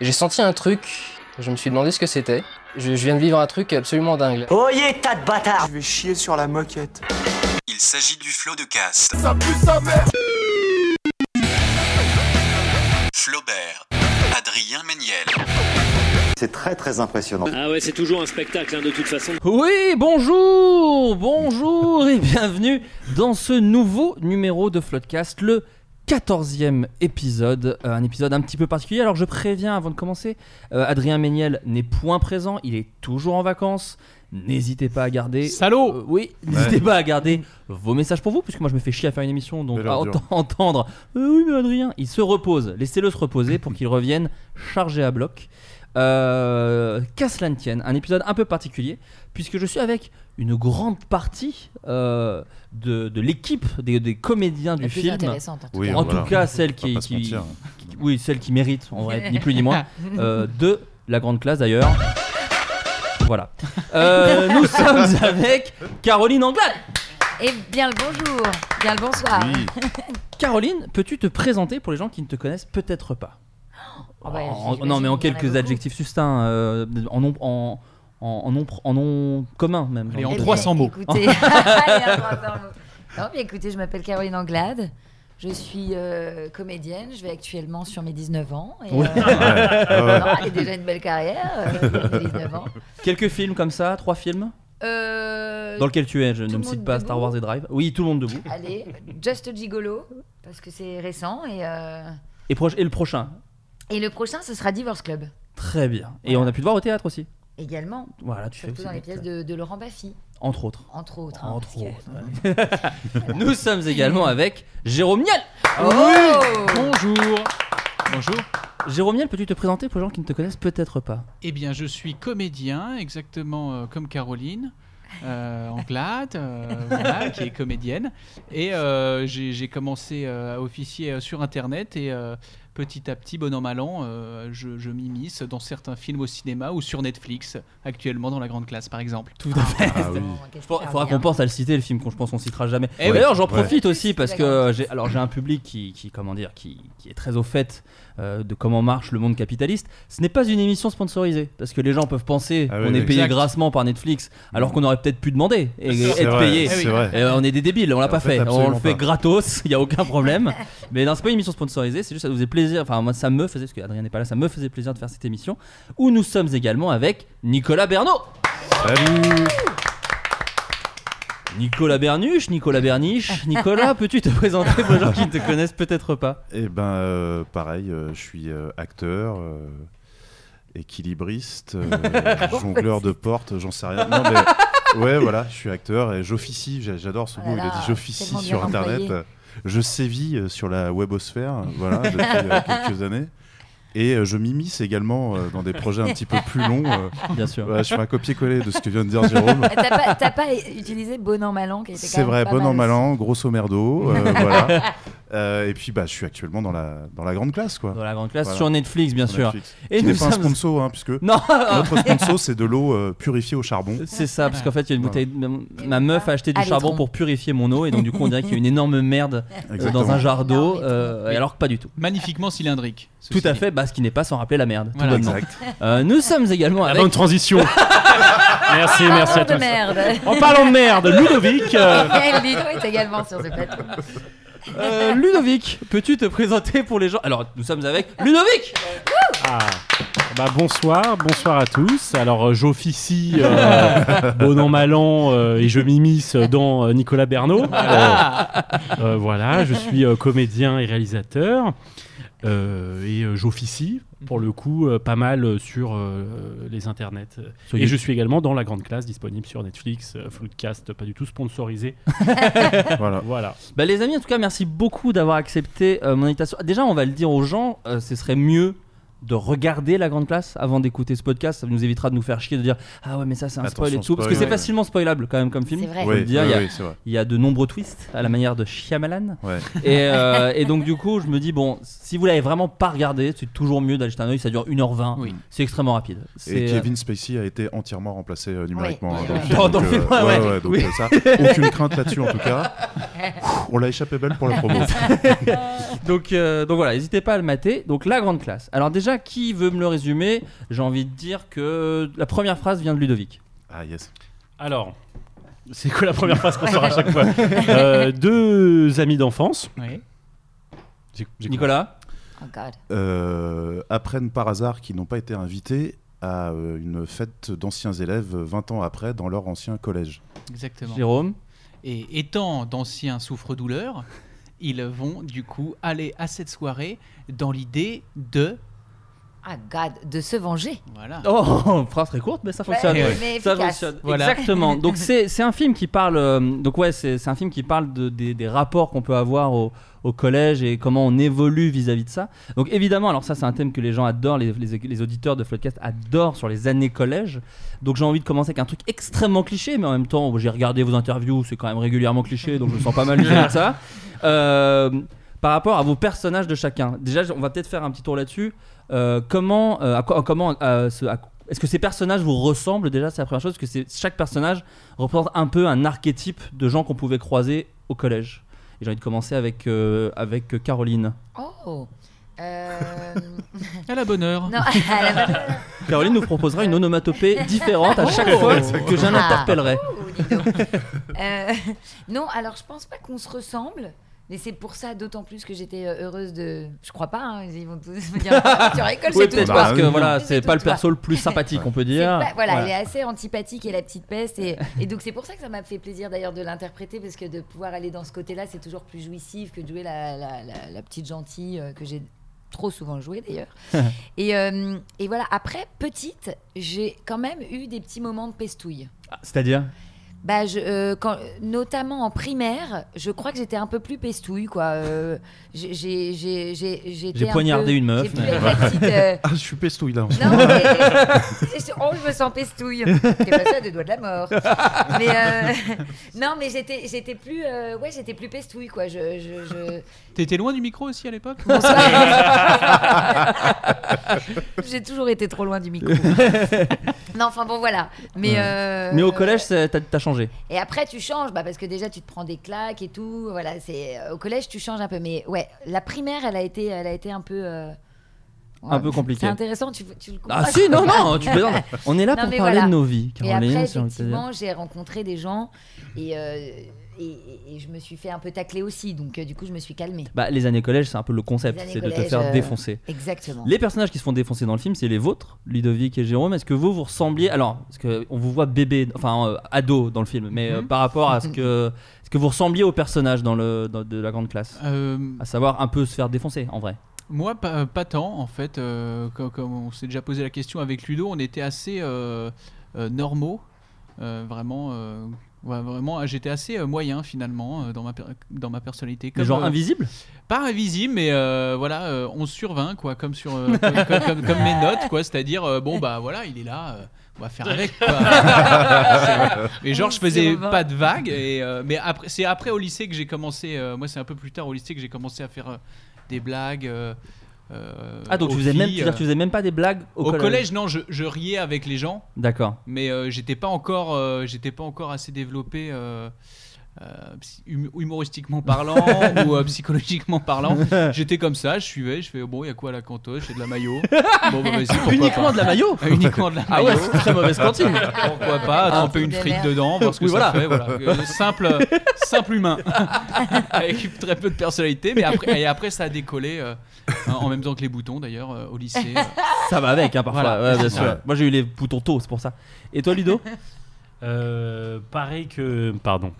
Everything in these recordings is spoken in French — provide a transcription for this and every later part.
J'ai senti un truc, je me suis demandé ce que c'était. Je, je viens de vivre un truc absolument dingue. Oyez, tas de bâtards Je vais chier sur la moquette. Il s'agit du flot de cast. Flaubert, Adrien Méniel, C'est très très impressionnant. Ah ouais, c'est toujours un spectacle hein, de toute façon. Oui, bonjour, bonjour et bienvenue dans ce nouveau numéro de Floodcast, le 14e épisode, euh, un épisode un petit peu particulier. Alors je préviens avant de commencer, euh, Adrien Méniel n'est point présent, il est toujours en vacances. N'hésitez pas à garder. Salaud Euh, Oui, n'hésitez pas à garder vos messages pour vous, puisque moi je me fais chier à faire une émission, donc Belle à ent- entendre. Euh, oui, mais Adrien, il se repose. Laissez-le se reposer pour qu'il revienne chargé à bloc. Euh, Qu'à cela ne tienne, un épisode un peu particulier, puisque je suis avec une grande partie euh, de, de l'équipe des, des comédiens du film. intéressante, en tout Oui, cas. En voilà. tout cas, celle qui, oui, celle qui mérite, en vrai, ni plus ni moins, euh, de la grande classe d'ailleurs. Voilà. Euh, nous sommes avec Caroline Anglade. Et bien le bonjour, bien le bonsoir. Oui. Caroline, peux-tu te présenter pour les gens qui ne te connaissent peut-être pas? Oh, bah, En- Non, mais en en quelques adjectifs succincts, euh, en nom, en, en, en nom, en nom commun même. Allez, en Eh bien, 300 mots. Écoutez, Allez, en 300 mots. Non, mais écoutez, je m'appelle Caroline Anglade. Je suis euh, comédienne. Je vais actuellement sur mes 19 ans. Et, euh, non, j'ai déjà une belle carrière. euh, j'ai 19 ans. Quelques films comme ça, trois films Euh, dans lesquels tu es. Je ne me cite pas debout Star Wars et Drive. Oui, tout le monde debout. Allez, Just a Gigolo, parce que c'est récent. Et, euh, Et, proche- et le prochain et le prochain, ce sera Divorce Club. Très bien. Et on a pu te voir au théâtre aussi. Également, Voilà, tu fais surtout aussi dans les pièces de, de Laurent Baffy, Entre autres. entre autres. hein, Entre parce que- autres. ouais. Nous sommes également avec Jérôme Niel. Oh Bonjour. Bonjour. Jérôme Niel, peux-tu te présenter pour les gens qui ne te connaissent peut-être pas? Eh bien, je suis comédien, exactement euh, comme Caroline. Euh, Anglade, euh, voilà, qui est comédienne. Et euh, j'ai j'ai commencé euh, à officier euh, sur Internet et euh, petit à petit, bon an mal an, euh, je, je m'immisce dans certains films au cinéma ou sur Netflix, actuellement dans la grande classe par exemple. Tout à fait. Ah oui. Il faudra qu'on pense à le citer, le film qu'on je pense qu'on citera jamais. Eh oui. D'ailleurs, j'en Ouais. profite aussi parce que j'ai alors j'ai un public qui, qui comment dire qui, qui est très au fait euh, de comment marche le monde capitaliste. Ce n'est pas une émission sponsorisée parce que les gens peuvent penser Ah oui, qu'on est payé Exact. grassement par Netflix alors qu'on aurait peut-être pu demander et être vrai, payé. Et, euh, on est des débiles, on l'a pas fait, fait. On le fait pas. gratos, il y a aucun problème. Mais non, c'est pas une émission sponsorisée, c'est juste ça nous faisait plaisir. Enfin, moi, ça me faisait, parce qu'Adrien n'est pas là, ça me faisait plaisir de faire cette émission. Où nous sommes également avec Nicolas Bernot. Salut. Nicolas Bernuche, Nicolas Berniche. Nicolas, peux-tu te présenter pour les gens qui ne te connaissent peut-être pas? Eh ben, euh, pareil, euh, je suis euh, acteur, euh, équilibriste, euh, jongleur de portes, j'en sais rien. Non, mais ouais, voilà, je suis acteur et j'officie. j'a- J'adore ce Oh mot. Il a dit j'officie tellement bien sur Internet. employé. Je sévis euh, sur la webosphère, voilà, depuis euh, quelques années. Et euh, je m'immisce également euh, dans des projets un petit peu plus longs. euh. Bien sûr. Voilà, je fais un copier-coller de ce que vient de dire Jérôme. Eh, T'as pas, t'as pas utilisé bon an mal an qui était C'est vrai, bon an mal an, grosso merdo, euh, voilà. Euh, et puis bah, je suis actuellement dans la, dans la grande classe, quoi. Dans la grande classe, Voilà. sur Netflix, bien Sur sûr. Netflix. Et Qui nous n'est pas un sommes- sponsor, hein, puisque Non notre sponsor c'est de l'eau euh, purifiée au charbon. C'est ça, parce qu'en fait, il y a une bouteille. de- Ma meuf a acheté du Allez, charbon pour purifier mon eau, et donc du coup, on dirait qu'il y a une énorme merde euh, dans un jar d'eau, euh, alors que pas du tout. Magnifiquement cylindrique. Tout à dit. fait, bah, ce qui n'est pas sans rappeler la merde. tout Voilà. bonnement. Exact. Euh, nous sommes également La avec. bonne transition. merci, merci à merde. En parlant de merde, Ludovic. euh, Et Ludo est également sur ce plateau. Euh, Ludovic, peux-tu te présenter pour les gens? Alors, nous sommes avec Ludovic ah, bah, bonsoir, bonsoir à tous. Alors, euh, j'officie euh, bon an mal an euh, et je m'immisce dans Nicolas Bernot. Euh, voilà, je suis comédien et réalisateur. Et j'officie pour le coup euh, pas mal euh, sur euh, les internets. Sur et YouTube. je suis également dans la grande classe disponible sur Netflix, euh, Floodcast, pas du tout sponsorisé. Voilà. Voilà. Bah les amis, en tout cas, merci beaucoup d'avoir accepté euh, mon invitation. Déjà, on va le dire aux gens, euh, ce serait mieux de regarder la grande classe avant d'écouter ce podcast. Ça nous évitera de nous faire chier de dire ah ouais mais ça c'est un spoil et tout parce que c'est ouais. facilement spoilable quand même comme film. C'est vrai. Oui, dire, oui, il y a- oui, c'est vrai. Il y a de nombreux twists à la manière de Shyamalan. Ouais. Et, euh, et donc du coup, je me dis bon, si vous l'avez vraiment pas regardé, c'est toujours mieux d'aller jeter un oeil. Ça dure 1h20. Oui. C'est extrêmement rapide. Et C'est, Kevin Spacey a été entièrement remplacé euh, numériquement Oui. hein, dans le Oui. film. Dans- dans le donc, film, euh, ouais, ouais, ouais. ouais, donc Oui. euh, ça, aucune crainte là-dessus en tout cas. On l'a échappé belle pour la promo. donc, euh, donc voilà, n'hésitez pas à le mater. Donc la grande classe. Alors déjà, déjà, qui veut me le résumer J'ai envie de dire que la première phrase vient de Ludovic. Ah yes. Alors, c'est quoi la première phrase qu'on sort à chaque fois Euh, Deux amis d'enfance. Oui. J'ai- j'ai- Nicolas Oh God. Euh, apprennent par hasard qu'ils n'ont pas été invités à euh, une fête d'anciens élèves 20 ans après dans leur ancien collège. Exactement. Jérôme Et étant d'anciens souffre-douleurs, ils vont du coup aller à cette soirée dans l'idée de. Ah God, de se venger. Voilà. Oh, phrase très courte, mais ça fonctionne. Ouais, mais Ça fonctionne. Voilà. Exactement. Donc c'est c'est un film qui parle. euh, donc ouais, c'est c'est un film qui parle de, des, des rapports qu'on peut avoir au, au collège et comment on évolue vis-à-vis de ça. Donc évidemment, alors ça c'est un thème que les gens adorent, les, les, les auditeurs de Floodcast adorent sur les années collège. Donc j'ai envie de commencer avec un truc extrêmement cliché, mais en même temps j'ai regardé vos interviews, c'est quand même régulièrement cliché, donc je me sens pas mal vis-à-vis de ça. Euh, par rapport à vos personnages de chacun. Déjà, on va peut-être faire un petit tour là-dessus. Euh, comment, euh, à quoi- comment, euh, ce- à- est-ce que ces personnages vous ressemblent déjà C'est la première chose. Parce que c'est- chaque personnage représente un peu un archétype de gens qu'on pouvait croiser au collège. Et j'ai envie de commencer avec euh, avec Caroline. Oh. Euh... À la bonne heure. non, à la bonne- Caroline nous proposera une onomatopée différente à chaque Oh. fois que j'en Ah. interpellerai. Oh. Euh, non, alors je pense pas qu'on se ressemble. Mais c'est pour ça d'autant plus que j'étais euh, heureuse de. Je crois pas, hein, ils vont tous me dire. Ah, tu rigoles, Oui, c'est tout peut-être parce que oui. voilà, C'est pas le toi. perso le plus sympathique, on peut dire. pas- voilà, Voilà. elle est assez antipathique et la petite peste. Et, et donc, c'est pour ça que ça m'a fait plaisir d'ailleurs de l'interpréter, parce que de pouvoir aller dans ce côté-là, c'est toujours plus jouissif que de jouer la, la- la- la petite gentille euh, que j'ai trop souvent joué d'ailleurs. et, euh, et voilà, après, petite, j'ai quand même eu des petits moments de pestouille. Ah, C'est-à-dire? Bah, je, euh, quand, notamment en primaire, je crois que j'étais un peu plus pestouille, quoi. Euh, j'ai- j'ai- j'ai- j'ai- j'étais J'ai un poignardé peu- une meuf. J'ai pu être la petite. euh, Ah, je suis pestouille là. non, mais. c'est- Oh, je me sens pestouille. T'es passé à deux doigts de la mort. Mais. euh, Non, mais j'étais j'étais plus. euh, Ouais, j'étais plus pestouille, quoi. Je. je, je... T'étais loin du micro aussi à l'époque J'ai toujours été trop loin du micro. non, enfin bon, voilà. Mais. euh, Mais au collège, c'est- t'as t'as changé. Et après, tu changes, bah, parce que déjà, tu te prends des claques et tout. Voilà, c'est euh, au collège, tu changes un peu. Mais ouais, la primaire, elle a été, elle a été un peu. euh, Un peu compliqué. C'est intéressant, tu, tu le comprends. Ah si, non, non, tu plaisantes. On est là Non, pour parler voilà. de nos vies, Et Caroline. après, effectivement, j'ai rencontré des gens et, euh, et, je me suis fait un peu tacler aussi. Donc, euh, du coup, je me suis calmée. Bah, les années collège, c'est un peu le concept, c'est de te faire euh, défoncer. Exactement. Les personnages qui se font défoncer dans le film, c'est les vôtres, Ludovic et Jérôme. Est-ce que vous vous ressembliez Alors, parce que on vous voit bébé, enfin euh, ado dans le film, mais euh, Mhm. par rapport à ce que, ce que vous ressembliez aux personnages dans le dans- de la grande classe, Euh, à savoir un peu se faire défoncer en vrai. Moi, pas, pas tant, en fait. euh, comme, comme on s'est déjà posé la question avec Ludo, on était assez euh, euh, normaux. euh, vraiment, euh, ouais, vraiment j'étais assez euh, moyen finalement euh, dans, ma per- dans ma personnalité. Mais Comme, genre euh, invisible? Pas invisible, mais euh, voilà, euh, 11 sur 20, quoi, comme, sur, euh, comme, comme- comme- comme mes notes, quoi. C'est-à-dire, euh, bon, bah voilà, il est là, euh, on va faire avec, quoi. Mais genre, je 11 faisais sur 20. pas de vagues. Et, euh, mais après, c'est après au lycée que j'ai commencé, euh, moi, c'est un peu plus tard au lycée que j'ai commencé à faire euh, des blagues. Euh, Ah donc tu faisais même, tu dire, tu faisais même pas des blagues au, Au collège, non, je, je riais avec les gens, D'accord. mais euh, j'étais pas encore, euh, j'étais pas encore assez développé. Euh, hum- humoristiquement parlant ou euh, psychologiquement parlant, j'étais comme ça, je suivais, je fais bon, il y a quoi à la cantoche, j'ai de la maillot. Bon, bah, Uniquement pas. de la maillot? Euh, Uniquement de la Ah ouais, maillot. c'est très mauvaise cantine. Pourquoi pas tremper c'est une frite dedans, voir ce que Oui, ça voilà. fait. Voilà. Euh, simple, simple humain, avec très peu de personnalité. Mais après, et après ça a décollé euh, en même temps que les boutons d'ailleurs euh, au lycée. euh. Ça va avec, hein, parfois. Voilà. Ouais, bien sûr. Ouais. Moi j'ai eu les boutons tôt, c'est pour ça. Et toi, Ludo? Euh, pareil que. Pardon.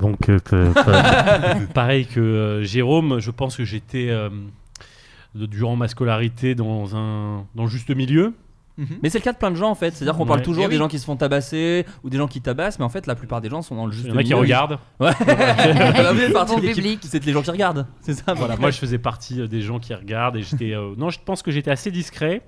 Donc, euh, que- pareil que euh, Jérôme, je pense que j'étais, euh, de- durant ma scolarité, dans un dans le juste milieu. Mhm. Mais c'est le cas de plein de gens en fait. C'est-à-dire qu'on parle toujours Eh des oui. gens qui se font tabasser ou des gens qui tabassent, mais en fait la plupart des gens sont dans le juste Il y en a qui regardent. Ouais. C'est les gens qui regardent. C'est ça. Voilà, moi je faisais partie euh, des gens qui regardent et j'étais. euh, non, je pense que j'étais assez discret,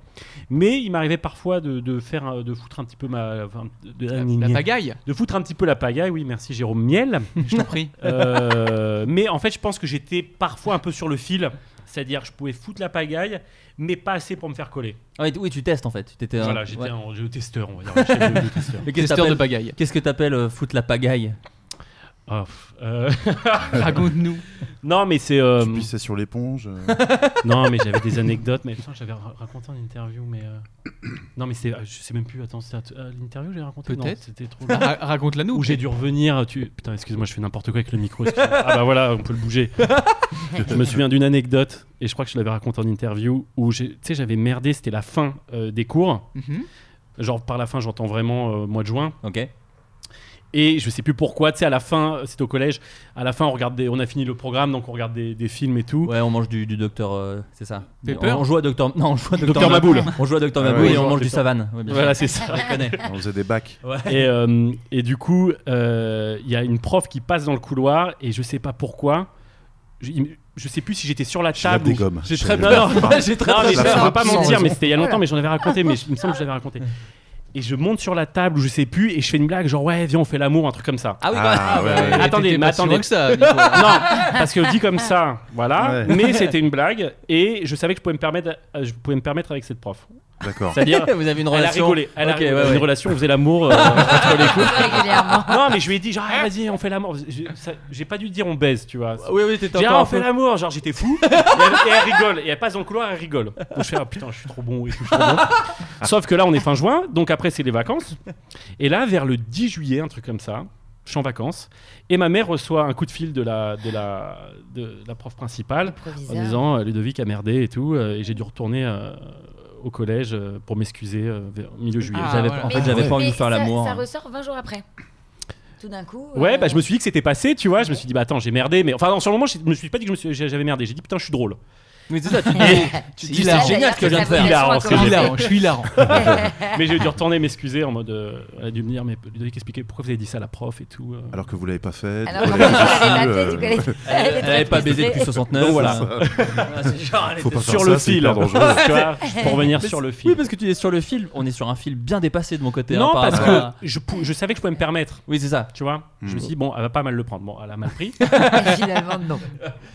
mais il m'arrivait parfois de, de faire, euh, de foutre un petit peu ma, enfin, de, La, la pagaille, de foutre un petit peu la pagaille. Oui, merci Jérôme Miel. je t'en prie. Euh, mais en fait, je pense que j'étais parfois un peu sur le fil. C'est-à-dire, je pouvais foutre la pagaille, mais pas assez pour me faire coller. Ouais, oui, tu testes en fait. Tu t'étais. un- Voilà, j'étais ouais. un jeu testeur, on va dire. testeur. De pagaille. Qu'est-ce que t'appelles euh, foutre la pagaille? Ah, euh, Raconte-nous. non, mais c'est. euh, Tu pissais sur l'éponge. euh. non, mais j'avais des anecdotes. Mais putain, j'avais ra- raconté en interview, mais. euh, Non, mais c'est. Je sais même plus. Attends, c'était l'interview que j'ai raconté? Non, Peut-être. C'était trop. Ra- Raconte-la nous. Où j'ai dû revenir. Tu... Putain, excuse-moi, je fais n'importe quoi avec le micro. ah bah voilà, on peut le bouger. je me souviens d'une anecdote, et je crois que je l'avais raconté en interview, où j'ai- tu sais, j'avais merdé, c'était la fin euh, des cours. Mhm. Genre par la fin, j'entends vraiment euh, mois de juin. Ok. Et je sais plus pourquoi, tu sais, à la fin, c'était au collège, à la fin, on, regarde des- on a fini le programme, donc on regarde des, des films et tout. Ouais, on mange du, du docteur. euh, c'est ça. Pepper on, on joue à docteur. Non, on joue à docteur, Docteur Maboul. On joue à docteur Ah Maboul ouais, et on mange du savane. Ouais. Voilà, c'est ça. Je connais. On faisait des bacs. Et, euh, et du coup, euh, il y a une prof qui passe dans le couloir et je sais pas pourquoi. Je, je sais plus si j'étais sur la table. J'ai Je- très Non, non, J'ai très Non, mais très je veux pas mentir, mais c'était il y a longtemps, mais j'en avais raconté, mais il me semble que je l'avais raconté. Et je monte sur la table ou je sais plus et je fais une blague genre ouais viens on fait l'amour un truc comme ça. Ah oui, Ah, ouais, ouais. Attendez, mais attendez. que ça, Nico. non, parce que dit comme ça, voilà. Ouais. Mais c'était une blague et je savais que je pouvais me permettre, euh, je pouvais me permettre avec cette prof. D'accord. C'est-à-dire, Vous avez une elle a relation. rigolé. Elle a Ok, rigolé. ouais, une ouais. relation, on faisait l'amour euh, entre les régulièrement. Non, mais je lui ai dit genre ah, vas-y on fait l'amour. J'ai- pas dû dire on baise, tu vois. Oui, oui, t'étais J'ai dit, encore ah, on fait l'amour, genre j'étais fou. et, elle, et elle rigole, et elle passe dans le couloir, elle rigole. Donc je fais, ah putain, je suis trop bon et tout, je suis trop bon. Sauf que là, on est fin juin, donc après, c'est les vacances. Et là, vers le 10 juillet, un truc comme ça, je suis en vacances, et ma mère reçoit un coup de fil de la, de la, de la prof principale en disant euh, Ludovic a merdé et tout, euh, et j'ai dû retourner euh, au collège euh, pour m'excuser euh, vers milieu juillet. Ah, J'avais- voilà. En fait, Mais- j'avais ouais. pas envie de faire l'amour. Ça ressort 20 jours après. Tout d'un coup. Ouais, euh, bah je me suis dit que c'était passé, tu vois. Je me suis dit, bah attends, j'ai merdé, mais enfin, non, sur le moment, je me suis pas dit que je me suis- j'avais merdé. J'ai dit, putain, je suis drôle. Oui, c'est ça. Tu dis, tu dis, c'est génial ce que je viens de faire. Hilarant, ça ce que Je suis j'ai fait. hilarant, je suis hilarant. mais j'ai dû retourner m'excuser en mode. euh, elle a dû me dire, mais Ludovic, expliquer pourquoi vous avez dit ça à la prof et tout. euh. Alors que vous l'avez pas fait. Alors du qu'en coup, plus, elle est elle euh, Elle pas baisé depuis frustrée. 69. Donc voilà. ah, c'est genre, elle Faut était pas sur faire le ça, c'est fil. hyper dangereux. tu vois, pour revenir sur le fil. Oui, parce que tu es sur le fil. On est sur un fil bien dépassé de mon côté. hein, non, par parce rapport que à- je, pou- je savais que je pouvais me permettre. Oui, c'est ça. Tu vois, je me Hmm. suis dit, bon, elle va pas mal le prendre. Bon, elle a mal pris. Finalement, non.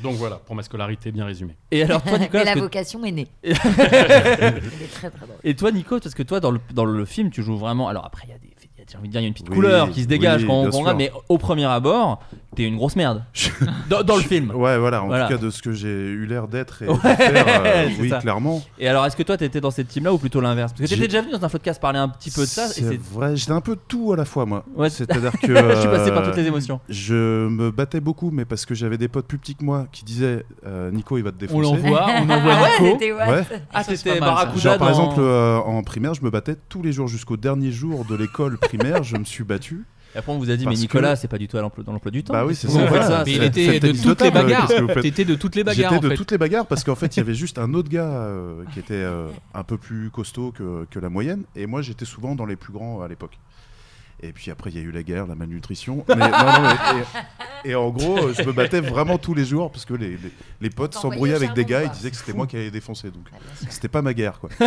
Donc voilà, pour ma scolarité bien résumée. Et alors, toi, Nicolas, Mais la que- vocation est née. Elle est très très drôle. et toi, Nico, parce que toi, dans le, dans le film, tu joues vraiment. Alors après, il y a des. Il y a- J'ai envie de dire, il y a une petite Oui, couleur qui se dégage oui, quand on sûr. mais au premier abord, t'es une grosse merde. dans, dans le film. Ouais, voilà, en Voilà. tout cas, de ce que j'ai eu l'air d'être et Ouais, de faire, euh, oui, ça. clairement. Et alors, est-ce que toi, t'étais dans cette team-là ou plutôt l'inverse? Parce que t'étais déjà venu dans un podcast parler un petit peu de ça. C'est vrai, j'étais un peu tout à la fois, moi. Ouais, C'est-à-dire que. je suis passé par euh, toutes les émotions. Je me battais beaucoup, mais parce que j'avais des potes plus petits que moi qui disaient euh, Nico, il va te défoncer. On l'envoie, on envoie Ah ouais, Nico. Ouais. Ah, c'est c'était. Barracuda Genre, par exemple, euh, en primaire, je me battais tous les jours jusqu'au dernier jour de l'école primaire. Je me suis battu. Et après, on vous a dit, mais Nicolas, que- c'est pas du tout à l'emploi- dans l'emploi du temps. Bah oui, c'est ça. voilà. ça Mais il était de toutes de les bagarres. T'étais de toutes les bagarres J'étais de fait. toutes les bagarres parce qu'en fait, il y avait juste un autre gars euh, qui était euh, un peu plus costaud que, que la moyenne. Et moi, j'étais souvent dans les plus grands à l'époque. Et puis après, il y a eu la guerre, la malnutrition. Mais, non, non, mais- et, et en gros, je me battais vraiment tous les jours parce que les, les, les potes s'embrouillaient avec des gars, quoi. disaient que c'était moi qui allais défoncer. Donc, Ah, c'était pas ma guerre, quoi. et,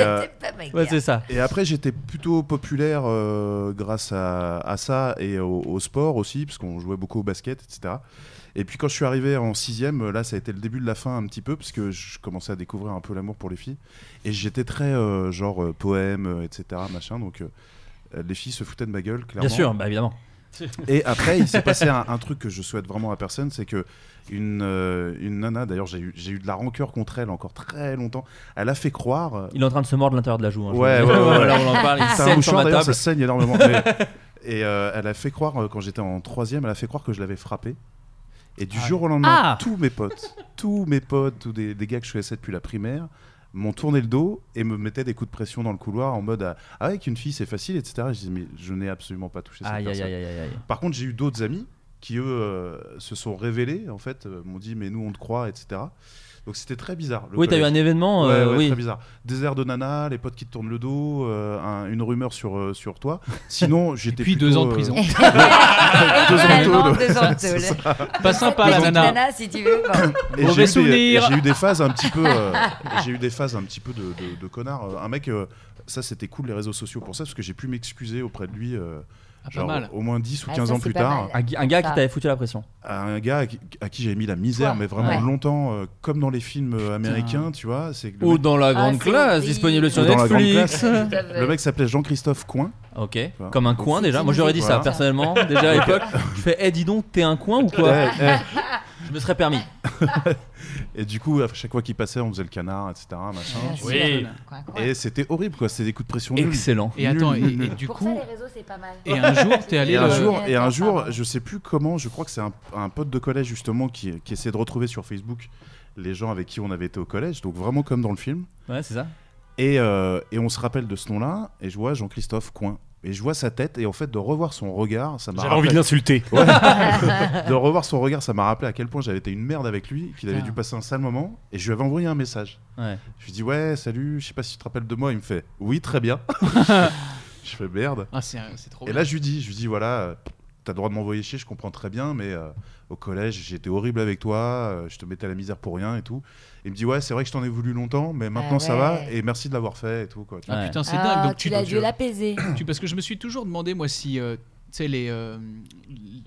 euh, C'était pas ma Ouais, guerre. c'est ça. et après, j'étais plutôt populaire euh, grâce à, à ça et au, au sport aussi, parce qu'on jouait beaucoup au basket, etc. Et puis quand je suis arrivé en sixième, là, ça a été le début de la fin un petit peu, parce que je commençais à découvrir un peu l'amour pour les filles. Et j'étais très euh, genre euh, poème, etc. Machin, donc euh, les filles se foutaient de ma gueule, clairement. Bien sûr, bah évidemment. Et après, il s'est passé un, un truc que je souhaite vraiment à personne, c'est que une, euh, une nana, d'ailleurs, j'ai eu, j'ai eu de la rancœur contre elle encore très longtemps. Elle a fait croire. euh, Il est en train de se mordre l'intérieur de la joue. hein, Ouais, ouais, ouais, Voilà, on en parle. Il C'est un saigne sur ma d'ailleurs, table. ça saigne énormément. Mais- et euh, elle a fait croire, euh, quand j'étais en troisième, elle a fait croire que je l'avais frappé. Et du jour au lendemain, Ah. tous mes potes, tous mes potes, tous des, des gars que je connaissais depuis la primaire, m'ont tourné le dos et me mettaient des coups de pression dans le couloir en mode ah, avec une fille c'est facile etc. Et je dis mais je n'ai absolument pas touché cette Aïe, personne. aïe, aïe, aïe, aïe. Par contre, j'ai eu d'autres amis qui, eux, euh, se sont révélés, en fait, euh, m'ont dit, mais nous, on te croit, etc. Donc c'était très bizarre. le Oui, t'as eu un événement. Ouais, euh, ouais, oui. très bizarre. Désert de nana, les potes qui te tournent le dos, euh, un- une rumeur sur, euh, sur toi. Sinon, j'étais puis plutôt, deux ans de prison. deux ans de. Pas sympa la nana. si tu veux. Mauvais j'ai eu des- souvenir. J'ai eu des phases un petit peu. euh, j'ai eu des phases un petit peu de, de, de connard. Un mec, euh, ça c'était cool les réseaux sociaux pour ça parce que j'ai pu m'excuser auprès de lui. Pas Genre, mal. au moins 10 ou Ah, 15 ça, ans plus tard. Un, gars qui t'avait foutu la pression. à un gars à qui, j'avais mis la misère, Toi mais vraiment Ouais. longtemps, euh, comme dans les films euh, américains, tu vois. Le, Ou mec, dans la grande classe, disponible sur Ou dans la grande Netflix. Le mec s'appelait Jean-Christophe Coin. Ok, Voilà. comme un coin déjà. Moi j'aurais dit ça Voilà. personnellement. Déjà à l'époque, je fais, eh dis donc, t'es un coin ou quoi. Je me serais permis. Et du coup, à chaque fois qu'il passait, on faisait le canard, etc. Machin. Oui. Et c'était horrible, quoi. C'était des coups de pression. Excellent. Et attends, et, et du Pour coup, ça, les réseaux, c'est pas mal. et un jour, t'es allé Et un jour, et un jour, je sais plus comment, je crois que c'est un, un pote de collège justement qui, qui essaie de retrouver sur Facebook les gens avec qui on avait été au collège, donc vraiment comme dans le film. Ouais, c'est ça. Et, euh, et on se rappelle de ce nom-là, et je vois Jean-Christophe Coin. Et je vois sa tête, et en fait, de revoir son regard, ça m'a J'avais envie de l'insulter. de revoir son regard, ça m'a rappelé à quel point j'avais été une merde avec lui, qu'il avait dû passer un sale moment, et je lui avais envoyé un message. Ouais. Je lui dis ouais, salut, je sais pas si tu te rappelles de moi. Il me fait oui, très bien. je fais merde. Ah, c'est c'est trop Et là, je lui dis, je lui dis voilà, euh, t'as le droit de m'envoyer chier, je comprends très bien, mais euh, au collège, j'étais horrible avec toi, euh, je te mettais à la misère pour rien et tout. Il me dit ouais, c'est vrai que je t'en ai voulu longtemps, mais maintenant ça va ouais. et merci de l'avoir fait et tout quoi. tu Ah, vois. Putain, c'est Ah, dingue. Donc tu tu, l'as dû l'apaiser. tu- parce que je me suis toujours demandé moi si euh, tu sais les euh,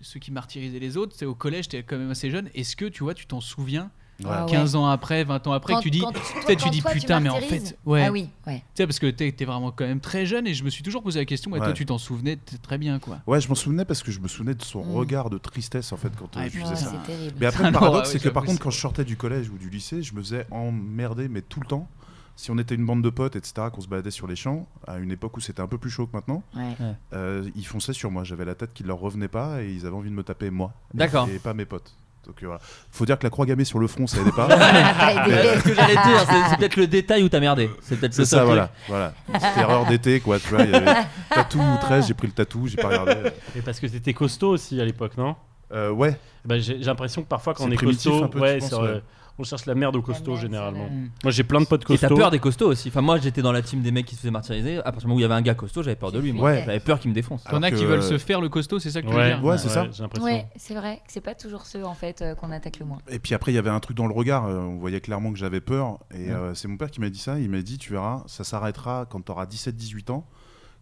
ceux qui martyrisaient les autres, c'est au collège, t'es quand même assez jeune. Est-ce que tu vois, tu t'en souviens. Ah ouais. 15 ans après, 20 ans après, Quand- que tu dis quand- tu dis toi, tu putain, mais en fait, ouais. Ah oui, ouais. Tu sais, parce que t'es t'es vraiment quand même très jeune et je me suis toujours posé la question, ouais, toi tu t'en souvenais très bien quoi. Ouais, je m'en souvenais parce que je me souvenais de son Mm. regard de tristesse en fait quand Ah, je faisais Ouais, ça. Mais après, le paradoxe, ouais, c'est que par contre, quand je sortais du collège ou du lycée, je me faisais emmerder, mais tout le temps. Si on était une bande de potes, etc., qu'on se baladait sur les champs, à une époque où c'était un peu plus chaud que maintenant, Ouais. euh, ils fonçaient sur moi. J'avais la tête qui leur revenait pas et ils avaient envie de me taper moi. D'accord. Et pas mes potes. Donc euh, voilà. Faut dire que la croix gammée sur le front, ça aidait pas. C'est ce que j'allais dire, c'est- c'est peut-être le détail où t'as merdé. C'est peut-être C'est le ça, seul voilà. truc. voilà. Erreur d'été, quoi. Tu vois, il y avait tatou 13, j'ai pris le tatou, j'ai pas regardé. Et parce que t'étais costaud aussi à l'époque, non? Euh, ouais, Bah, J'ai j'ai l'impression que parfois quand C'est on est primitif costaud, un peu, ouais, tu penses, ouais. euh, on cherche la merde au costaud merde, généralement. Moi j'ai plein de potes Et t'as costauds. peur des costauds aussi. Enfin, moi j'étais dans la team des mecs qui se faisaient martyriser. À partir du moment où il y avait un gars costaud, j'avais peur de lui. Ouais. J'avais peur qu'il me défonce. T'en as Alors qui veulent se faire le costaud, c'est ça que tu veux dire Ouais, c'est ça. J'ai l'impression. Ouais, c'est vrai que c'est pas toujours ceux en fait euh, qu'on attaque le moins. Et puis après, il y avait un truc dans le regard. euh, on voyait clairement que j'avais peur. Et euh, c'est mon père qui m'a dit ça. Il m'a dit Tu verras, ça s'arrêtera quand tu auras 17-18 ans.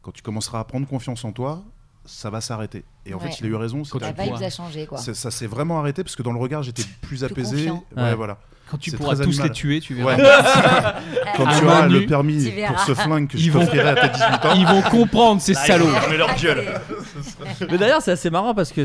Quand tu commenceras à prendre confiance en toi, ça va s'arrêter. Et en Ouais. fait, il a eu raison. La vibe a changé quoi. Ça s'est vraiment arrêté parce que dans le regard, j'étais plus apaisé. Ouais. voilà. Quand tu pourras tous animal. les tuer, tu verras. Ouais. Quand tu auras le permis pour ce flingue que je Ils vont- t'offrirai à tes 18 ans. Ils vont comprendre ces salauds. Mais leur gueule. Mais d'ailleurs, c'est assez marrant parce que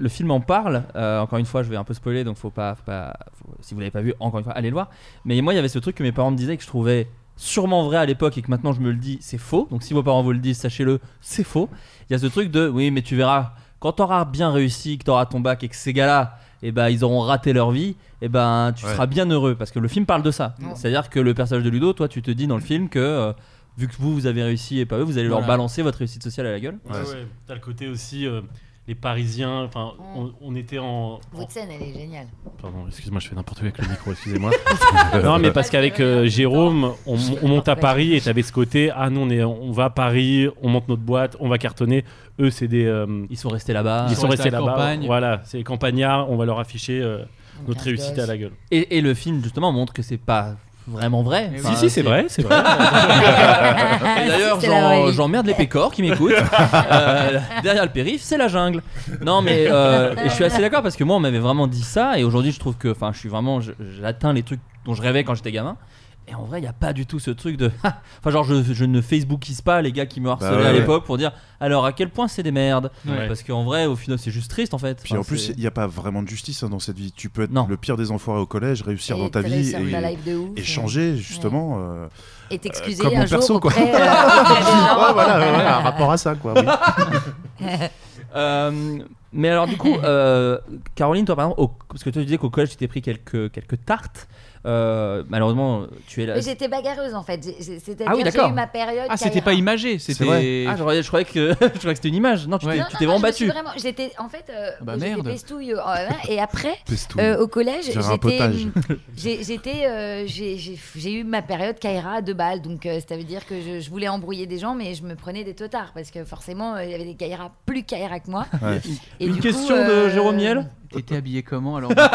le film en parle. Euh, encore une fois, je vais un peu spoiler, donc faut pas, faut pas faut- si vous l'avez pas vu, encore une fois, allez le voir. Mais moi, il y avait ce truc que mes parents me disaient que je trouvais sûrement vrai à l'époque et que maintenant je me le dis, c'est faux. Donc si vos parents vous le disent, sachez-le, c'est faux. Il y a ce truc de, oui, mais tu verras, quand t'auras bien réussi, que t'auras ton bac et que ces gars-là, eh ben, ils auront raté leur vie, et ben, tu Ouais. seras bien heureux parce que le film parle de ça. Ouais. C'est-à-dire que le personnage de Ludo, toi, tu te dis dans le film que euh, vu que vous, vous avez réussi et pas eux, vous allez leur balancer votre réussite sociale à la gueule. Ouais, ouais. T'as le côté aussi euh, les Parisiens. Enfin, on, on était en. en- Votre scène elle est géniale. Pardon, excuse-moi, je fais n'importe quoi avec le micro, excusez-moi. non, mais parce qu'avec euh, Jérôme, on, on monte à Paris et t'avais ce côté, ah nous on, est, on va à Paris, on monte notre boîte, on va cartonner. Eux, c'est des. euh, Ils sont restés là-bas. ils sont sont restés restés là-bas. Voilà, c'est les campagnards, on va leur afficher euh, notre réussite à la gueule. Et, et le film justement montre que c'est pas vraiment vrai. Eh. Enfin, si, si, c'est vrai, c'est vrai. Et d'ailleurs, j'en- j'emmerde les pécores qui m'écoutent. Euh, derrière le périph', c'est la jungle. Non, mais euh, et je suis assez d'accord parce que moi, on m'avait vraiment dit ça. Et aujourd'hui, je trouve que, enfin, je suis vraiment, je- j'atteins les trucs dont je rêvais quand j'étais gamin. Et en vrai, il n'y a pas du tout ce truc de. Enfin, genre, je, je ne Facebookise pas les gars qui me harcelaient Bah ouais, à ouais. l'époque pour dire alors à quel point c'est des merdes. Ouais. Parce qu'en vrai, au final, c'est juste triste en fait. Puis Enfin, en plus, il n'y a pas vraiment de justice hein, dans cette vie. Tu peux être Non. le pire des enfoirés au collège, réussir Et dans ta vie et, ta life de ouf. et changer justement. euh, Et t'excuser comme un mon jour perso, quoi. auprès, euh, ouais, voilà, un rapport à ça, quoi. oui. Euh, mais alors du coup, euh, Caroline, toi par exemple, au- parce que toi tu disais qu'au collège tu t'es pris quelques, quelques tartes. Euh, malheureusement, tu es là. Mais j'étais bagarreuse en fait. C'est-à-dire Ah oui, j'ai d'accord. eu ma période. Ah, c'était pas imagé, vrai. c'était. Ah, je croyais, je croyais que, je croyais que c'était une image. Non, tu Ouais. t'es vraiment je me suis battu. vraiment- J'étais en fait. euh, Bah, j'étais merde. pestouille, euh, et après. Pestouille. Euh, au collège, j'étais, j'ai- euh, eu ma période Kaira à deux balles, donc euh, ça veut dire que je, je voulais embrouiller des gens, mais je me prenais des totards parce que forcément euh, il y avait des Kaira plus Kaira que moi. Ouais. Et Une du question coup, de Jérôme Niel? T'étais habillé comment alors Ouais, moi,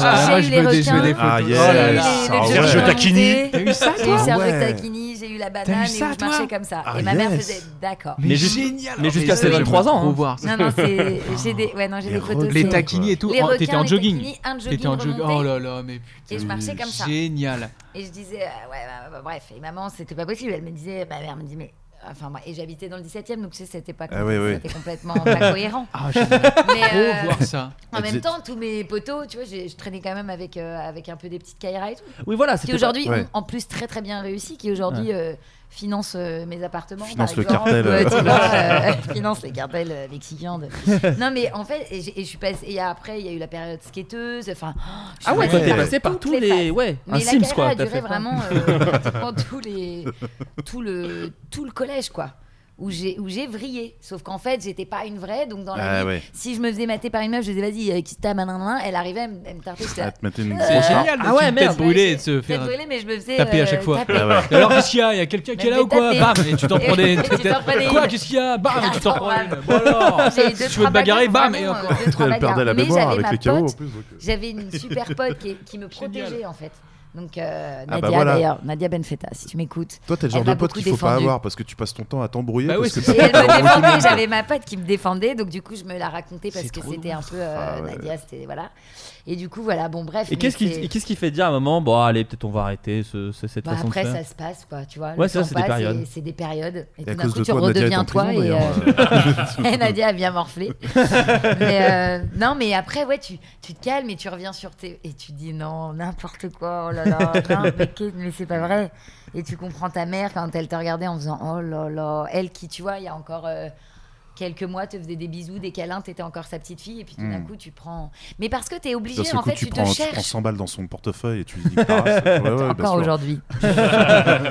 Ah, moi, J'ai je eu veux les des, je veux des requins. Ah, photos. yes. Oh là là. J'ai eu les Ah, Sergio requins Tacchini. T'as eu ça J'ai eu toi Sergio ouais. Tacchini, j'ai eu la banane et ça, je toi? marchais comme ça. Ah, et ma mère yes. faisait d'accord. Mais juste- génial mais jusqu'à ses j'aimerais 23 ans, hein. voir ça. Non, non, c'est. J'ai des. Ouais, non, j'ai Les des photos. Les c'est- taquinis et tout. Les Oh, requins, T'étais en les jogging. taquinis, un jogging T'étais en jogging. remonté. Oh là là, mais putain. Et je marchais comme ça. Génial. Et je disais, euh, ouais, bah, bah, bref. Et maman, c'était pas possible. Elle me disait, ma mère me dit, mais. Enfin, moi, et j'habitais dans le 17 e donc tu sais, c'était pas, Ah oui, oui. c'était complètement pas cohérent. Ah, trop euh, voir ça. en même temps, tous mes potos, tu vois, je traînais quand même avec, euh, avec un peu des petites Kaira et tout. Oui, voilà, Qui aujourd'hui Ouais. ont en plus très très bien réussi, qui aujourd'hui euh, finance euh, mes appartements. Finance par le exemple, cartel, euh. tu vois, euh, finance les cartels mexicains. de- non, mais en fait, et, je suis passée. Et après, il y a eu la période skateuse. Enfin, oh, je suis Ah ouais, t'es Ouais. passé par tous les. phases. Ouais, un Mais la Sims quoi. a duré fait. vraiment euh, pratiquement tous les, tout le, tout le collège, quoi. Où j'ai, où j'ai vrillé. Sauf qu'en fait, j'étais pas une vraie. Donc, dans la Ah vie, ouais. si je me faisais mater par une meuf, je disais, vas-y, euh, qui t'a, nanana, elle arrivait, elle me, elle me tartait. Ah, C'est C'est grosse génial. Ah ouais, merde. brûlée et de se faire brûlée, mais je me faisais. taper à euh, chaque fois. taper. Ah Alors qu'est-ce qu'il y a? Il y a quelqu'un qui est là ou quoi? Bam Et tu t'en t'en prenais Quoi? Qu'est-ce qu'il y a? Bam Et tu t'en prends une. Bon alors Tu veux te bagarrer? Bam Et encore. euh, perdait la Mais mémoire j'avais avec ma les chaos euh. J'avais une super pote qui me protégeait en fait. Donc euh, Ah bah Nadia voilà. d'ailleurs, Nadia Benfeta, si tu m'écoutes. Toi, t'es le genre de pote qu'il faut pas avoir parce que tu passes ton temps à t'embrouiller. Bah oui, parce que Et elle me défendait, j'avais ma pote qui me défendait, donc du coup je me la racontais parce que c'était un peu euh, Ah ouais. Nadia, c'était voilà. Et du coup voilà, bon bref. Et qu'est-ce qui, qu'est-ce qui fait dire à un moment, bon allez, peut-être on va arrêter ce, ce- cette Bah, façon après de ça faire se passe quoi, tu vois. Ouais, ça, c'est des passe périodes. C'est des périodes. Et, Et tout d'un coup tu toi, redeviens en toi prison, et, euh, et Nadia a bien morflé. mais euh, non, mais après ouais, tu, tu te calmes et tu reviens sur tes et tu dis non n'importe quoi. Oh là là, non, mais, mais c'est pas vrai. Et tu comprends ta mère quand elle te regardait en faisant oh là là, elle qui tu vois il y a encore. euh, Quelques mois, te faisait des bisous, des câlins, t'étais encore sa petite fille, et puis tout d'un Mm. coup, tu prends. Mais parce que t'es obligé, en coup, fait, tu, tu, te prends cherches. 100 balles dans son portefeuille et tu dis. Ouais, ouais, Encore aujourd'hui.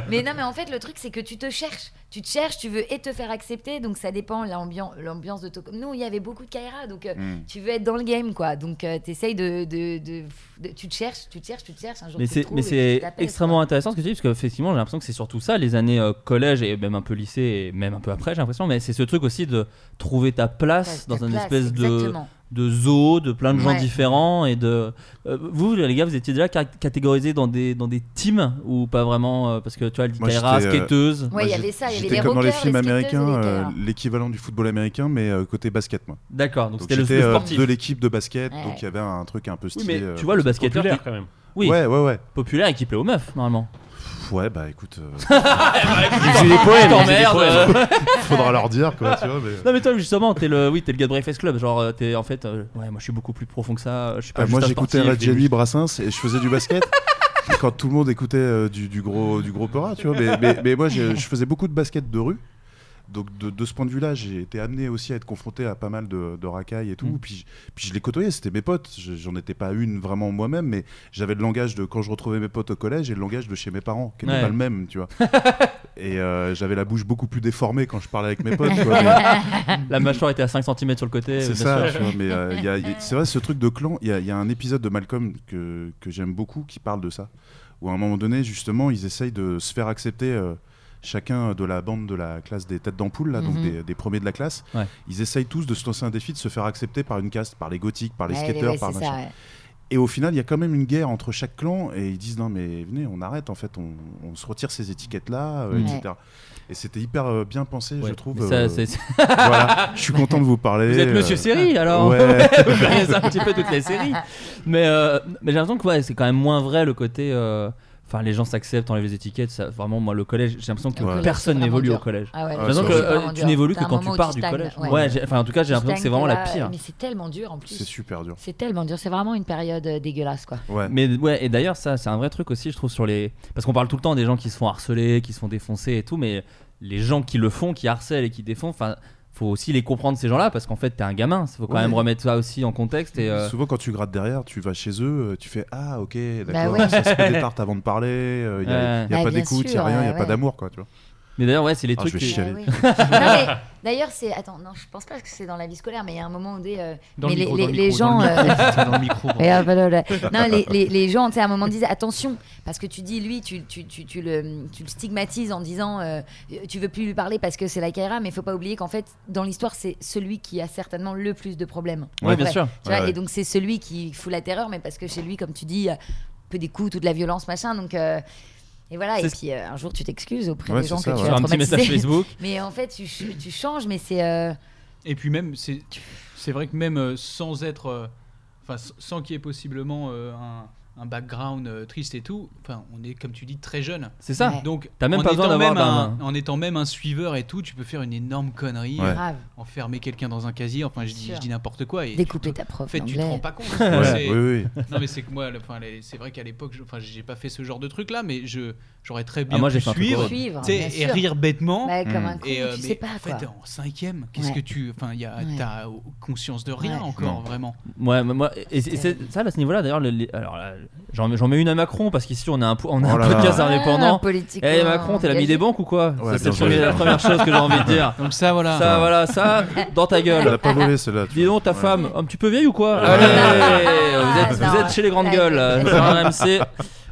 mais non, mais en fait, le truc, c'est que tu te cherches. Tu te cherches, tu veux et te faire accepter, donc ça dépend l'ambiance, l'ambiance de ton. Nous, il y avait beaucoup de Kaira, donc euh, Mm. tu veux être dans le game, quoi. Donc tu t'essayes de, de, de, de- Tu te cherches, tu te cherches, tu te cherches. Un jour, Mais c'est, extrêmement quoi. intéressant ce que tu dis, parce qu'effectivement, j'ai l'impression que c'est surtout ça, les années euh, collège et même un peu lycée, et même un peu après, j'ai l'impression, mais c'est ce truc aussi de trouver ta place Ta- dans ta une place, espèce de, exactement. de zoo, de plein de gens Ouais. différents, et de. euh, vous, les gars, vous étiez déjà ca- catégorisés dans des, dans des teams, ou pas vraiment, euh, parce que tu vois, Kaira, j'étais, euh, skateuse. Ouais, il y avait ça, il y avait les comme dans les films les américains, euh, l'équivalent du football américain, mais euh, côté basket, moi. D'accord, donc c'était le, euh, sportif. de l'équipe de basket, Ouais. donc il y avait un truc un peu Oui, stylé. mais euh, tu vois, le basketteur. Populaire quand même. Oui, Ouais, ouais, ouais. populaire et qui plaît aux meufs, normalement. Ouais, bah écoute, euh, J'ai des poèmes, t'emmerde. faudra leur dire, quoi, tu vois. Mais... Non mais toi justement t'es le oui t'es le gars de Breakfast Club genre euh, t'es en fait euh, ouais moi je suis beaucoup plus profond que ça je suis pas Ah, juste moi j'écoutais Red et- Jelly Brassens et je faisais du basket. Et quand tout le monde écoutait euh, du, du gros du gros Peura, tu vois. Mais, mais, mais moi je faisais beaucoup de basket de rue. Donc de, de ce point de vue-là, j'ai été amené aussi à être confronté à pas mal de, de racailles et tout. Mm. Puis, puis je les côtoyais, c'était mes potes. Je- J'en étais pas une vraiment moi-même, mais j'avais le langage de quand je retrouvais mes potes au collège et le langage de chez mes parents, qui n'était Ouais. pas le même, tu vois. et euh, j'avais la bouche beaucoup plus déformée quand je parlais avec mes potes. mais- la mâchoire était à 5 cm sur le côté c'est ça, sûr. tu vois, mais euh, il y a- il y a- c'est vrai, ce truc de clan, il y, a- il y a un épisode de Malcolm que, que j'aime beaucoup qui parle de ça, où à un moment donné, justement, ils essayent de se faire accepter, euh, chacun de la bande de la classe des têtes d'ampoule, là, donc Mhm. des, des premiers de la classe, Ouais. ils essayent tous de se lancer un défi de se faire accepter par une caste, par les gothiques, par les Ouais, skateurs, ouais, par machin. ça, ouais. Et au final, il y a quand même une guerre entre chaque clan et ils disent non mais venez, on arrête en fait, on, on se retire ces étiquettes là, etc. Et c'était hyper euh, bien pensé, Ouais, je trouve. ça, euh, voilà, je suis content de vous parler. vous êtes Monsieur euh, Série alors Ouais. vous connaissez un petit peu toutes les séries mais euh, mais j'ai l'impression que ouais, c'est quand même moins vrai le côté euh, Enfin, les gens s'acceptent, enlèvent les étiquettes. Ça, vraiment, moi, le collège, j'ai l'impression que personne n'évolue au collège. Ah ouais, J'ai Ah, l'impression que euh, tu n'évolues que quand tu pars tu du stagnes, collège. ouais. Enfin, en tout cas, j'ai l'impression que c'est vraiment la pire. Mais c'est tellement dur en plus. C'est super dur. C'est tellement dur. C'est vraiment une période euh, dégueulasse, quoi. Ouais. Mais ouais, et d'ailleurs, ça, c'est un vrai truc aussi, je trouve, sur les. Parce qu'on parle tout le temps des gens qui se font harceler, qui se font défoncer et tout, mais les gens qui le font, qui harcèlent et qui défoncent, enfin, faut aussi les comprendre, ces gens-là, parce qu'en fait, t'es un gamin. Il faut quand Ouais. même remettre ça aussi en contexte. Et, euh, Souvent, quand tu grattes derrière, tu vas chez eux, euh, tu fais Ah, ok, d'accord, Bah ouais. ça se fait des tartes avant de parler, il n'y a, Ouais. y a Bah, pas bien d'écoute, il n'y a rien, il n'y a ouais, pas d'amour, quoi, tu vois. Mais d'ailleurs, ouais, c'est les Ah, trucs. je vais qui- chialer. Ouais, oui. Non, mais D'ailleurs, c'est. Attends, non, je pense pas que c'est dans la vie scolaire, mais il y a un moment où des. euh, Dans mais le micro, les, dans le les micro, dans gens. non, les, les, les gens, tu sais, à un moment disaient attention, parce que tu dis lui, tu, tu, tu, tu le, tu le stigmatises en disant euh, tu veux plus lui parler parce que c'est la Kaira, mais il faut pas oublier qu'en fait, dans l'histoire, c'est celui qui a certainement le plus de problèmes. Ouais, En bien vrai. sûr. Tu vois, Ouais, ouais. Et donc, c'est celui qui fout la terreur, mais parce que chez lui, comme tu dis, peu des coups, toute la violence, machin. Donc. euh, et voilà, et C'est- puis euh, un jour tu t'excuses auprès Ouais, des gens ça, que tu as un petit message. Facebook. Mais en fait, tu, ch- tu changes, mais c'est. euh, Et puis même, c'est c'est vrai que même euh, sans être, enfin sans qu'il y ait possiblement euh, un, un background euh, triste et tout, enfin on est comme tu dis très jeune. C'est ça. Ouais. Donc T'as même en pas besoin étant d'avoir un- en étant même un suiveur et tout, tu peux faire une énorme connerie, Ouais. euh, grave. enfermer quelqu'un dans un casier. Enfin, je dis, Sûr. je dis n'importe quoi. Et Découper tu- ta prof En fait, tu te rends pas compte. Ouais, C'est- oui, oui. Non mais c'est que moi, enfin, c'est vrai qu'à l'époque, je- enfin, j'ai pas fait ce genre de truc là, mais je j'aurais très bien Ah, moi, pu suivre. Suivre, bien et sûr. rire bêtement. Bah, comme Mm. un con, Et, euh, tu mais sais pas en quoi. fait, en cinquième, qu'est-ce que tu, enfin, il y a, Ouais. t'as conscience de rien encore vraiment. Ouais, moi, et, et c'est ça, à ce niveau-là, d'ailleurs, alors j'en j'en mais une à Macron parce qu'ici on a un, on a Oh un podcast Ah, indépendant. Eh Macron, t'es l'ami des banques ou quoi Ouais, Ça, C'est la première chose que j'ai envie de dire. Donc ça, voilà. Ça, voilà, ça, dans ta Elle a gueule. pas volé celle-là. tu Dis vois. donc, ta Ouais. femme, un petit peu vieille ou quoi Ouais. Allez, Ah, vous êtes, vous non. êtes chez les grandes Ouais. gueules. un RMC.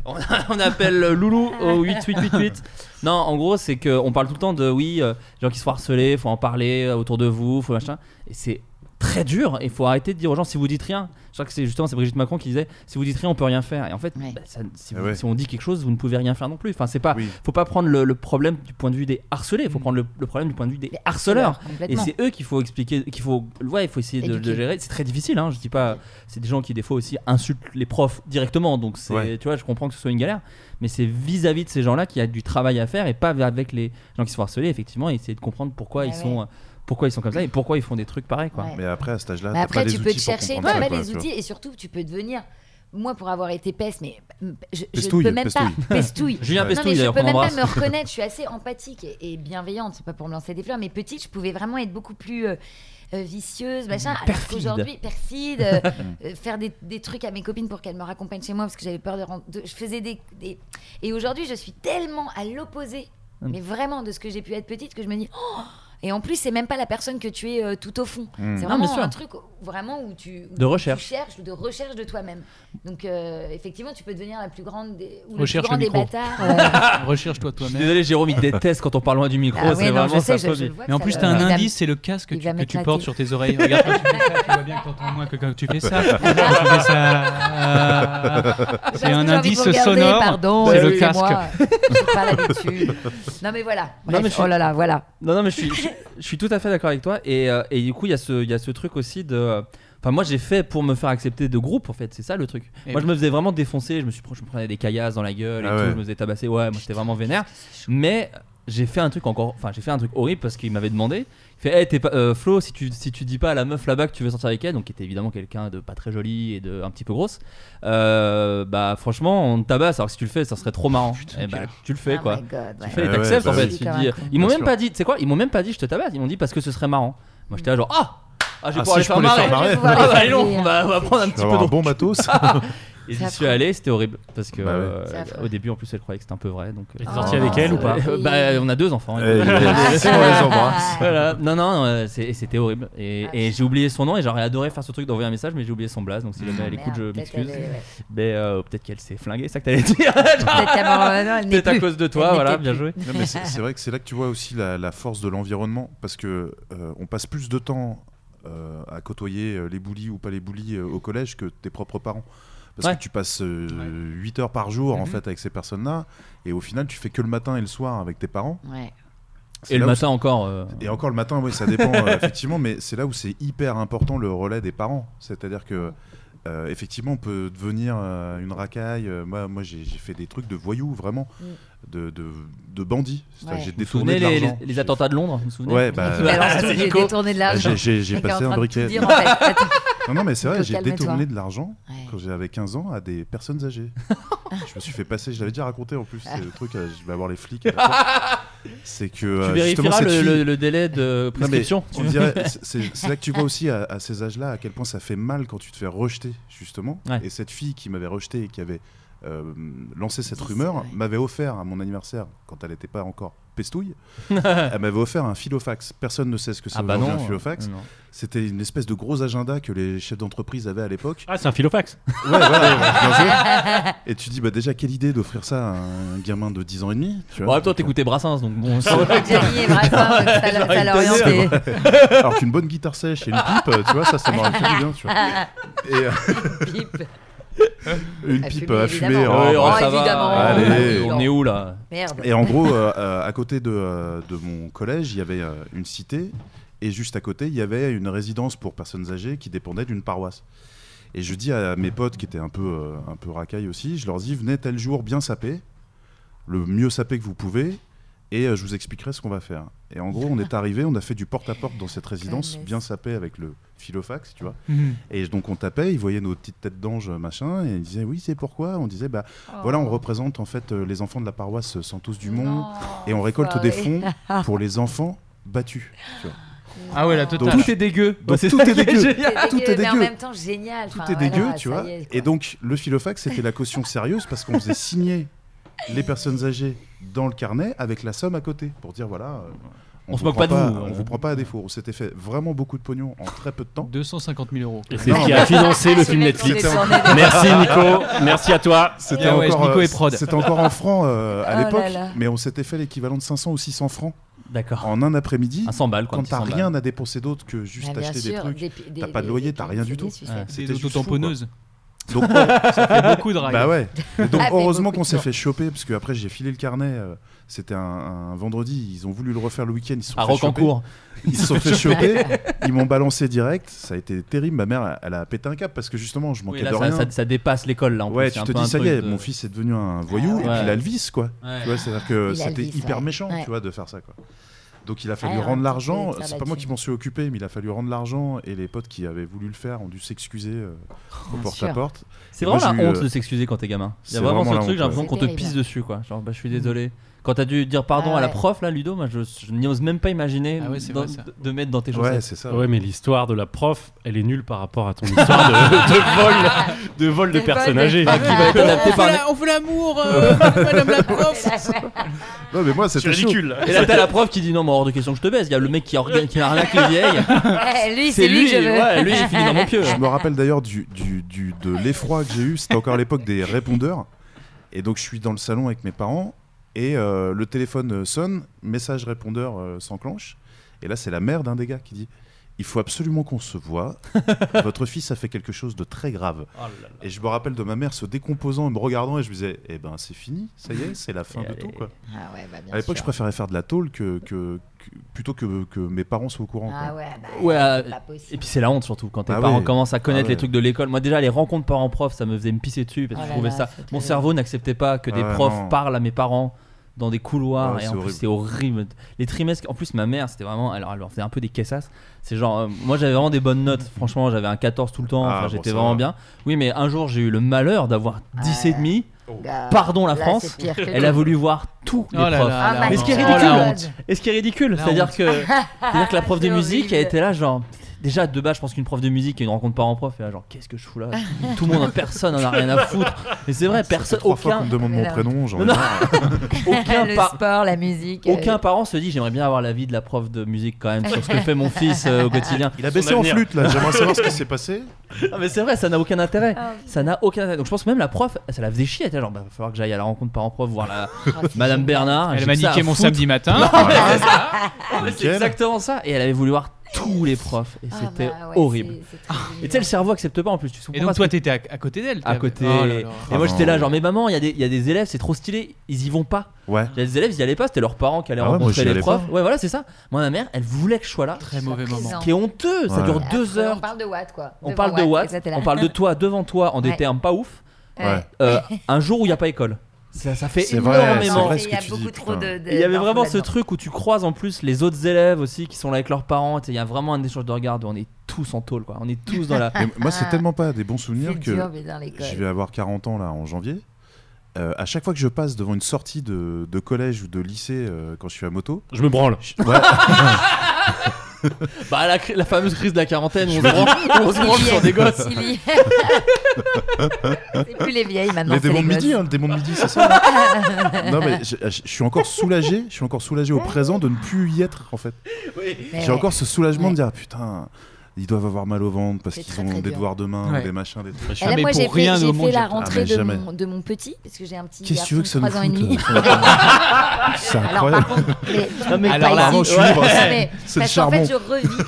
On, on appelle Loulou au 8888. Non, en gros, c'est qu'on parle tout le temps de oui, euh, les gens qui se font harceler, faut en parler euh, autour de vous, faut machin. Et c'est très dur. Il faut arrêter de dire aux gens si vous dites rien. Je crois que c'est justement c'est Brigitte Macron qui disait si vous dites rien, on peut rien faire. Et en fait, bah, ça- si, Eh vous- si on dit quelque chose, vous ne pouvez rien faire non plus. Enfin, c'est pas. Oui. Faut pas prendre le, le problème du point de vue des harcelés. Il faut prendre le, le problème du point de vue des Les harceleurs. Et c'est eux qu'il faut expliquer, qu'il faut, ouais, il faut essayer de, de gérer. C'est très difficile, hein, je dis pas. C'est des gens qui des fois aussi insultent les profs directement, donc c'est, Ouais. tu vois, je comprends que ce soit une galère, mais c'est vis-à-vis de ces gens-là qu'il y a du travail à faire et pas avec les gens qui se font harceler, effectivement, et essayer de comprendre pourquoi Ouais, ils ouais. sont, pourquoi ils sont comme ça et pourquoi ils font des trucs pareils, quoi. Ouais. Mais après, à cet âge-là, après, pas les tu peux outils te chercher, pas quoi, les tu et surtout, tu peux devenir. Moi, pour avoir été peste, mais je, je peux même pas. pestouille. Julien. Non, mais je peux même pas me reconnaître. Je suis assez empathique et, et bienveillante. C'est pas pour me lancer des fleurs, mais petite, je pouvais vraiment être beaucoup plus euh, euh, vicieuse, machin. Alors qu'aujourd'hui, perfide, euh, euh, faire des, des trucs à mes copines pour qu'elles me raccompagnent chez moi parce que j'avais peur de, rentrer. Je faisais des, des- Et aujourd'hui, je suis tellement à l'opposé, Mm. mais vraiment de ce que j'ai pu être petite que je me dis. Oh et en plus, c'est même pas la personne que tu es euh, tout au fond. Mm. C'est vraiment un truc où- vraiment où tu, où De recherche. tu cherches, de recherche de toi-même. Donc, euh, effectivement, tu peux devenir la plus grande des, ou Recherche le plus le grand des micro. bâtards. euh, Recherche-toi toi-même. désolé, Jérôme, il déteste quand on parle loin du micro, Ah c'est vraiment je sais, sa je, je phobie. le vois Mais en plus, ça t'as le- un indice, c'est le casque que tu, que tu portes sur tes oreilles. Regarde quand tu fais ça, tu vois bien que t'entends moins que quand tu fais ça. Tu ça, euh, c'est un indice sonore. Pardon, c'est le excusez-moi. casque. J'ai pas l'habitude. Non, mais voilà. Bref, Oh là là, voilà. Non, non, mais je suis, je, suis tout à fait d'accord avec toi. Et, euh, et du coup, il y, a ce- il y a ce truc aussi de. Enfin, moi, j'ai fait pour me faire accepter de groupe, en fait. C'est ça le truc. Et moi, je me faisais vraiment défoncer. Je me, suis, je me prenais des caillasses dans la gueule et Ah tout. ouais. Je me faisais tabasser. Ouais, moi, j'étais vraiment vénère. Mais j'ai fait un truc encore. Enfin, j'ai fait un truc horrible parce qu'il m'avait demandé. Fait Hey, t'es pas, euh, Flo, si tu, si tu dis pas à la meuf là-bas que tu veux sortir avec elle, donc qui était évidemment quelqu'un de pas très joli et de un petit peu grosse, euh, bah franchement, on te tabasse. Alors que si tu le fais, ça serait trop marrant. et bah, tu le fais Oh quoi. Tu fais et Ouais, t'acceptes en bah fait. Tu dis- ils m'ont même pas dit, tu sais quoi Ils m'ont même pas dit je te tabasse. Ils m'ont dit parce que ce serait marrant. Moi j'étais là genre ah ah je vais Ah, pouvoir si les faire peux les faire marrer. Ah bah on va, on va prendre un petit peu de bon matos. Et j'y suis allé, c'était horrible parce que Bah ouais. euh, au début en plus elle croyait que c'était un peu vrai donc. Et t'es Oh, sorti avec elle ou pas Euh, Bah on a deux enfants. Les embrasse. Voilà. Non, non, euh, c'était horrible. Et, et j'ai oublié son nom et j'aurais adoré faire ce truc d'envoyer un message, mais j'ai oublié son blaze. Donc si jamais Ah, elle écoute, je m'excuse. Mais euh, peut-être qu'elle s'est flinguée, c'est ça que t'allais dire. Peut-être euh, à cause de toi, voilà, bien joué. C'est vrai que c'est là que tu vois aussi la, force de l'environnement parce que euh, on passe plus de temps euh, à côtoyer euh, les bullies ou pas les euh, au collège que tes propres parents. Parce Ouais. que tu passes 8 heures par jour en Mhm. fait avec ces personnes-là et au final tu fais que le matin et le soir avec tes parents. Ouais. Et le matin encore. euh, Et encore le matin, oui, ça dépend euh, effectivement, mais c'est là où c'est hyper important le relais des parents. C'est-à-dire que euh, effectivement, on peut devenir euh, une racaille. Euh, moi, moi, j'ai fait des trucs de voyous, vraiment, Mm. de, de, de bandits. Ouais. J'ai Vous vous détourné souvenez de les, l'argent. les- les attentats de Londres Vous vous souvenez Ouais, bah, j'ai détourné de l'argent. j'ai- passé un briquet. tout dire, en fait. Non, non, mais c'est vrai, j'ai détourné de l'argent Ouais. quand j'avais 15 ans à des personnes âgées. je me suis fait passer, je l'avais déjà raconté en plus, c'est le truc, euh, je vais avoir les flics. C'est que Tu euh, vérifieras le, fille- le- le délai de prescription. c'est- c'est c'est là que tu vois aussi à, à ces âges-là à quel point ça fait mal quand tu te fais rejeter justement. Ouais. Et cette fille qui m'avait rejeté et qui avait euh, lancé cette rumeur m'avait offert à mon anniversaire, quand elle n'était pas encore pestouille, elle m'avait offert un philofax. Personne ne sait ce que c'est Ah bah un philofax. non. C'était une espèce de gros agenda que les chefs d'entreprise avaient à l'époque. Ah, c'est un philofax. Ouais, voilà. Et tu dis, bah déjà, quelle idée d'offrir ça à un gamin de 10 ans et demi tu vois. Bon, même temps, t'écoutais Brassens, donc bon. c'est Gianni et Brassens, ça l'a- orienté. Alors qu'une bonne guitare sèche et une pipe, euh, tu vois, ça, ça m'aurait fait du bien, tu vois. Et euh, Pipe. Une À pipe fumer, à fumer. évidemment. oh, Ouais, bah. ça va. évidemment. Allez. on est où là Merde. Et en gros, euh, euh, à côté de, euh, de mon collège, il y avait euh, une cité, et juste à côté, il y avait une résidence pour personnes âgées qui dépendait d'une paroisse. Et je dis à mes potes qui étaient un peu, euh, un peu racailles aussi, je leur dis, venez tel jour bien sapé, le mieux sapé que vous pouvez, et euh, je vous expliquerai ce qu'on va faire. Et en gros, on est arrivé, on a fait du porte-à-porte dans cette résidence, bien sapé avec le filofax, tu vois. Mhm. Et donc on tapait, ils voyaient nos petites têtes d'ange, machin, et ils disaient, oui, c'est pourquoi? On disait, bah Oh. voilà, on représente en fait euh, les enfants de la paroisse Santos Dumont, Non, et on récolte des fonds pour les enfants battus. tu vois. Ah ouais, la Donc, totale. Tout est dégueu. Donc, c'est tout est dégueu. tout dégueu, est mais en dégueu. même temps génial. Tout Enfin, est dégueu, voilà, tu vois. est. Et donc le filofax, c'était la caution sérieuse parce qu'on faisait signer les personnes âgées dans le carnet avec la somme à côté pour dire voilà. euh, On se vous moque prend pas de vous, On euh. vous prend pas à défaut. On s'était fait vraiment beaucoup de pognon en très peu de temps. 250 000 euros. Et c'est ce qui a financé le Se film Netflix. Merci Nico, merci à toi. C'était Ah ouais, encore, Nico euh, et prod. c'était encore en francs euh, Oh à là l'époque, mais on s'était fait l'équivalent de 500 ou 600 francs D'accord. en un après-midi. Un 100 balles, Quand t'as 100 balles. rien à dépenser d'autre que juste Ah, bien acheter des sûr, trucs. des- t'as pas de loyer, t'as rien des- du tout. C'était des juste fou, Donc, Ça fait beaucoup de rails. Bah ouais. Et donc heureusement qu'on s'est fait choper parce que après j'ai filé le carnet. euh, C'était un, un vendredi. Ils ont voulu le refaire le week-end. Ils se sont À fait choper. Rocancourt. Ils se sont fait choper. Ils m'ont balancé direct. Ça a été terrible. Ma mère, elle a pété un cap parce que justement, je manquais Oui, là, de ça, rien. ça- ça dépasse l'école là. En ouais, plus, tu te peu dis un ça y truc est, de- mon fils est devenu un voyou et Ouais. puis il a le vice quoi. Ouais. Tu vois, c'est-à-dire que Il a le c'était vice, hyper ouais. méchant, Ouais. tu vois, de faire ça quoi. Donc il a fallu Ouais, rendre l'argent. C'est pas moi qui m'en suis occupé, mais il a fallu rendre l'argent et les potes qui avaient voulu le faire ont dû s'excuser euh, au Bien porte sûr. à porte. C'est vraiment la honte euh, de s'excuser quand t'es gamin. Il y a vraiment ce truc, j'ai l'impression qu'on te pisse dessus quoi. Genre, bah je suis désolé. Quand t'as dû dire pardon Ah à la ouais. prof là, Ludo, moi je, je n'ose même pas imaginer Ah ouais, c'est dans- vrai, ça. de, de mettre dans tes Ouais, chaussettes. c'est ça. Ouais, mais l'histoire de la prof, elle est nulle par rapport à ton histoire de, de vol, de vol de De personnes âgées. Ah, qui va être adapté On par fait, les- la- on fait l'amour, euh, madame la prof. Non, mais moi c'était chaud. Et là t'as la prof qui dit non, mais hors de question que je te baise. Il y a le mec qui, orga- qui a rien que les vieilles. Eh, lui, c'est lui que je veux. ouais, lui j'ai fini dans mon pieu. Je me rappelle d'ailleurs du, du, du- de l'effroi que j'ai eu. C'était encore à l'époque des répondeurs. Et donc, je suis dans le salon avec mes parents. Et euh, le téléphone sonne. Message répondeur euh, s'enclenche. Et là, c'est la mère d'un des gars qui dit Il faut absolument qu'on se voit. Votre fils a fait quelque chose de très grave. Oh là là. Et je me rappelle de ma mère se décomposant et me regardant. Et je me disais Eh ben, c'est fini. Ça y est, c'est la fin Et de allez. tout. Quoi. Ah ouais, bah bien À l'époque, je préférais faire de la tôle que, que, que- plutôt que, que mes parents soient au courant. quoi. Ah ouais, bah, Ouais, euh, pas possible. Et puis c'est la honte surtout quand tes Ah parents ouais. commencent à connaître Ah les trucs de l'école. Moi déjà les rencontres parents-prof ça me faisait me pisser dessus parce que Oh je trouvais là, ça. Mon cerveau n'acceptait pas que des profs non. parlent à mes parents dans des couloirs Ouais, et en c'est plus horrible. c'était horrible. Les trimestres, en plus ma mère c'était vraiment, alors elle en faisait un peu des caissasses. C'est genre, euh, moi j'avais vraiment des bonnes notes. Franchement j'avais un 14 tout le temps. Ah, enfin, bon, j'étais vraiment va. bien. Oui mais un jour j'ai eu le malheur d'avoir 10 et demi. Gars, Pardon la là, France. c'est Elle a voulu voir tous les Oh là profs. là, Ah, la my Mais ce qui est ridicule, Oh. Et ce qui est ridicule, c'est-à-dire que, que la prof de C'est musique elle était là genre déjà de base je pense qu'une prof de musique et une rencontre parent-prof est là genre qu'est-ce que je fous là Tout le monde personne en a rien à foutre. Et c'est vrai personne trois fois qu'on aucun me demande mon Mais non. prénom. J'en ai Non, non. aucun le par- sport, la musique. euh, aucun parent se dit j'aimerais bien avoir la vie de la prof de musique quand même sur ce que fait mon fils euh, au quotidien. Il a baissé en flûte là. J'aimerais savoir ce qui s'est passé. Ah, mais c'est vrai, ça n'a aucun intérêt. Ah, Ça n'a aucun intérêt. Donc je pense que même la prof, ça la faisait chier. Elle était genre, bah, va falloir que j'aille à la rencontre parent-prof voir la c'est Madame. Bernard. Elle m'a niqué mon foutre. samedi matin. Non, mais c'est. Mais exactement ça. Et elle avait voulu voir tous les profs. Et Ah, c'était bah, ouais, horrible. c'est très Et tu sais, le cerveau accepte pas en plus. Tu Et donc toi que- t'étais à, à côté d'elle. à côté. Oh là là. Et Ah moi j'étais là, genre, mais maman, il y, a des- il y a des élèves, c'est trop stylé, ils y vont pas. Ouais. Il y a des élèves, ils y allaient pas, c'était leurs parents qui allaient Ah rencontrer les profs. pas. Ouais, voilà, c'est ça. Moi, ma mère, elle voulait que je sois là. Très mauvais moment. Qui est honteux, ça dure deux heures. On parle de Watt, quoi. On parle de Watt, on parle de toi devant toi en des termes pas ouf. Euh, un jour où il n'y a pas école. Ça, ça fait vrai, énormément. vrai ce Il y a que tu beaucoup dis, trop putain. de. il y avait vraiment ce truc où tu croises en plus les autres élèves aussi qui sont là avec leurs parents. Il y a vraiment un échange de regards. où On est tous en tôle, quoi. On est tous dans la. Moi, c'est tellement pas des bons souvenirs que dur, je vais avoir 40 ans là en janvier. Euh, à chaque fois que je passe devant une sortie de, de collège ou de lycée euh, quand je suis à moto, Je me branle. je- ouais, Bah, la, fameuse crise de la quarantaine où on se branle, on se y sur est. des gosses. Il y est. C'est plus les vieilles maintenant. Les c'est démons de midi, hein, le démon de midi, c'est ça. non mais je, je suis encore soulagé, je suis encore soulagé au présent de ne plus y être en fait. J'ai encore ce soulagement Ouais. de dire putain, ils doivent avoir mal au ventre parce qu'ils ont très des dur. devoirs de main Ouais. ou des machins, des trucs. Et là, mais moi, pour j'ai fait, rien j'ai au fait monde, la rentrée Ah, de, jamais. mon, de mon petit, parce que j'ai un petit Qu'est-ce que tu veux que ça garçon de 3 ans et demi. C'est Alors, incroyable. contre, mais, Non, mais Alors là, je suis Ouais. libre. Parce qu'en fait, je revis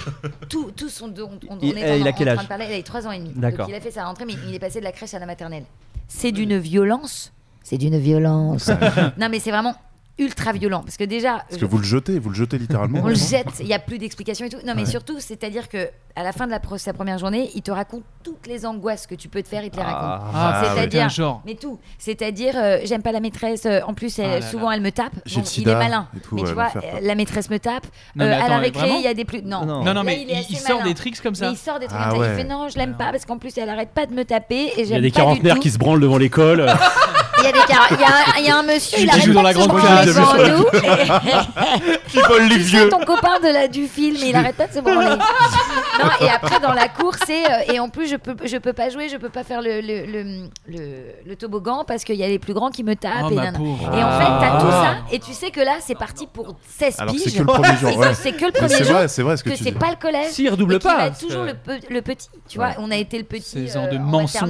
tout, tout son. On, on, on Il- est eh, il en- a quel âge de parler, il a 3 ans et demi. D'accord. Donc, il a fait sa rentrée, mais il est passé de la crèche à la maternelle. C'est d'une violence. C'est d'une violence. non, mais c'est vraiment ultra violent. Parce que déjà. Parce que vous le jetez, vous le jetez littéralement. On le jette, il n'y a plus d'explication et tout. Non, mais surtout, c'est-à-dire que à la fin de la pro- sa première journée, il te raconte toutes les angoisses que tu peux te faire, il te les raconte. Ah, Ah, c'est-à-dire, mais tout. C'est-à-dire, euh, j'aime pas la maîtresse. euh, en plus, elle- Ah là souvent, elle me tape. Bon, le il sida est malin. et tout, mais ouais, tu vois, la maîtresse me tape. Non, Euh, mais à la attends, récré, il y a des plus. Non, Non. Non, Là, mais il, sort des tricks comme Mais ça. il sort des trucs Ah comme ça. Il ouais. fait non, je l'aime pas parce qu'en plus elle arrête pas de me taper et Il y a j'aime des pas du quarantenaires tout. qui se branlent devant l'école. Il y a un- il y a un monsieur, il joue pas dans la grande cage. Devant nous. et- Qui vole les Tu sais, ton copain de la, du film, il arrête pas de se branler. non, et après, dans la cour, c'est. euh, et en plus, je peux, je peux pas jouer, je peux pas faire le, le, le, le- le toboggan parce qu'il y a les plus grands qui me tapent. Oh, et, et en fait, t'as tout Ah. ça, et tu sais que là, c'est parti pour 16 Alors piges. c'est que le premier jour. ouais. C'est que le premier C'est jour. vrai, c'est vrai ce que Que tu c'est pas le collège. Si, il redouble et pas. être toujours le, pe- le petit. Tu vois, on a été le petit. Ces euh, de en mensonges.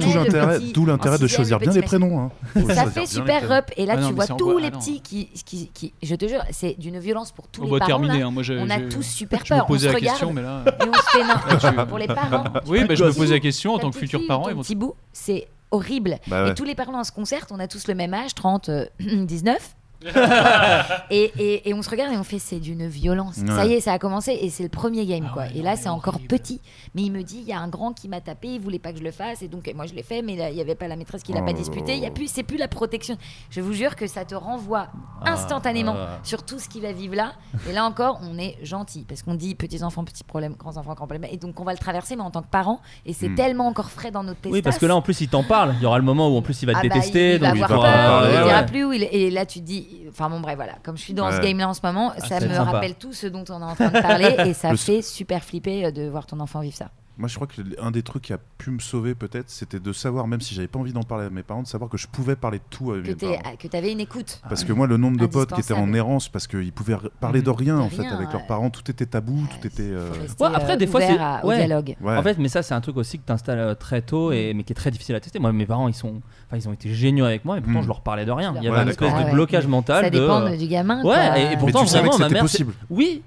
d'où l'intérêt de choisir bien les prénoms. hein. Ça fait super rep. Et là, Ah non, tu vois c'est tous les Ah petits qui, qui, qui- Je te jure, c'est d'une violence pour tous On les va parents. terminer. là. hein, Moi, je, On a tous super je me peur. On se posais la regarde question, mais là. et on se fait non. Pour les parents. Oui, bah, je me posais la question en ta tant que futur parent. petit bout, c'est horrible. Bah. Et tous les parents, on se concerte, on a tous le même âge, 30, euh, 19. et, et, et on se regarde et on fait c'est d'une violence. Ça y est, ça a commencé et c'est le premier game Ah quoi. ouais, et là c'est encore petit, mais il me dit il y a un grand qui m'a tapé, il voulait pas que je le fasse et donc moi je l'ai fait, mais il y avait pas la maîtresse qui l'a Oh pas disputé. Il y a plus, c'est plus la protection. Je vous jure que ça te renvoie instantanément ah. sur tout ce qui va vivre là. Et là encore, on est gentil parce qu'on dit petits enfants petits problèmes, grands enfants grands problèmes, et donc on va le traverser mais en tant que parent. Et c'est Hmm. tellement encore frais dans notre Oui, parce que là en plus il t'en parle. Il y aura le moment où en plus il va te ah bah, détester. il, donc il avoir peur, ouais. dira plus où il. Et là, tu te dis. Enfin bon, bref, voilà. Comme je suis dans ce game-là en ce moment, ça c'est me sympa. rappelle tout ce dont on est en train de parler et ça Le- fait super flipper de voir ton enfant vivre ça. Moi, je crois que un des trucs qui a pu me sauver, peut-être, c'était de savoir, même si j'avais pas envie d'en parler à mes parents, de savoir que je pouvais parler de tout à Que mes parents. que t'avais une écoute. Parce que moi, le nombre de potes qui étaient en errance, parce qu'ils pouvaient parler de rien, De en fait, avec leurs parents, tout était tabou, tout était. euh, après, euh, des fois, c'est- ouais. dialogue. ouais. En fait, mais ça, c'est un truc aussi que tu installes très tôt, et, mais qui est très difficile à tester. Moi, mes parents, ils sont, enfin, ils ont été géniaux avec moi, et pourtant, Mm. je leur parlais de rien. Il y Ouais, avait une espèce de Ah blocage mental. Ça dépend du gamin. Ouais, et- pourtant, tu savais que vraiment, ma c'était mère, possible. Oui.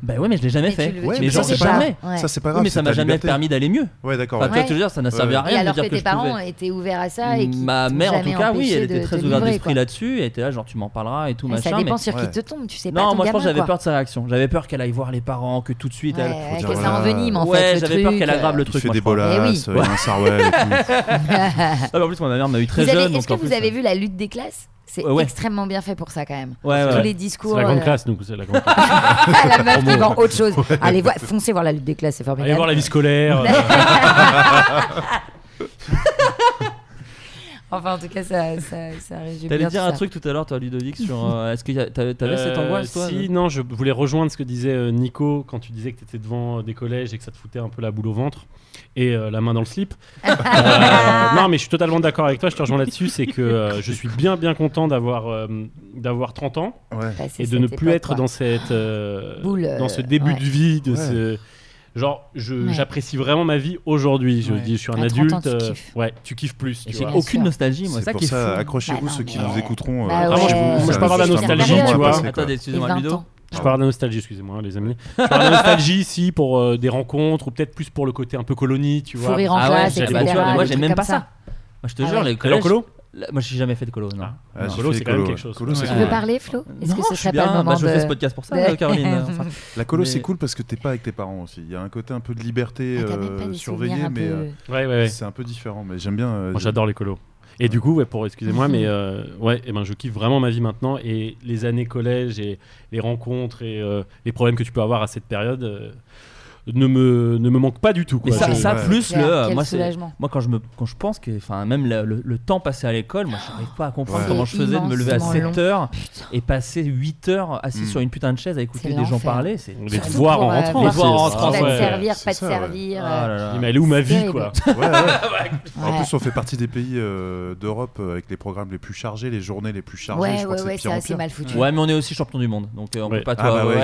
Bah ouais, mais je l'ai jamais Mais fait. tu le- Ouais, tu mais j'en faisais sais pas. jamais. Ouais. Ça, c'est pas Oui, grave. mais ça c'est m'a jamais liberté. permis d'aller mieux. Ouais, d'accord. Enfin, ouais. tu vois, je veux dire, ça n'a servi à Ouais. rien Et de alors dire que que tes parents pouvais. étaient ouverts à ça et qui Ma mère, en jamais tout cas, oui, elle de était très te ouverte d'esprit là-dessus. Elle était là, genre, tu m'en parleras et tout, Et machin. Ça dépend mais- sur qui Ouais. te tombe, tu sais pas. Non, moi je pense j'avais peur de sa réaction. J'avais peur qu'elle aille voir les parents, que tout de suite. Ouais, que ça envenime en Ouais, fait. le j'avais peur qu'elle aggrave le truc. des je pense. bolas, Eh a un sarwell et tout. Ah, bah, en plus, ma mère m'a eu très jeune. Est-ce que vous avez euh, vu la lutte des classes? C'est Ouais, extrêmement bien fait pour ça quand même. Ouais, ouais, Tous ouais. les C'est discours. la grande euh, classe, nous. C'est la grande classe. la meuf qui vend autre chose. Allez, voir, foncez voir la lutte des classes, c'est formidable. Allez voir la vie scolaire. Enfin, en tout cas, ça, ça, ça résume T'allais bien dire tout un ça. truc tout à l'heure, toi, Ludovic, sur. euh, Est-ce que y a- t'avais t'avais cette Euh, angoisse, toi Si, non, je voulais rejoindre ce que disait euh, Nico quand tu disais que tu étais devant euh, des collèges et que ça te foutait un peu la boule au ventre et euh, la main dans le slip. Euh, non, mais je suis totalement d'accord avec toi, je te rejoins là-dessus, c'est que euh, je suis bien bien content d'avoir euh, d'avoir 30 ans Ouais. Bah, c'est et de ne cette plus époque, être quoi. dans cette euh, Boule, euh, dans ce début ouais. de vie de Ouais. ce genre Ouais. j'apprécie vraiment ma vie aujourd'hui je Ouais. dis je suis un À 30 adulte ans, tu euh, kiffes. ouais tu kiffes plus J'ai aucune sûr. nostalgie, moi, C'est ça pour ça, accrochez-vous Bah ceux qui nous écouteront. Bah Ah, moi, je- ouais, moi, je c'est parle de la nostalgie, tu vois. Attendez, excusez-moi, 20 Ludo. ans. Je parle de nostalgie, excusez-moi, les amis. Je parle de nostalgie ici pour euh, des rencontres ou peut-être plus pour le côté un peu colonie, tu vois. Fou rire en Ah ouais, classe, j'allais etc. pas- tu vois, mais moi, des j'ai trucs même pas ça. Moi, je te Ah jure, ouais. les collèges. Moi, j'ai jamais fait de colo, non. Ah. Ah, Non. Colo, c'est quand même colo, quelque chose. Colo, Ouais. Tu cool. veux parler, Flo? Est-ce que je ce serait pas le moment Bah, je fais de- ce podcast pour ça, de- euh, Caroline. Enfin, La colo, Mais- c'est cool parce que t'es pas avec tes parents aussi. Il y a un côté un peu de liberté Ah, euh, surveillée, mais peu- euh, Ouais, ouais, ouais. c'est un peu différent. Mais j'aime bien. euh, Moi, j'adore les colos. Et du coup, ouais, pour excusez-moi, mais euh, ouais, et ben je kiffe vraiment ma vie maintenant et les années collège et les rencontres et euh, les problèmes que tu peux avoir à cette période. Euh, ne me, ne me manque pas du tout. Mais Quoi. ça, Je- ça ouais. plus le. euh, quel moi, moi, quand je, me, quand je pense que. Enfin, même le, le- le temps passé à l'école, moi, je n'arrive pas à comprendre Ouais. comment je faisais de me lever à Immensement 7 heures et passer 8 heures assis Mm. sur une putain de chaise à écouter des gens parler. C'est. Les devoirs pour, en euh, rentrant. voir Les devoirs en rentrant, Pas te servir, pas te ça, ouais. servir. Ah euh. Mais elle est où ma vie, quoi. En plus, on fait partie des pays euh, d'Europe euh, avec les programmes les plus chargés, les journées les plus chargées. Ouais, ouais, ouais, de c'est assez mal foutu. Ouais, mais on est aussi champion du monde, donc euh, on peut pas Ah toi. bah ouais, mon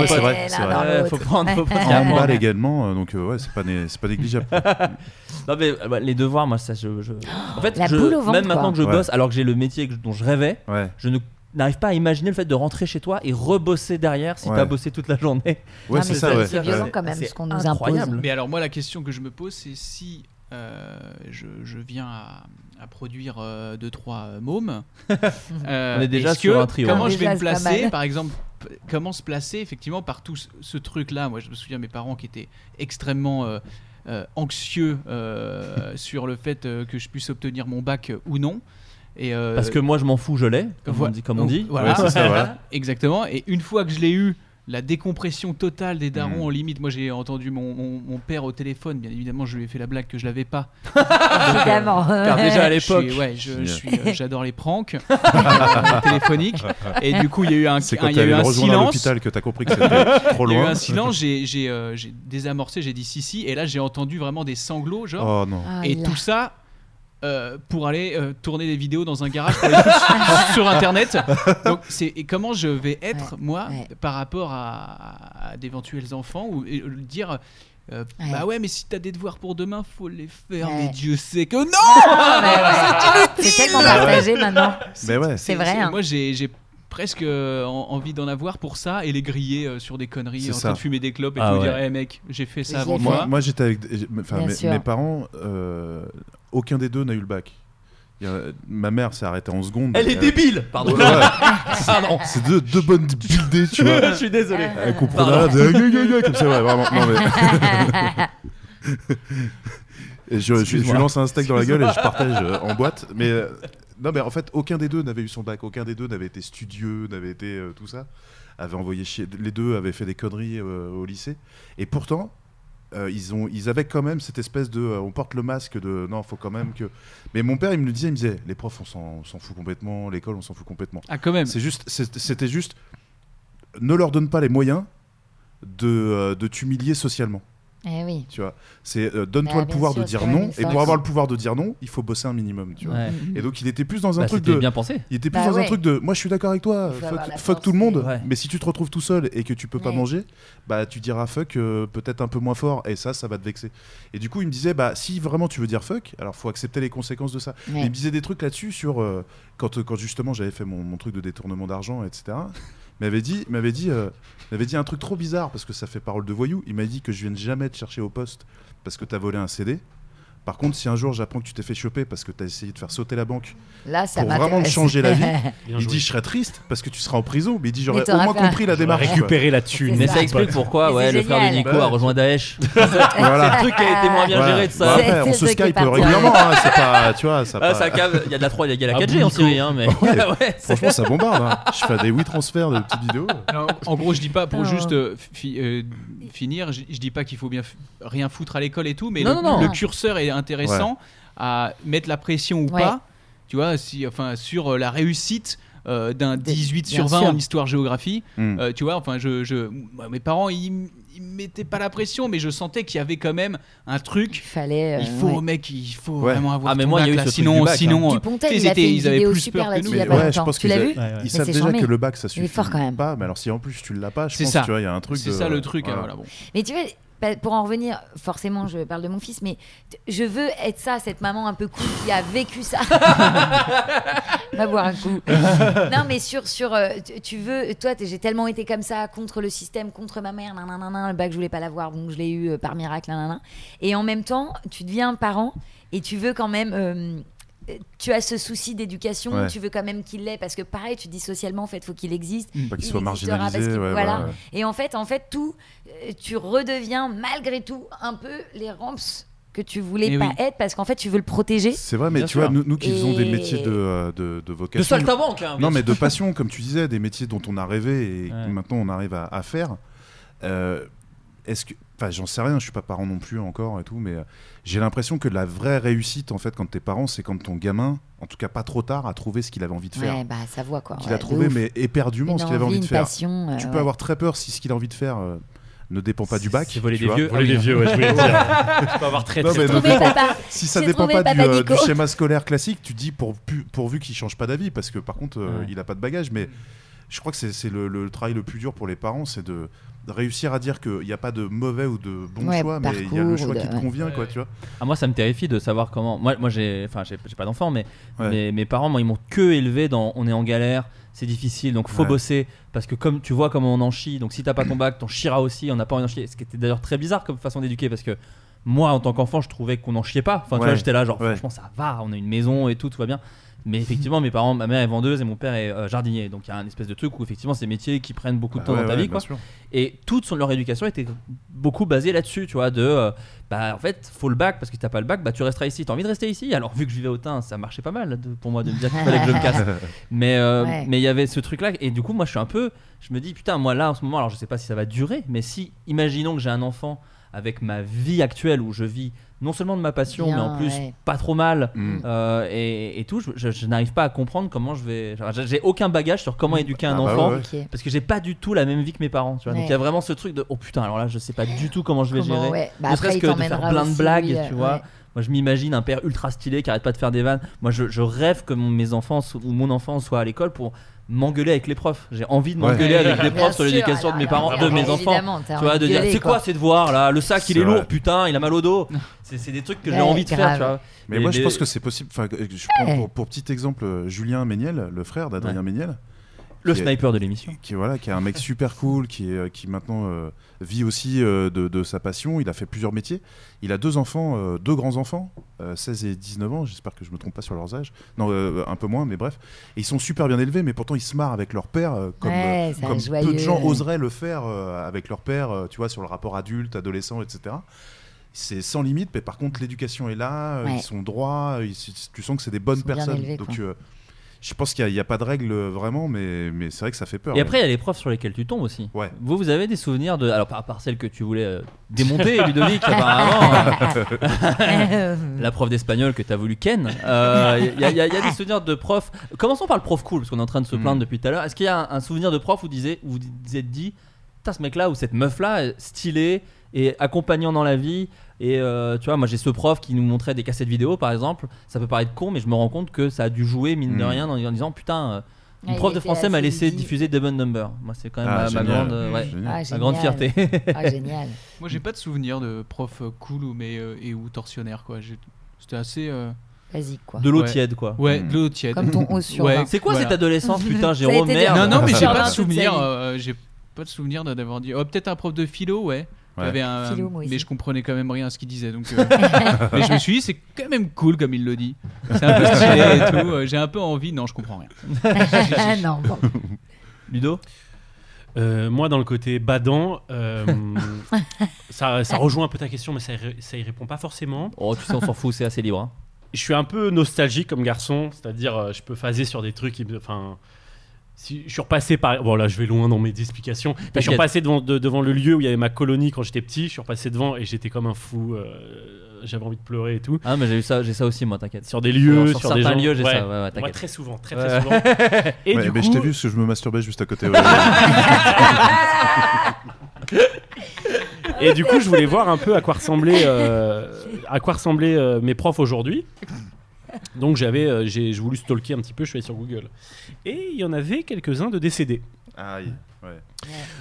ouais, c'est vrai, faut prendre, Handball également, euh, donc euh, ouais, c'est pas, né- c'est pas négligeable. Non mais euh, bah, les devoirs, moi ça, je, je- en fait, La je- boule au ventre, même maintenant quoi. que je Ouais. bosse, alors que j'ai le métier dont je rêvais, Ouais, je ne n'arrive pas à imaginer le fait de rentrer chez toi et rebosser derrière si Ouais. t'as bossé toute la journée. ouais c'est ça. C'est violent Ouais. quand même ce qu'on nous incroyable. impose. Mais alors moi la question que je me pose c'est si euh, je, je viens à, à produire 2-3 mômes, euh, On est déjà sur que- un trio. Comment Ah, je vais me placer par exemple Comment se placer effectivement par tout ce, ce truc-là? Moi je me souviens de mes parents qui étaient extrêmement euh, euh, anxieux euh, sur le fait euh, que je puisse obtenir mon bac euh, ou non. Et, euh, Parce que moi je m'en fous, je l'ai, comme, on dit, comme on dit. Voilà, Ouais, c'est ça, voilà. exactement. Et une fois que je l'ai eu, la décompression totale des darons Mm. en limite. Moi, j'ai entendu mon, mon- mon père au téléphone. Bien évidemment, je lui ai fait la blague que je l'avais pas. Évidemment. Car déjà à l'époque, ouais, je, je Yeah. suis, euh, j'adore les pranks euh, téléphoniques. Et du coup, il y a eu un, C'est un- quand il y a eu un silence. l'hôpital que t'as compris que c'était trop Il y a eu loin. un silence. J'ai, euh, désamorcé. J'ai dit si si. Et là, j'ai entendu vraiment des sanglots, genre. Oh non. Ah, Et là. tout ça euh, pour aller euh, tourner des vidéos dans un garage pour sur, sur internet. Donc c'est et comment je vais être Ouais, moi ouais. par rapport à, à d'éventuels enfants ou et, euh, dire euh, Ouais. bah ouais mais si t'as des devoirs pour demain faut les faire Ouais. mais Dieu sait que non Ah, ouais, ouais. C'est tellement partagé maintenant. C'est vrai. hein. moi j'ai j'ai presque euh, en- envie d'en avoir pour ça et les griller euh, sur des conneries en ça. train de fumer des clopes et Ah tout ouais. dire hey mec j'ai fait ça avant moi Moi, moi j'étais avec. Enfin, mes, parents, euh, aucun des deux n'a eu le bac. A- ma mère s'est arrêtée en seconde. elle est Euh, débile. Pardon. ouais, ouais. Pardon. C'est deux, deux bonnes buildées, tu vois. je suis désolé. Elle comprenait de- comme ça, ouais, vraiment. Non, mais... Et je, je, je lance un steak dans la gueule et je partage euh, en boîte. Mais euh, non, mais en fait, aucun des deux n'avait eu son bac. Aucun des deux n'avait été studieux, n'avait été euh, tout ça. Avait envoyé chier. Les deux avaient fait des conneries euh, au lycée. Et pourtant, euh, ils, ont, ils avaient quand même cette espèce de. on porte le masque de. Non, faut quand même que. Mais mon père, il me le disait, il me disait les profs, on s'en fout complètement. L'école, on s'en fout complètement. ah quand même C'est juste, c'était juste, ne leur donne pas les moyens de, de t'humilier socialement. Eh oui. Tu vois, c'est euh, donne-toi Bah, le pouvoir sûr, de dire non, et pour avoir le pouvoir de dire non, il faut bosser un minimum. Tu vois. Ouais. Et donc il était plus dans un Bah, truc de, bien pensé. il était plus Bah dans un truc de, moi je suis d'accord avec toi, fuck, tout le monde, Ouais. mais si tu te retrouves tout seul et que tu peux pas manger, bah tu diras fuck euh, peut-être un peu moins fort, et ça, ça va te vexer. Et du coup il me disait, bah si vraiment tu veux dire fuck, alors faut accepter les conséquences de ça. Ouais. Il me disait des trucs là-dessus sur euh, quand, quand justement j'avais fait mon, mon truc de détournement d'argent, etc. M'avait dit, m'avait dit, euh, m'avait dit un truc trop bizarre parce que ça fait parole de voyou. Il m'a dit que je vienne jamais te chercher au poste parce que t'as volé un CD. Par contre, si un jour j'apprends que tu t'es fait choper parce que t'as essayé de faire sauter la banque, Là, ça Pour vraiment te changer la vie, il dit je serais triste parce que tu seras en prison. Mais il dit j'aurais au moins compris la démarche. quoi. récupéré la thune. Mais ça. explique pourquoi ouais, le frère de. Nico Bah a rejoint Daesh. Voilà. Le truc qui a été moins bien Voilà. géré de ça. Bah on se Skype parti. régulièrement. hein, c'est pas, tu vois, ça. Ah, pas- ça cave, il y a de la 3, il y a la Ah, 4G en Nico. Syrie, hein, mais. Ouais. ouais, c'est- Franchement, ça bombarde. hein. Je fais des 8 transferts de petites vidéos. En gros, je dis pas pour juste euh, euh, finir, je, dis pas qu'il faut bien rien foutre à l'école et tout, mais le curseur est intéressant à mettre la pression ou Ouais. pas, tu vois, si, enfin, sur euh, la réussite euh, d'un Des- 18 bien sur 20 sûr. en histoire-géographie. Hmm. Euh, tu vois, enfin, je, je, mes parents, ils, ils me mettaient pas la pression, mais je sentais qu'il y avait quand même un Il truc. fallait. euh, il faut, ouais. mec, il faut Ouais. vraiment avoir Ah, mais moi, il y a eu ce sinon, du bac, hein. sinon, Dupontel, ils il a étaient- ils avaient plus peur que nous. il Mais ouais, je pense Tu qu'ils l'as vu Ouais, ouais. Ils Mais savent déjà charmé. que le bac ça suffit fort, quand même. pas, mais alors si en plus tu l'as pas, je C'est pense ça. que tu vois, il y a un truc. c'est de- ça le truc. hein, voilà. voilà, bon. Mais tu vois, pour en revenir, forcément, je parle de mon fils, mais je veux être ça, cette maman un peu cool qui a vécu ça. Va boire un coup. non, mais sur, sur euh, tu- veux, toi, j'ai tellement été comme ça, contre le système, contre ma mère, nanana, le bac, je voulais pas l'avoir, donc je l'ai eu euh, par miracle, nanana. Et en même temps, tu deviens parent et tu veux quand même. euh, tu as ce souci d'éducation, Ouais. tu veux quand même qu'il l'ait parce que pareil, tu dis socialement, en fait, faut qu'il existe. Pas parce qu'il- ouais, voilà. voilà, ouais. Et en fait, en fait, tout, euh, tu redeviens malgré tout un peu les ramps que tu voulais Eh pas oui. être parce qu'en fait, tu veux le protéger. C'est vrai, mais Bien tu vois, nous, nous qui faisons des métiers de, euh, de, de vocation. De saltimbanque, hein, Non, mais de passion, comme tu disais, des métiers dont on a rêvé et Ouais. que maintenant on arrive à, à faire. euh, est-ce que. Enfin, j'en sais rien, je suis pas parent non plus encore et tout, mais euh, j'ai l'impression que la vraie réussite, en fait, quand t'es parent, c'est quand ton gamin, en tout cas pas trop tard, a trouvé ce qu'il avait envie de faire. Ouais, bah ça voit quoi. Qu'il ouais, a trouvé, mais éperdument, ce qu'il avait envie, envie de faire. passion, euh, tu peux ouais. avoir très peur si ce qu'il a envie de faire euh, ne dépend pas du bac. Tu des vois. vieux. Voler des vieux, ouais, je voulais dire. Je peux avoir très Non, très mais très- ne Trouvé, dépend- papa. si ça J'ai dépend pas du, euh, schéma scolaire classique, tu dis pour, pu- pourvu qu'il change pas d'avis, parce que par contre, euh, Ouais. il a pas de bagage. Mais je crois que c'est c'est le, le travail le plus dur pour les parents, c'est de, de réussir à dire qu'il n'y a pas de mauvais ou de bon Ouais, choix, mais il y a le choix qui te ouais. convient, quoi, tu vois. Ah, moi, ça me terrifie de savoir comment. Moi, moi j'ai, enfin, j'ai, pas d'enfant, mais Ouais. mes, mes parents, moi, ils m'ont que élevé dans on est en galère, c'est difficile, donc faut Ouais. bosser parce que comme tu vois comment on en chie, donc si t'as pas ton bac, t'en chieras aussi. On n'a pas envie d'en chier, ce qui était d'ailleurs très bizarre comme façon d'éduquer parce que moi, en tant qu'enfant, je trouvais qu'on en chiait pas. Enfin, tu vois, j'étais là, genre, Ouais. franchement, ça va, on a une maison et tout, tout va bien. Mais effectivement, mes parents, ma mère est vendeuse et mon père est euh, jardinier. Donc il y a un espèce de truc où effectivement, c'est des métiers qui prennent beaucoup de Bah temps ouais, dans ta ouais, vie, quoi. Et toute son, leur éducation était beaucoup basée là-dessus, tu vois, de euh, bah en fait, faut le bac parce que si t'as pas le bac, bah tu resteras ici. T'as envie de rester ici? Alors vu que je vivais au Tain, ça marchait pas mal de- pour moi de me dire qu'il fallait que je me casse. Mais euh, Ouais. mais il y avait ce truc-là et du coup moi je suis un peu, je me dis putain moi là en ce moment, alors je sais pas si ça va durer, mais si imaginons que j'ai un enfant avec ma vie actuelle où je vis non seulement de ma passion, Bien, mais en plus ouais. pas trop mal Mm. euh, et, et tout, je, je- je n'arrive pas à comprendre comment je vais. j'ai- aucun bagage sur comment éduquer un Ah bah enfant ouais, parce que j'ai pas du tout la même vie que mes parents. Tu vois. Donc il y a vraiment ce truc de oh putain alors là je sais pas du tout comment je vais Comment, gérer. ouais. Bah, ne serait-ce que de faire plein de blagues, lui, tu euh, vois. ouais. Moi, je m'imagine un père ultra stylé qui arrête pas de faire des vannes. Moi, je, je rêve que mon- mes enfants ou mon enfant soit à l'école pour m'engueuler avec les profs. J'ai envie de Ouais. m'engueuler avec les profs sur l'éducation de alors, mes parents, de mes enfants. Tu vois, de dire c'est quoi ces devoirs là? Le sac il est lourd, putain, il a mal au dos. C'est c'est des trucs que j'ai envie de faire, grave. tu vois. Mais moi, je pense que c'est possible. Enfin, je prends pour, pour petit exemple, euh, Julien Méniel, le frère d'Adrien Ouais. Méniel, Le qui est- sniper de l'émission. qui est voilà, qui est un mec super cool, qui est euh, qui maintenant euh, vit aussi euh, de, de sa passion. Il a fait plusieurs métiers. Il a deux enfants, euh, deux grands enfants, euh, 16 et 19 ans. J'espère que je me trompe pas sur leurs âges. Non, euh, un peu moins, mais bref. Et ils sont super bien élevés, mais pourtant ils se marrent avec leur père, euh, comme Ouais, euh, comme peu de gens oseraient le faire euh, avec leur père. euh, tu vois, sur le rapport adulte, adolescent, etc. C'est sans limite, mais par contre l'éducation est là, Ouais. ils sont droits, ils- tu sens que c'est des bonnes Ils sont bien personnes. élevés, Donc quoi. euh, je pense qu'il n'y a, pas de règle euh, vraiment, mais, mais c'est vrai que ça fait peur. Et après, il y a les profs sur lesquels tu tombes aussi. Ouais. Vous, vous avez des souvenirs de. Alors, par, par celle que tu voulais euh, démonter, Ludovic, apparemment. euh, la prof d'espagnol que tu as voulu ken. Euh, Il y, a- y y des souvenirs de profs. Commençons par le prof cool, parce qu'on est en train de se plaindre Mm. depuis tout à l'heure. Est-ce qu'il y a un, un souvenir de prof où, disait, où vous vous êtes dit, putain, ce mec-là ou cette meuf-là, est stylée et accompagnant dans la vie et euh, tu vois, moi j'ai ce prof qui nous montrait des cassettes vidéo par exemple. Ça peut paraître con, mais je me rends compte que ça a dû jouer, mine de Mm. rien, en, en disant putain, euh, une Ouais, prof de français m'a laissé diffuser Devon Number. Moi, c'est quand même Ah, ma, grande, euh, ouais. Ah, ma grande fierté. Ah, génial. Moi, j'ai pas de souvenir de prof euh, cool ou mais euh, et ou tortionnaire quoi. C'était assez. euh, Basique, quoi. de l'eau Ouais. tiède, quoi. Ouais, Mm. de l'eau tiède. Comme ton haut sur Ouais. C'est quoi Voilà. cette adolescence, putain, Jérôme Merde. Non, non, mais j'ai pas de souvenir. euh, j'ai pas de souvenir d'avoir dit. Oh, peut-être un prof de philo, ouais. Il y Ouais. avait un- Philo, moi aussi. mais je comprenais quand même rien à ce qu'il disait. Donc, euh, mais je me suis dit, c'est quand même cool comme il le dit. C'est un peu stylé et tout. euh, J'ai un peu envie. Non, je comprends rien. non, bon. Ludo? Euh, moi, dans le côté badant, euh, ça, ça rejoint un peu ta question, mais ça, ça y répond pas forcément. Oh, tu sais, on s'en fout, c'est assez libre. hein. Je suis un peu nostalgique comme garçon, c'est-à-dire je peux phaser sur des trucs. Enfin. Si, je suis repassé par. Bon, là, je vais loin dans mes explications. Mais je suis repassé devant, de- devant le lieu où il y avait ma colonie quand j'étais petit. Je suis repassé devant et j'étais comme un fou. euh, J'avais envie de pleurer et tout. Ah, mais j'ai eu ça, j'ai ça aussi, moi, t'inquiète. Sur des lieux, Sur sur, des certains gens. lieux, j'ai Ouais. ça, ouais, ouais, Moi, t'inquiète. très souvent, très Ouais. très souvent. Et Ouais, du mais coup, je t'ai vu parce que je me masturbais juste à côté. ouais. Et du coup, je voulais voir un peu à quoi ressemblaient, euh, à quoi ressemblaient euh, mes profs aujourd'hui. Donc j'avais, euh, j'ai j'ai voulu stalker un petit peu, je suis allé sur Google. Et il y en avait quelques-uns de décédés. Aïe. Ouais.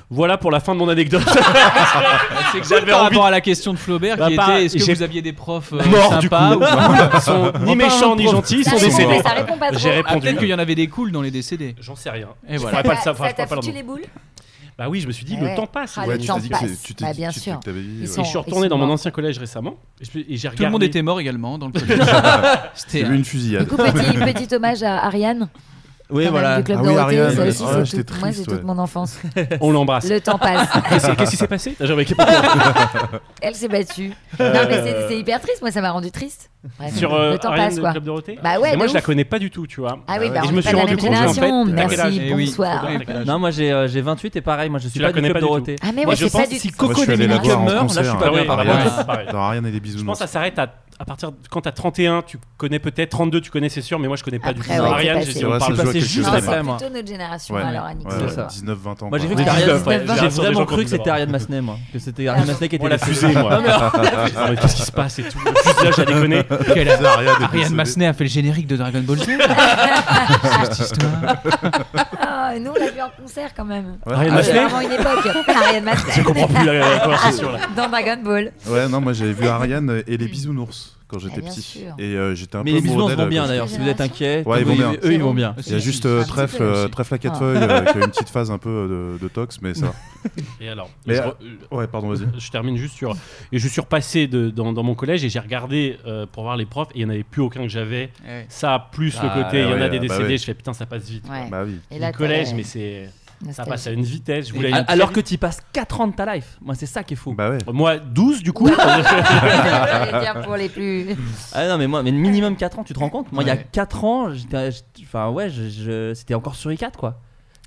Voilà pour la fin de mon anecdote. C'est que J'avais par envie rapport à la question de Flaubert Bah, qui était est-ce que j'ai- vous aviez des profs euh, Morts du coup. sympas ou pas Ils sont ni méchants ni gentils, ils Ça sont répond, décédés. mais ça répond pas trop. J'ai Ah, répondu. peut-être qu'il y en avait des cools dans les décédés. J'en sais rien. Et Je voilà. ferai pas de ça, t'a foutu le les boules Bah oui, je me suis dit, Ouais. le temps passe. Ah, ouais. le tu temps t'es dit que passe. c'est- tu t'es Bah, dit bien sûr. dit, sont- Et je suis retourné dans mon ancien collège récemment. Et je- et j'ai regardé. Tout le monde était mort également dans le collège. J'ai C'était une fusillade. Du coup, petit, petit hommage à Ariane. Oui, quand voilà. du club Ah oui, Ariane, ça ouais, aussi, ouais, tout- moi, c'est toute ouais. mon enfance. On l'embrasse. Le temps passe. Qu'est-ce qu'est-ce qui s'est passé? Elle s'est battue. Non, mais c'est- c'est hyper triste. Moi, ça m'a rendu triste. Bref, Sur euh, le temps Ariane passe, de quoi. Club Dorothée? Bah ouais, moi, je la ouf. connais pas du tout, tu vois. Ah oui, Ah bah ouais. Et je me suis la rendu même compte, en fait, Merci, bonsoir. Non, moi j'ai euh, j'ai 28 et pareil, moi je suis pas la du club Dorothée. Ah, mais Moi, moi, je pense Si Coco la en meurt, là je suis pas Ah bien par ouais. Dans Ariane et des bisounours. Je pense que ça s'arrête à, à partir de, quand t'as 31, tu connais peut-être 32, tu connais c'est sûr, mais moi je connais pas du tout. Après, ouais, Ariane, j'ai passé. dit, on Ouais, parle c'est joué juste après. C'est moi. plutôt notre génération, Ouais, alors, Annick. ouais, C'est ça. 19-20 ans. Moi j'ai quoi. cru que Ouais, c'était Ariane, 19, ouais, 20. j'ai J'ai vraiment gens cru que c'était Ariane Massenet moi, que c'était Ariane Massenet qui était Moi, la décédée. fusée, moi. Non, mais alors, Ah, mais Qu'est-ce qui se passe et tout Le à déconner. Quelle- Ariane est Ariane décédée. Massenet a fait le générique de Dragon Ball Z. Cette histoire. Ah, nous, on l'a vu en concert quand même. Ouais. Ariane Ah, C'est Massenet vraiment une époque. Ariane Massenet. Je comprends plus la, la conversation là. Dans Dragon Ball. Ouais, non, moi j'avais vu Ariane et les bisounours quand j'étais Ah, bien petit. sûr. Et euh, j'étais un Mais peu les bisous amoureux vont d'elle, bien d'ailleurs, si vous êtes inquiet. Ouais, ils vont bien. Eux ils vont bien. Il y a juste euh, Trèfle, euh. Trèfle à quatre Ah. feuilles euh, qui a une petite phase un peu euh, de, de tox, mais ça. Et alors Mais, je, euh, Ouais, pardon, vas-y. je termine juste sur. Et je suis repassé de- dans, dans mon collège et j'ai regardé euh, pour voir les profs et il n'y en avait plus aucun que j'avais. Ouais. Ça, plus le Ah, côté, il y en ouais, a des bah décédés, je fais putain, ça passe vite. Bah oui. Et là, le collège, mais c'est. Ça passe à une vitesse. Je voulais Et- aller Alors que tu passes 4 ans de ta life. Moi c'est ça qui est fou. Bah ouais. Moi, 12 du coup. Pour les plus. Ah non mais moi mais minimum 4 ans, tu te rends compte? Moi il y a Ouais. 4 ans, j'étais j'étais- enfin ouais, je, je- c'était encore sur i4 quoi.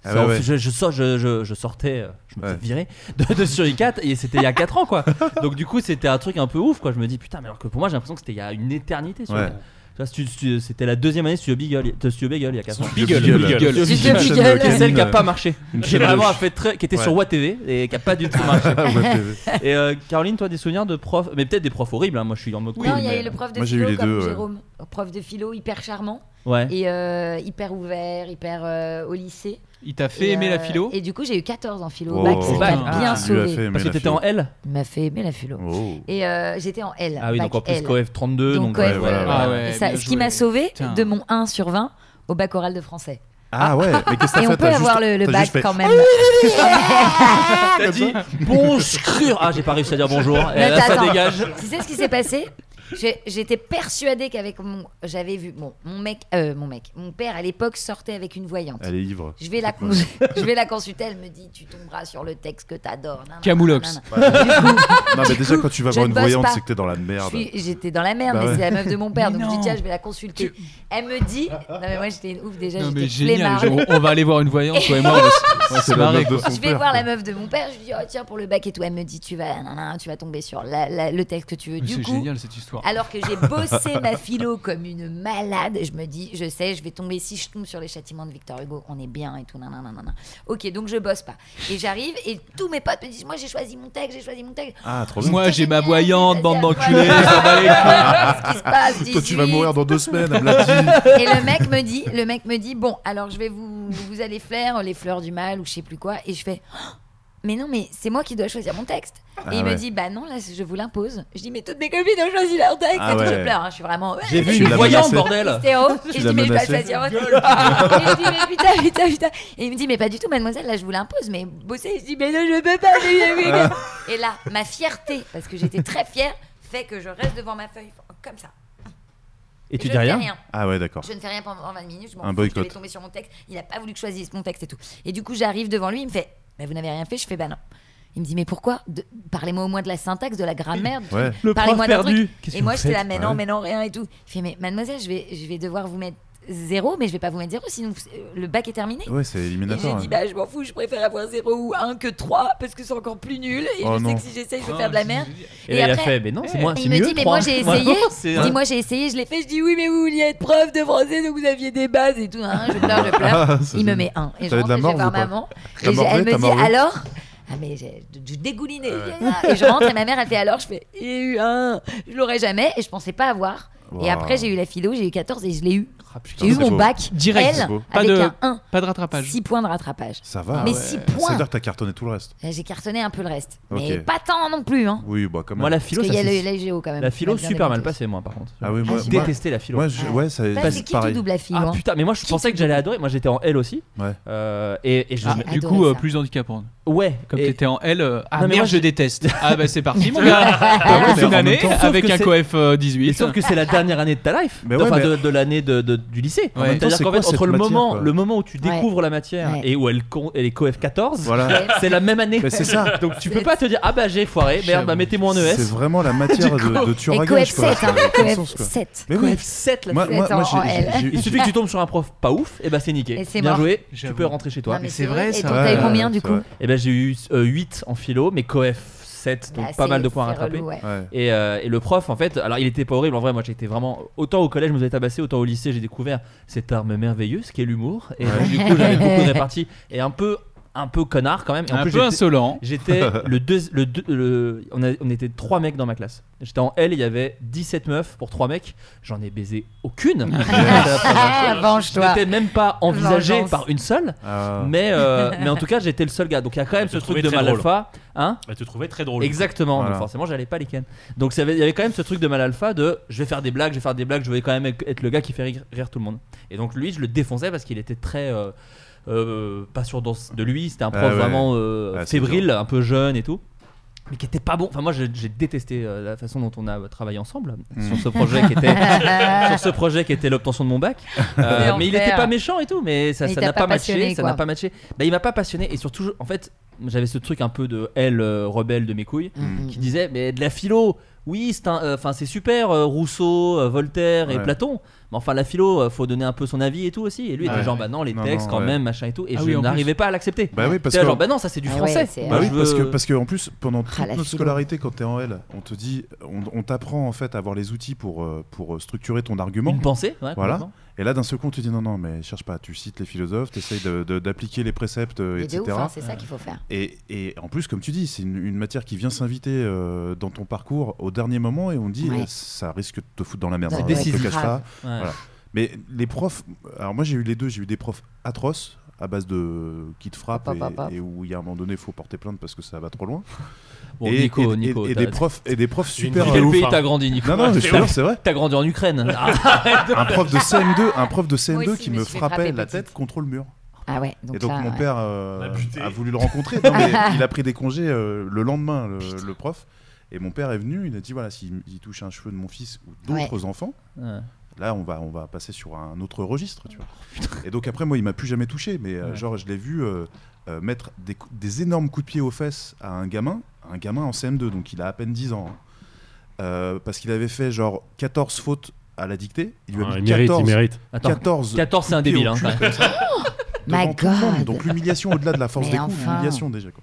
Ah ouais. Je, je, sors- je, je, je sortais, euh, je me Ouais. faisais virer de, de sur i4 et c'était il y a 4 ans quoi. Donc du coup c'était un truc un peu ouf quoi. Je me dis putain mais alors que pour moi j'ai l'impression que c'était il y a une éternité sur Ouais. I4. Tu vois, stu- stu- C'était la deuxième année Studio Beagle, de Studio Beagle il y a 4 ans. Beagle, Beagle. Beagle. Studio Beagle. de Qui est celle qui a pas marché, qui vraiment a fait très, qui était Ouais. sur Watt TV et qui a pas du tout marché. Et euh, Caroline, toi des souvenirs de profs, mais peut-être des profs horribles. hein, Moi je suis en mode non, il y a eu le prof de Moi, j'ai eu les deux, ouais. Jérôme. Prof de philo hyper charmant Ouais. et euh, hyper ouvert, hyper euh, au lycée. Il t'a fait Et, aimer la euh, philo Et du coup, j'ai eu 14 en philo. au Oh, bac, m'a bac. bien Ah, tu lui as sauvé. fait aimer Parce que la t'étais en. L. Il m'a fait aimer la philo. Oh. Et euh, j'étais en L. Ah oui, bac donc en plus L. Coef 32. Donc, Donc, ouais, ouais, voilà. voilà. Ah ouais, Et ça- bien ce qui joué. m'a sauvé Putain. de mon 1 sur 20 au bac oral de français. Ah ouais, mais qu'est-ce que t'as Et fait on peut T'as avoir juste- le, le t'as bac juste fait- quand même. T'as dit bonjour. Ah, j'ai pas réussi à dire bonjour. Et là, ça dégage. Tu sais ce qui s'est passé? J'étais persuadée qu'avec mon. J'avais vu. Bon, mon mec. euh, mon mec. Mon père, à l'époque, sortait avec une voyante. Elle est ivre. Je vais, la cons- je vais la consulter, elle me dit Tu tomberas sur le texte que t'adores. Camoulox. coup, Non, mais déjà, quand tu vas voir ne une voyante, c'est que t'es dans la merde. J'étais dans la merde, Bah mais ouais. c'est la meuf de mon père, Mais donc je dis non. Tiens, je vais la consulter. Elle me dit Non, mais moi, j'étais une ouf déjà, Non mais génial, flemmarde. on, va aller voir une voyante, toi et moi, on va se- marrer, Je vais voir la meuf de mon père, je lui dis oh, tiens pour le bac et tout. Elle me dit tu vas, nanana, tu vas tomber sur le texte que tu veux. Du C'est génial cette histoire. alors que j'ai bossé ma philo comme une malade, je me dis je sais, je vais tomber si je tombe sur les châtiments de Victor Hugo, on est bien et tout. nanana, nanana. Ok, donc je bosse pas. Et j'arrive et tous mes potes me disent moi j'ai choisi mon texte, j'ai choisi mon texte. Ah, trop bien. Moi j'ai ma voyante, bande d'enculés, ça va les Ce qui se passe, Toi, tu vas 18. mourir dans deux semaines, elle me l'a dit. Et le mec me dit, le mec me dit, bon, alors je vais vous, vous allez faire les fleurs du mal ou je sais plus quoi. Et je fais, Oh, mais non, mais c'est moi qui dois choisir mon texte. Ah et il ouais. me dit, bah non, là, je vous l'impose. Je dis, mais toutes mes copines ont choisi leur texte. Ah et tout, je ouais. pleure, hein, je suis vraiment. J'ai vu une voyante, bordel. Hystéro. Et je dis, mais je vais pas menacé. choisir votre. Et je dis, mais putain, putain, putain. Et il me dit, mais pas du tout, mademoiselle, là, je vous l'impose. Mais bosser, je dis, mais non, je peux pas. Et là, ma fierté, parce que j'étais très fière, fait que je reste devant ma feuille, comme ça. Et tu je dis ne fais rien? Ah ouais, d'accord. je ne fais rien pendant 20 minutes, je m'en Un fous, boycott. je vais tomber sur mon texte. Il n'a pas voulu que je choisisse mon texte et tout. Et du coup, j'arrive devant lui, il me fait bah, Vous n'avez rien fait Je fais Bah non. Il me dit Mais pourquoi? De- Parlez-moi au moins de la syntaxe, de la grammaire. du Ouais. truc. Le prof Parlez-moi d'un truc. Et moi, vous j'étais là faites Mais non, Ouais. mais non, rien et tout. Il fait Mais mademoiselle, je vais, je vais devoir vous mettre zéro, mais je vais pas vous mettre zéro, sinon euh, le bac est terminé. Ouais, c'est Et j'ai éliminatoire. dit bah je m'en fous, je préfère avoir 0 ou 1 que 3 parce que c'est encore plus nul et Oh je non. sais que si j'essaye je vais faire de la merde. Et là, il a fait, mais non, c'est moi, il c'est me mieux. dit, mais trois. moi, j'ai essayé. Il dit moi j'ai essayé, je l'ai fait, je dis oui mais vous vouliez être prof de français donc vous aviez des bases et tout. hein. Je pleure, je pleure. Ah, Il me met un et je rentre de la et je vais voir maman et elle me dit alors? Ah mais j'ai et je rentre et ma mère elle fait alors? Je fais il y a eu un je l'aurais jamais et je pensais pas avoir et après j'ai eu la philo j'ai eu 14 et je l'ai eu Ah, j'ai eu mon beau. bac Direct. Pas avec de- un 1 Pas de rattrapage. 6 points de rattrapage Ça va. mais ouais. 6 Ça points veut dire que t'as cartonné tout le reste. j'ai cartonné un peu le reste mais pas tant non plus hein Oui, bah quand même. Moi, la philo, parce ça qu'il y a le, la géo quand même la philo super mal passée, moi, par contre. Ah oui, moi, Ah, moi, Détesté la philo. moi, je- ouais, ça Bah, c'est qui tout double la philo Ah hein putain, mais moi je pensais que j'allais adorer. Moi j'étais en L aussi. Ouais. Euh, et, Ah, Du coup, euh, plus handicapant. Ouais, Comme t'étais en L, euh, ah merde, je j'ai- déteste. Ah bah c'est parti mon gars. ouais, Une année avec un coef euh, Et 18. sauf que c'est la dernière année de ta life, Mais ouais, enfin mais- de, de l'année de, de- du lycée. En même temps, C'est-à-dire c'est qu'en quoi fait, entre le matière, moment, quoi le moment où tu Ouais. découvres la matière Ouais. et où elle, con- elle est coef 14, Voilà. c'est la même année. Mais c'est ça. Donc tu peux pas te dire ah bah j'ai foiré, merde, bah mettez-moi en ES. C'est vraiment la matière de, de tueur à coef gage, quoi. 7, hein, Ça n'a aucun coef sens, quoi. 7. Mais oui. Coef 7 là Moi, moi, Sept moi, en j'ai- L. j'ai- Il suffit que tu tombes sur un prof pas ouf, et bah c'est niqué. Et c'est Bien mort. joué, tu J'avoue. peux rentrer chez toi. Non, mais c'est vrai, Et ça. donc, t'as eu Ouais, combien du c'est coup vrai. Et ben j'ai eu euh, 8 en philo, mais coef 7, donc Bah, pas mal de points à rattraper. relou, ouais. Ouais. Et, euh, et le prof, en fait, alors il était pas horrible en vrai. Moi j'étais vraiment. Autant au collège, je me faisais tabasser, autant au lycée, j'ai découvert cette arme merveilleuse qui est l'humour. Et donc, du coup, j'avais beaucoup de réparties et un peu, un peu connard quand même. Et en Un plus, peu insolent. J'étais le deux, le deux- le- on, a- on était trois mecs dans ma classe. J'étais en L, il y avait 17 meufs pour trois mecs. J'en ai baisé aucune. Ah, Je Venge-toi. n'étais même pas envisagé Vengeance. par une seule. Ah. Mais, euh, mais en tout cas, j'étais le seul gars. Donc il y a quand même ce truc trouvais de mal drôle. alpha. Hein Elle te trouvait très drôle. Exactement, Voilà. donc forcément j'allais pas les ken. Donc il y avait quand même ce truc de mal alpha de je vais faire des blagues, je vais faire des blagues, je vais quand même être le gars qui fait rire, rire tout le monde. Et donc lui je le défonçais parce qu'il était très euh, euh, pas sûr dans- de lui, c'était un prof Ah ouais. vraiment euh, Ah, fébrile, un peu jeune et tout. Mais qui était pas bon. Enfin moi j'ai détesté euh, la façon dont on a travaillé ensemble Mm. sur ce projet qui était sur ce projet qui était l'obtention de mon bac. Euh, mais il était pas méchant et tout, mais ça n'a pas pas matché, ça n'a pas matché. Bah il m'a pas passionné et surtout en fait j'avais ce truc un peu de elle euh, rebelle de mes couilles Mhm. qui disait mais de la philo oui c'est un- euh, enfin c'est super euh, Rousseau euh, Voltaire et Ouais. Platon mais enfin la philo euh, faut donner un peu son avis et tout aussi et lui Ouais. était genre bah non les Non, textes non, quand ouais. même machin et tout et Ah je oui, n'arrivais pas à l'accepter Bah oui, parce que. genre bah non ça c'est du Ah ouais, français c'est- Bah oui, parce que, parce que en plus, pendant toute Ah, la notre philo. scolarité, quand t'es en L, on te dit, on, on t'apprend en fait à avoir les outils pour, euh, pour euh, structurer ton argument. une pensée ouais, Voilà. Et là, d'un seul coup, on te dit non, non, mais cherche pas, tu cites les philosophes, t'essayes de- de- d'appliquer les préceptes, euh, etc. ouf, hein, c'est ça qu'il faut faire. Et, et en plus, comme tu dis, c'est une, une matière qui vient s'inviter euh, dans ton parcours au dernier moment et on dit Ouais. eh, ça risque de te foutre dans la merde. Ça hein, je te cache grave. pas. Ouais. Voilà. Mais les profs, alors moi j'ai eu les deux, j'ai eu des profs atroces à base de qui te hop. et, et où il y a un moment donné il faut porter plainte parce que ça va trop loin. Bon, et, Nico et- Nico et, des profs et des profs super. quel ouf, pays hein. t'as grandi Nico Non non, c'est vrai. t'as grandi en Ukraine Un prof de CM2, un prof de CM2 Moi aussi, qui me frappait la petite. tête contre le mur. Ah ouais, donc et donc là, mon ouais. père euh, buté. a voulu le rencontrer. Non, mais il a pris des congés euh, le lendemain, le, le prof. Et mon père est venu, il a dit voilà, s'il il touche un cheveu de mon fils ou d'autres enfants, Ouais. Là on va, on va passer sur un autre registre. Tu vois. Et donc après, moi, il m'a plus jamais touché, mais euh, Ouais. genre, je l'ai vu euh, euh, mettre des, énormes coups de pied aux fesses à un gamin, un gamin en CM2, donc il a à peine 10 ans. hein. Euh, parce qu'il avait fait genre 14 fautes à la dictée. Il lui a Ah, mis il mérite, 14, il mérite. Attends, 14, 14 c'est un débile hein, My devant tout le monde. God. Donc l'humiliation au-delà de la force Mais des coups, enfin. l'humiliation déjà. Quoi.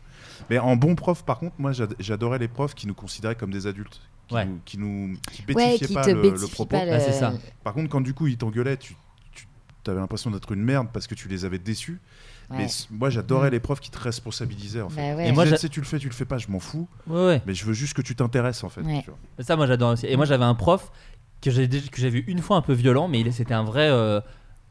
Mais en bon prof, par contre, moi j'ad- j'adorais les profs qui nous considéraient comme des adultes, qui Ouais. nous, qui nous qui Ouais, bétifiaient qui pas te le, le propos. pas le... Ah, ça. Par contre, quand du coup ils t'engueulaient, tu, tu avais l'impression d'être une merde parce que tu les avais déçus. Ouais. Mais moi j'adorais les profs qui te responsabilisaient en fait. Bah ouais. Et moi, tu sais, tu le fais, tu le fais pas, je m'en fous. Ouais, ouais. Mais je veux juste que tu t'intéresses en fait. Ouais. tu vois. Ça, moi j'adore aussi. Et moi j'avais un prof que j'ai déjà- que j'ai vu une fois un peu violent, mais c'était un vrai. euh,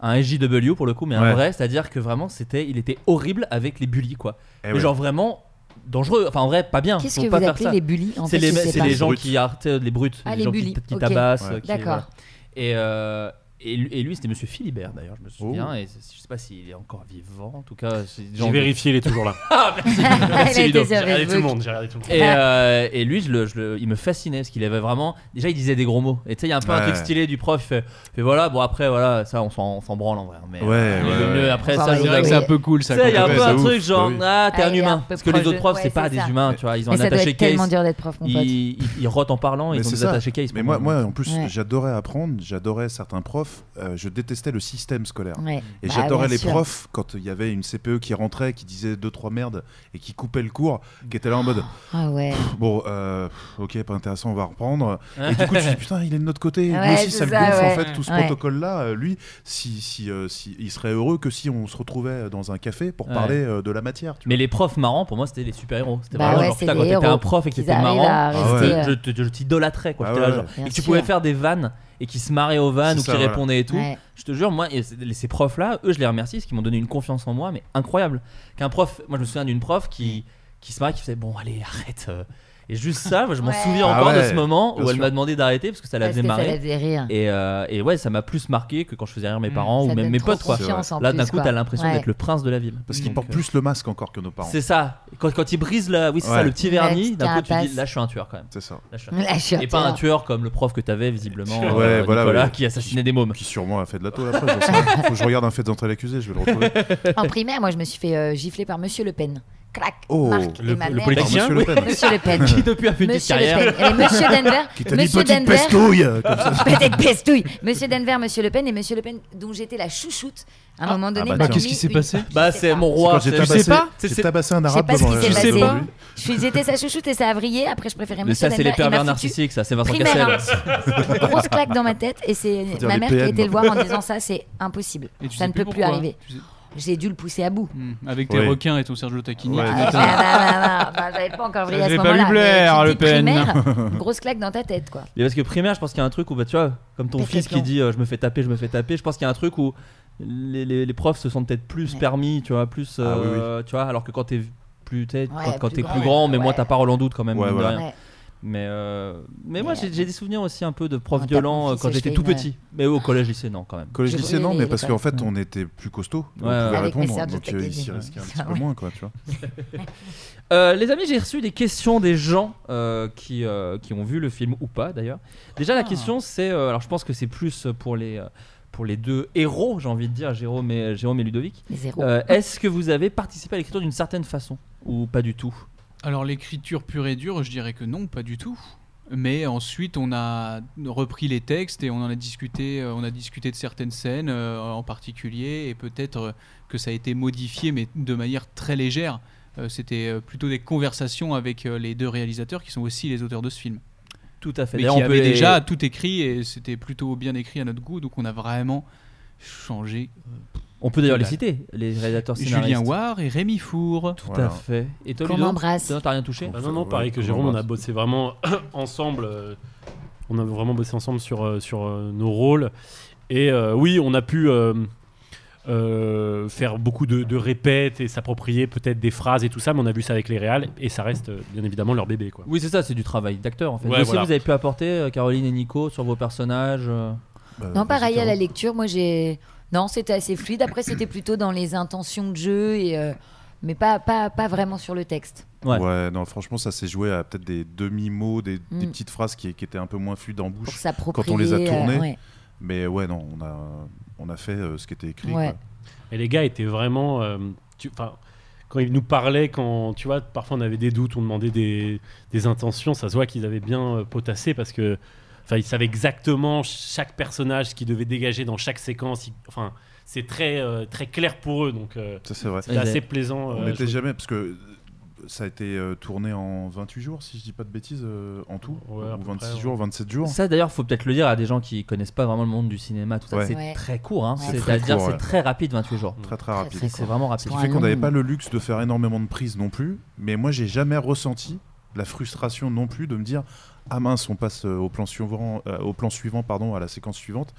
un SJW pour le coup, mais un vrai, c'est-à-dire que vraiment c'était, il était horrible avec les bullies quoi. Eh mais ouais. genre vraiment dangereux, enfin en vrai pas bien. Qu'est-ce que pas vous faire appelez ça. les bullies en C'est fait, les, je sais c'est pas. les gens brutes. qui arrêtent les brutes, Ah, les les gens qui- bullies, qui, ok. tabassent. Qui- D'accord. voilà. Et, euh, et, lui, et lui, c'était Monsieur Philibert d'ailleurs, je me souviens. Oh. Et je sais pas s'il est encore vivant. En tout cas, J'ai vérifié, il est toujours là. Ah, merci. Merci, Ludo. J'ai regardé tout le monde, j'ai regardé tout le monde. Et, euh, et lui, je le, je le- il me fascinait parce qu'il avait vraiment. Déjà, il disait des gros mots. Et tu sais, il y a un peu un truc stylé du prof. Il fait, fait voilà, bon, après, voilà, ça, on s'en branle en vrai. Mais, Ouais, euh, ouais, le mieux, ouais. après, Enfin, ça, C'est vrai que c'est un peu cool ça. il y a un peu un truc genre, ah, t'es un humain. Parce que les autres profs, c'est pas des humains, tu vois. Ils ont un attaché être tellement case. dur d'être prof, mon pote. Ils, rotent en parlant, ils ont des attachés case. Mais moi, en plus, j'adorais apprendre, j'adorais certains profs, euh, je détestais le système scolaire. Ouais. Et Bah, j'adorais les sûr. profs quand il y avait une CPE qui rentrait, qui disait deux trois merdes et qui coupait le cours, qui était là en mode Ah ouais. bon, euh, ok, pas intéressant, on va reprendre. Et du coup, tu te dis putain, il est de notre côté. Ouais, Lui aussi, ça le gonfle ouais. en fait tout ce Ouais. protocole-là. Euh, Lui, si, si, euh, si- il serait heureux que si on se retrouvait dans un café pour Ouais. parler euh, de la matière. Tu Mais les profs marrants, pour moi, c'était les super-héros. C'était Bah vraiment genre, putain, quand t'étais un prof et que Qu'ils t'étais marrant, Ah je, t'idolâtrais quoi. Ah et que tu pouvais faire des vannes et qui se marraient aux vannes ou ça, qui voilà. répondaient et tout. Ouais. Je te jure, moi, et ces profs-là, eux, je les remercie parce qu'ils m'ont donné une confiance en moi, mais incroyable. Qu'un prof, moi, je me souviens d'une prof qui, qui se marrait, qui faisait bon, allez, arrête. euh. Et juste ça, moi, je m'en Ouais. souviens Ah encore de ouais, ce moment où elle sûr. m'a demandé d'arrêter parce que ça la Parce faisait que ça la marrer. faisait rire. Et, euh, et ouais, ça m'a plus marqué que quand je faisais rire mes Mm. parents ou même mes potes, quoi. Là, d'un coup, t'as l'impression Ouais. d'être le prince de la ville. Parce qu'ils Donc, portent euh, plus le masque encore que nos parents. C'est ça, Quand, quand il brise la, oui, c'est ça, Ouais. le petit vernis, petite d'un coup tu dis carapace. là je suis un tueur quand même. C'est ça. Là, je suis un tueur. Là, je suis Et pas un tueur. tueur comme le prof que t'avais visiblement, Ouais, euh, voilà, Nicolas, ouais. qui assassinait des mômes. Qui sûrement a fait de la tôle après. j'en sais rien. Faut que je regarde un fait d'entrée l'accusé, je vais le retrouver. En primaire, moi, je me suis fait euh, gifler par Monsieur Le Pen. Clac, Oh, Marc le- et ma le mère. politicien Monsieur Le Pen. Monsieur Le Pen. Qui depuis a fait une petite Monsieur Le carrière. Pen. Et Monsieur Denver. Qui t'a dit Monsieur petite Denver. pestouille comme ça. Petite pestouille. Monsieur Denver, Monsieur Le Pen et Monsieur Le Pen, dont j'étais la chouchoute. À un moment donné, bah tiens. Qu'est-ce qui s'est passé Je Bah c'est mon C'est roi. tabassé, sais pas. j'ai tabassé un Je sais arabe pas ce devant qui s'est Je sais passé. pas. Je suis- J'étais sa chouchoute et ça a vrillé. Après, je préférais Mais ça c'est les pervers narcissiques, ça c'est Vincent Cassel. Grosse claque dans ma tête et c'est ma mère qui a été le voir en disant ça, c'est impossible. Ça ne peut plus arriver. J'ai dû le pousser à bout. Hmm, Avec tes requins et ton Sergio Tacchini. Ouais. Ah, non, non, bah, j'avais pas encore vrillé à ce moment-là. tu Le Pen. primaire, Grosse claque dans ta tête, quoi. Mais parce que primaire, je pense qu'il y a un truc où, bah, tu vois, comme ton fils qui dit euh, je me fais taper, je me fais taper, je pense qu'il y a un truc où les, les- les profs se sont peut-être plus Ouais. permis, tu vois, plus, Ah, oui, euh, tu vois, alors que quand t'es plus, Ouais, quand, quand plus t'es grand, plus grand, mais ouais. moi t'as parole en doute quand même, Mais, euh, mais moi j'ai j'ai des souvenirs aussi un peu de profs violents euh, quand j'étais tout une- petit. Mais au collège lycée non quand même. Collège lycée non, les- mais les parce qu'en fait on était plus costaud, on Ouais, pouvait Avec mes répondre, donc euh, il s'y Tacchini. risquait un petit peu ouais. moins quoi, tu vois. Euh, les amis, j'ai reçu des questions des gens euh, qui, euh, qui ont vu le film ou pas d'ailleurs. Déjà, la Ah. question c'est, euh, alors je pense que c'est plus pour les, euh, pour les deux héros, j'ai envie de dire, Jérôme et, Jérôme et Ludovic. Les. Euh, Est-ce que vous avez participé à l'écriture d'une certaine façon ou pas du tout? Alors l'écriture pure et dure, je dirais que non, pas du tout. Mais ensuite, on a repris les textes et on en a discuté. euh, On a discuté de certaines scènes euh, en particulier et peut-être euh, que ça a été modifié, mais de manière très légère. Euh, C'était plutôt des conversations avec les deux réalisateurs qui sont aussi les auteurs de ce film. Tout à fait. Mais qui on les- déjà tout écrit et c'était plutôt bien écrit à notre goût, donc on a vraiment changé. On peut d'ailleurs les Bah, citer, les réalisateurs scénaristes. Julien Ward et Rémi Four. Tout Voilà. à fait. Et toi, Qu'on embrasse. Toi, T'as rien touché Bah non, non, Ouais, pareil que Jérôme, on a bossé vraiment ensemble. euh, on a vraiment bossé ensemble sur, euh, sur euh, nos rôles. Et euh, oui, on a pu euh, euh, faire beaucoup de, de répètes et s'approprier peut-être des phrases et tout ça, mais on a vu ça avec les réals et ça reste euh, bien évidemment leur bébé. Quoi. Oui, c'est ça, c'est du travail d'acteur en fait. Ouais, voilà. vous avez pu apporter, euh, Caroline et Nico, sur vos personnages euh, Bah, Non, pareil à la lecture, moi j'ai. Non, c'était assez fluide. Après, c'était plutôt dans les intentions de jeu, et, euh, mais pas, pas, pas vraiment sur le texte. Ouais. Ouais, non, franchement, ça s'est joué à peut-être des demi-mots, des, des Mm. petites phrases qui, qui étaient un peu moins fluides en Pour bouche. s'approprier. Quand on les a euh, tournées, ouais. Mais ouais, non, on a, on a fait euh, ce qui était écrit. Ouais. quoi. Et les gars étaient vraiment. euh, tu- quand ils nous parlaient, quand tu vois, parfois on avait des doutes, on demandait des, des intentions, ça se voit qu'ils avaient bien euh, potassé parce que. Enfin, ils savaient exactement chaque personnage, ce qu'ils devaient dégager dans chaque séquence. Enfin, c'est très, euh, très clair pour eux, donc euh, Ça, c'est vrai. c'était Ouais, assez plaisant. On euh, n'était jamais, parce que ça a été euh, tourné en 28 jours, si je dis pas de bêtises, euh, en tout. Ouais, ou peu 26 près, ouais. jours, 27 jours. Ça d'ailleurs, faut peut-être le dire à des gens qui connaissent pas vraiment le monde du cinéma, tout ça. Ouais. C'est Ouais. très court, hein. C'est-à-dire Très court, c'est ouais. très rapide 28 jours. Très très Très, rapide. C'est vraiment Ce rapide. qui Pour fait qu'on n'avait pas le luxe de faire énormément de prises non plus. Mais moi, j'ai jamais ressenti la frustration non plus de me dire Ah mince, on passe euh, au plan suivant, euh, au plan suivant pardon, à la séquence suivante.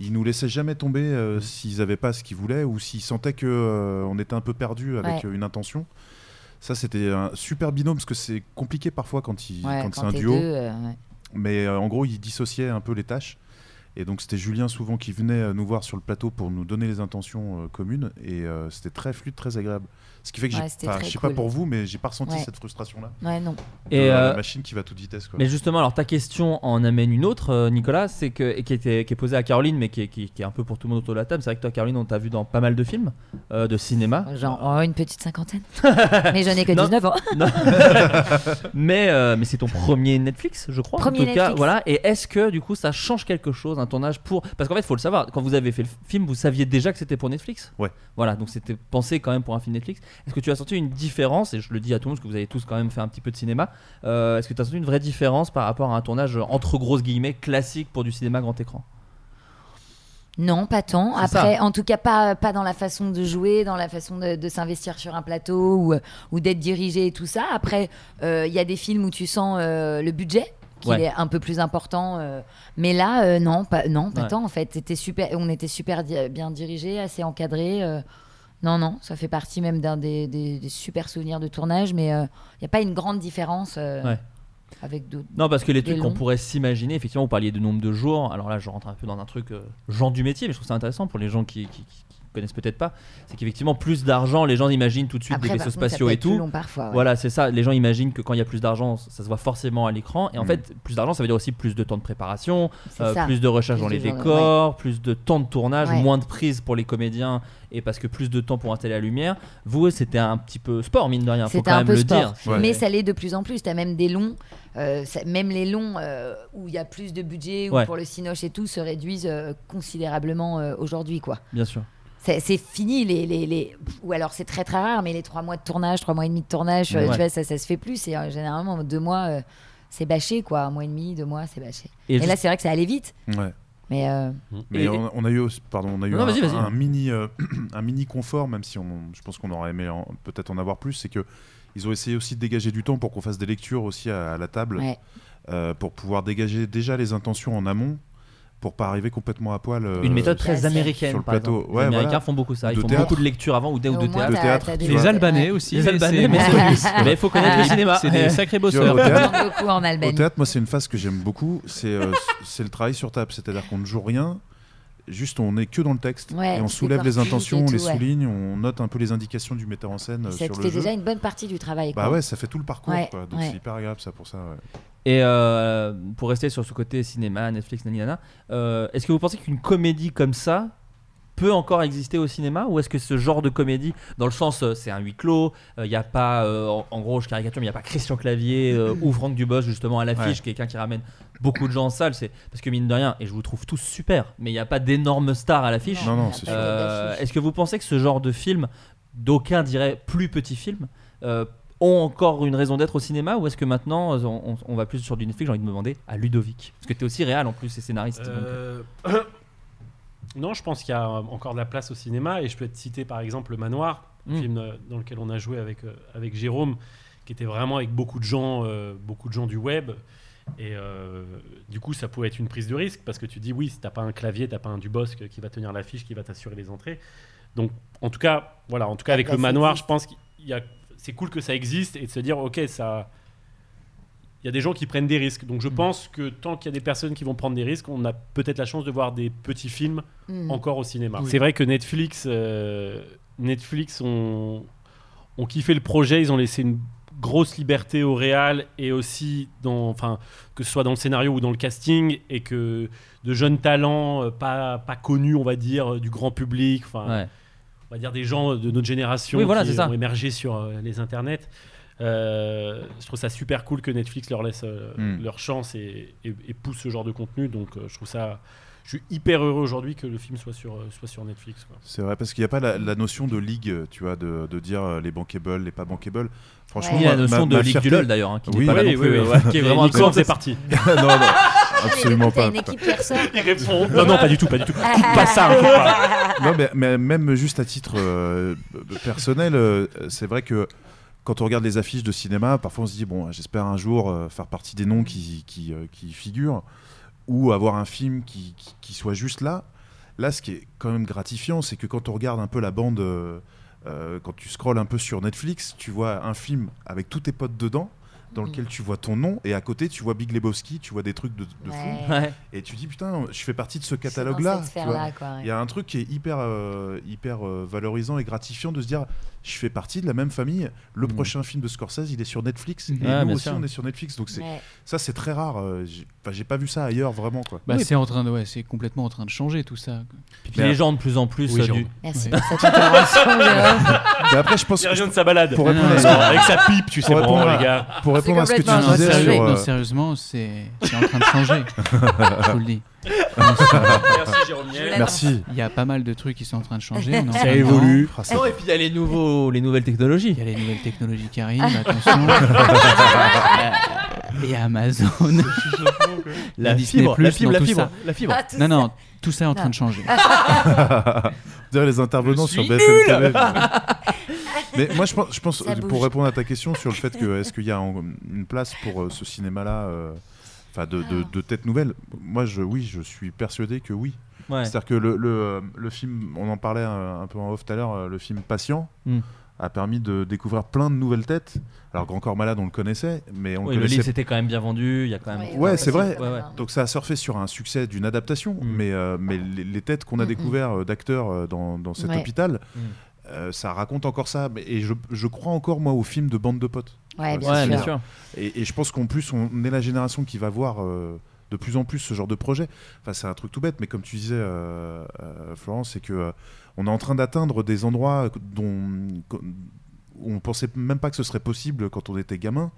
Ils nous laissaient jamais tomber euh, s'ils n'avaient pas ce qu'ils voulaient ou s'ils sentaient que euh, on était un peu perdu avec Ouais. une intention. Ça, c'était un super binôme parce que c'est compliqué parfois quand, il, Ouais, quand c'est un duo. deux, ouais. Mais en gros, ils dissociaient un peu les tâches. Et donc, c'était Julien souvent qui venait nous voir sur le plateau pour nous donner les intentions communes. Et c'était très fluide, très agréable. Ce qui fait que Ouais, j'ai, enfin, je sais cool. pas pour vous, mais j'ai pas ressenti Ouais. cette frustration-là. Ouais, non. Et, euh, euh, la machine qui va à toute vitesse. Quoi. Mais justement, alors ta question en amène une autre, euh, Nicolas, c'est que et qui, était, qui est posée à Caroline, mais qui est, qui, qui est un peu pour tout le monde autour de la table. C'est vrai que toi, Caroline, on t'a vu dans pas mal de films euh, de cinéma. Genre oh, une petite cinquantaine. mais j'en ai que Non. 19 ans. Mais euh, mais c'est ton premier Netflix, je crois. Premier en tout cas, voilà. Et est-ce que du coup, ça change quelque chose un tournage pour Parce qu'en fait, il faut le savoir. Quand vous avez fait le film, vous saviez déjà que c'était pour Netflix? Ouais. Voilà. Donc c'était pensé quand même pour un film Netflix. Est-ce que tu as senti une différence Et je le dis à tout le monde parce que vous avez tous quand même fait un petit peu de cinéma. euh, est-ce que tu as senti une vraie différence par rapport à un tournage euh, entre grosses guillemets classique pour du cinéma grand écran? Non, pas tant. Ça. Après, en tout cas, pas, pas dans la façon de jouer, dans la façon de, de s'investir sur un plateau ou, ou d'être dirigé et tout ça. Après, euh, il y a des films où tu sens euh, le budget qui Ouais. est un peu plus important. euh, mais là, euh, non, pas, non, pas Ouais. tant en fait. C'était super, on était super di- bien dirigés, assez encadrés. Euh, non, non, ça fait partie même d'un des, des- des super souvenirs de tournage, mais il n'y a pas une grande différence euh, Ouais. avec d'autres. Non, parce que les trucs qu'on pourrait s'imaginer, effectivement, vous parliez de nombre de jours. Alors là, je rentre un peu dans un truc euh, genre du métier, mais je trouve ça intéressant pour les gens qui, qui, qui connaissent peut-être pas, c'est qu'effectivement, plus d'argent, les gens imaginent tout de suite Après, des par vaisseaux contre, ça spatiaux et être plus tout. long parfois, ouais. Voilà, c'est ça. Les gens imaginent que quand il y a plus d'argent, ça se voit forcément à l'écran. Et en Mm. fait, plus d'argent, ça veut dire aussi plus de temps de préparation, euh, plus de recherche Plus dans les décors, plus de temps de tournage, Ouais. moins de prise pour les comédiens et parce que plus de temps pour installer la lumière. Vous, c'était un petit peu sport, mine de rien. Faut C'était quand un même peu le sport. dire. Ouais. Mais ça l'est de plus en plus. Tu as même des longs, euh, ça- même les longs euh, où il y a plus de budget, ou Ouais. pour le cinoche et tout, se réduisent euh, considérablement euh, aujourd'hui. quoi. Bien sûr. C'est c'est fini, les, les, les- ou alors c'est très très rare, mais les trois mois de tournage, trois mois et demi de tournage, euh, Ouais. tu vois, ça, ça se fait plus. Et euh, généralement, deux mois, euh, c'est bâché, quoi. Un mois et demi, deux mois, c'est bâché. Et là, c'est vrai que ça allait vite. Ouais. Mais euh, Mais Et- on, on a eu, pardon, on a eu Non, un, vas-y, vas-y. un mini, euh, un mini confort, même si on, je pense qu'on aurait aimé en- peut-être en avoir plus, c'est que ils ont essayé aussi de dégager du temps pour qu'on fasse des lectures aussi à, à la table, ouais. euh, pour pouvoir dégager déjà les intentions en amont, pour pas arriver complètement à poil. euh, Une méthode c'est très américaine. sur le plateau. Ouais, les Américains voilà. font beaucoup ça. Ils De font théâtre. beaucoup de lectures avant ou de, moins, théâtre. De théâtre. Les. Albanais aussi. Les mais Albanais, mais il faut connaître le cinéma. C'est des sacrés Tu vois, bosseurs. au théâtre, On beaucoup en Au Albanie. théâtre, moi, c'est une phase que j'aime beaucoup. C'est euh, c'est le travail sur table. C'est-à-dire qu'on ne joue rien. Juste, on est que dans le texte. Ouais, et on soulève les intentions, on les ouais. souligne, on note un peu les indications du metteur en scène euh, Ça sur te le fait jeu. déjà une bonne partie du travail. Bah quoi. ouais, ça fait tout le parcours. Ouais, quoi. Donc ouais. c'est hyper agréable ça pour ça. ouais. Et euh, pour rester sur ce côté cinéma, Netflix, naninana, euh, est-ce que vous pensez qu'une comédie comme ça peut encore exister au cinéma ou est-ce que ce genre de comédie, dans le sens euh, c'est un huis clos, il n'y a pas, euh, en, en gros je caricature, mais il n'y a pas Christian Clavier euh, ou Franck Dubos justement à l'affiche, Ouais. quelqu'un qui ramène beaucoup de gens en salle, c'est parce que mine de rien, et je vous trouve tous super, mais il n'y a pas d'énormes stars à l'affiche. Non, non, c'est sûr. Euh, Est-ce que vous pensez que ce genre de film, d'aucuns diraient plus petit film, euh, ont encore une raison d'être au cinéma ou est-ce que maintenant euh, on, on- on va plus sur du Netflix J'ai envie de me demander à Ludovic? Parce que tu es aussi réel en plus et scénariste. euh. Euh, non, je pense qu'il y a encore de la place au cinéma et je peux te citer par exemple Le Manoir, Mm. film euh, dans lequel on a joué avec, euh, avec Jérôme, qui était vraiment avec beaucoup de gens, euh, beaucoup de gens du web. Et euh, du coup, ça pouvait être une prise de risque parce que tu dis oui, si t'as pas un clavier, t'as pas un Dubosc qui va tenir l'affiche, qui va t'assurer les entrées. Donc, en tout cas, voilà, en tout cas avec place le manoir, je pense qu'il y a, c'est cool que ça existe et de se dire ok, ça, il y a des gens qui prennent des risques. Donc, je pense que tant qu'il y a des personnes qui vont prendre des risques, on a peut-être la chance de voir des petits films Mm. encore au cinéma. Oui. C'est vrai que Netflix, euh, Netflix ont, ont kiffé le projet, ils ont laissé une grosse liberté au réal et aussi dans, enfin, que ce soit dans le scénario ou dans le casting et que de jeunes talents euh, pas, pas connus, on va dire, euh, du grand public, enfin, Ouais. on va dire des gens de notre génération Oui, voilà, qui ça. ont émergé sur les internets. Euh, je trouve ça super cool que Netflix leur laisse euh, Mm. leur chance et, et- et pousse ce genre de contenu. Donc euh, je trouve ça, je suis hyper heureux aujourd'hui que le film soit sur, soit sur Netflix. C'est vrai parce qu'il n'y a pas la, la notion de ligue, tu vois, de, de dire les bankable, les pas bankable. Franchement, Il y a la notion ma- de ma Ligue fierté- du LOL d'ailleurs, hein, qui n'est Oui, pas là oui, non oui, plus, oui. ouais, qui est vraiment faisait partie. non, non, absolument pas. une équipe. Il répond. Non, non, pas du tout, pas du tout. Coupe pas ça. coupe pas. Non, mais, mais même juste à titre euh, personnel, euh, c'est vrai que quand on regarde les affiches de cinéma, parfois on se dit bon, j'espère un jour euh, faire partie des noms qui, qui, euh, figurent ou avoir un film qui, qui, soit juste là. Là, ce qui est quand même gratifiant, c'est que quand on regarde un peu la bande, euh, quand tu scrolles un peu sur Netflix, tu vois un film avec tous tes potes dedans. Dans lequel tu vois ton nom et à côté tu vois Big Lebowski, tu vois des trucs de, de fou Ouais. Et tu dis putain je fais partie de ce catalogue-là. ouais. Il y a un truc qui est hyper, euh, hyper euh, valorisant et gratifiant de se dire je fais partie de la même famille. Le Mm. prochain film de Scorsese, il est sur Netflix. Mhm. Et Ouais, nous aussi, sûr. on est sur Netflix. Donc c'est ça, c'est très rare. euh, j'ai enfin, j'ai pas vu ça ailleurs vraiment quoi. Bah, Oui. c'est en train de, ouais, c'est complètement en train de changer tout ça. Puis Mais- les gens de plus en plus Oui, du- Merci Ouais. pour cette intervention, après, je pense Il de sa balade. Avec sa pipe, tu sais, les gars. pour répondre à ce que tu complètement Non, disais sérieux- sur. non, euh, sérieusement, c'est c'est en train de changer. je vous le dis. Merci, Jérôme. Merci. Il y a pas mal de trucs qui sont en train de changer. on Ça évolue. Ah, Non, et puis il y a les, nouveaux, les nouvelles technologies. Il y a les nouvelles technologies qui arrivent, attention. Et Amazon. La Disney+, fibre, la fibre, la fibre, la fibre. Ah, Non, ça. non, tout ça est en train de changer. Dire les intervenants sur BFM nul. TV. mais moi, je pense, je pense pour répondre à ta question sur le fait que est-ce qu'il y a une place pour euh, ce cinéma-là, euh, enfin de, de, de tête nouvelle. Moi, je, oui, je suis persuadé que oui. Ouais. C'est-à-dire que le, le, euh, le film, on en parlait un, un peu en off tout à l'heure, le film Patient, Mm. A permis de découvrir plein de nouvelles têtes. Alors Grand Corps Malade, on le connaissait, mais on Oui, le le livre connaissait c'était quand même bien vendu. Il y a quand même. Ouais, c'est vrai. Ouais, ouais. Donc ça a surfé sur un succès d'une adaptation, Mm. mais, euh, mais les, les têtes qu'on a Mm, mm. découvert euh, d'acteurs euh, dans, dans cet Ouais. hôpital, Mm. euh, ça raconte encore ça. Et je, je crois encore, moi, au film de bande de potes. Ouais, bien Ouais, sûr. bien sûr. Et, et je pense qu'en plus, on est la génération qui va voir euh, de plus en plus ce genre de projet. Enfin, c'est un truc tout bête, mais comme tu disais, euh, euh, Florence, c'est que euh, on est en train d'atteindre des endroits dont on pensait même pas que ce serait possible quand on était gamin.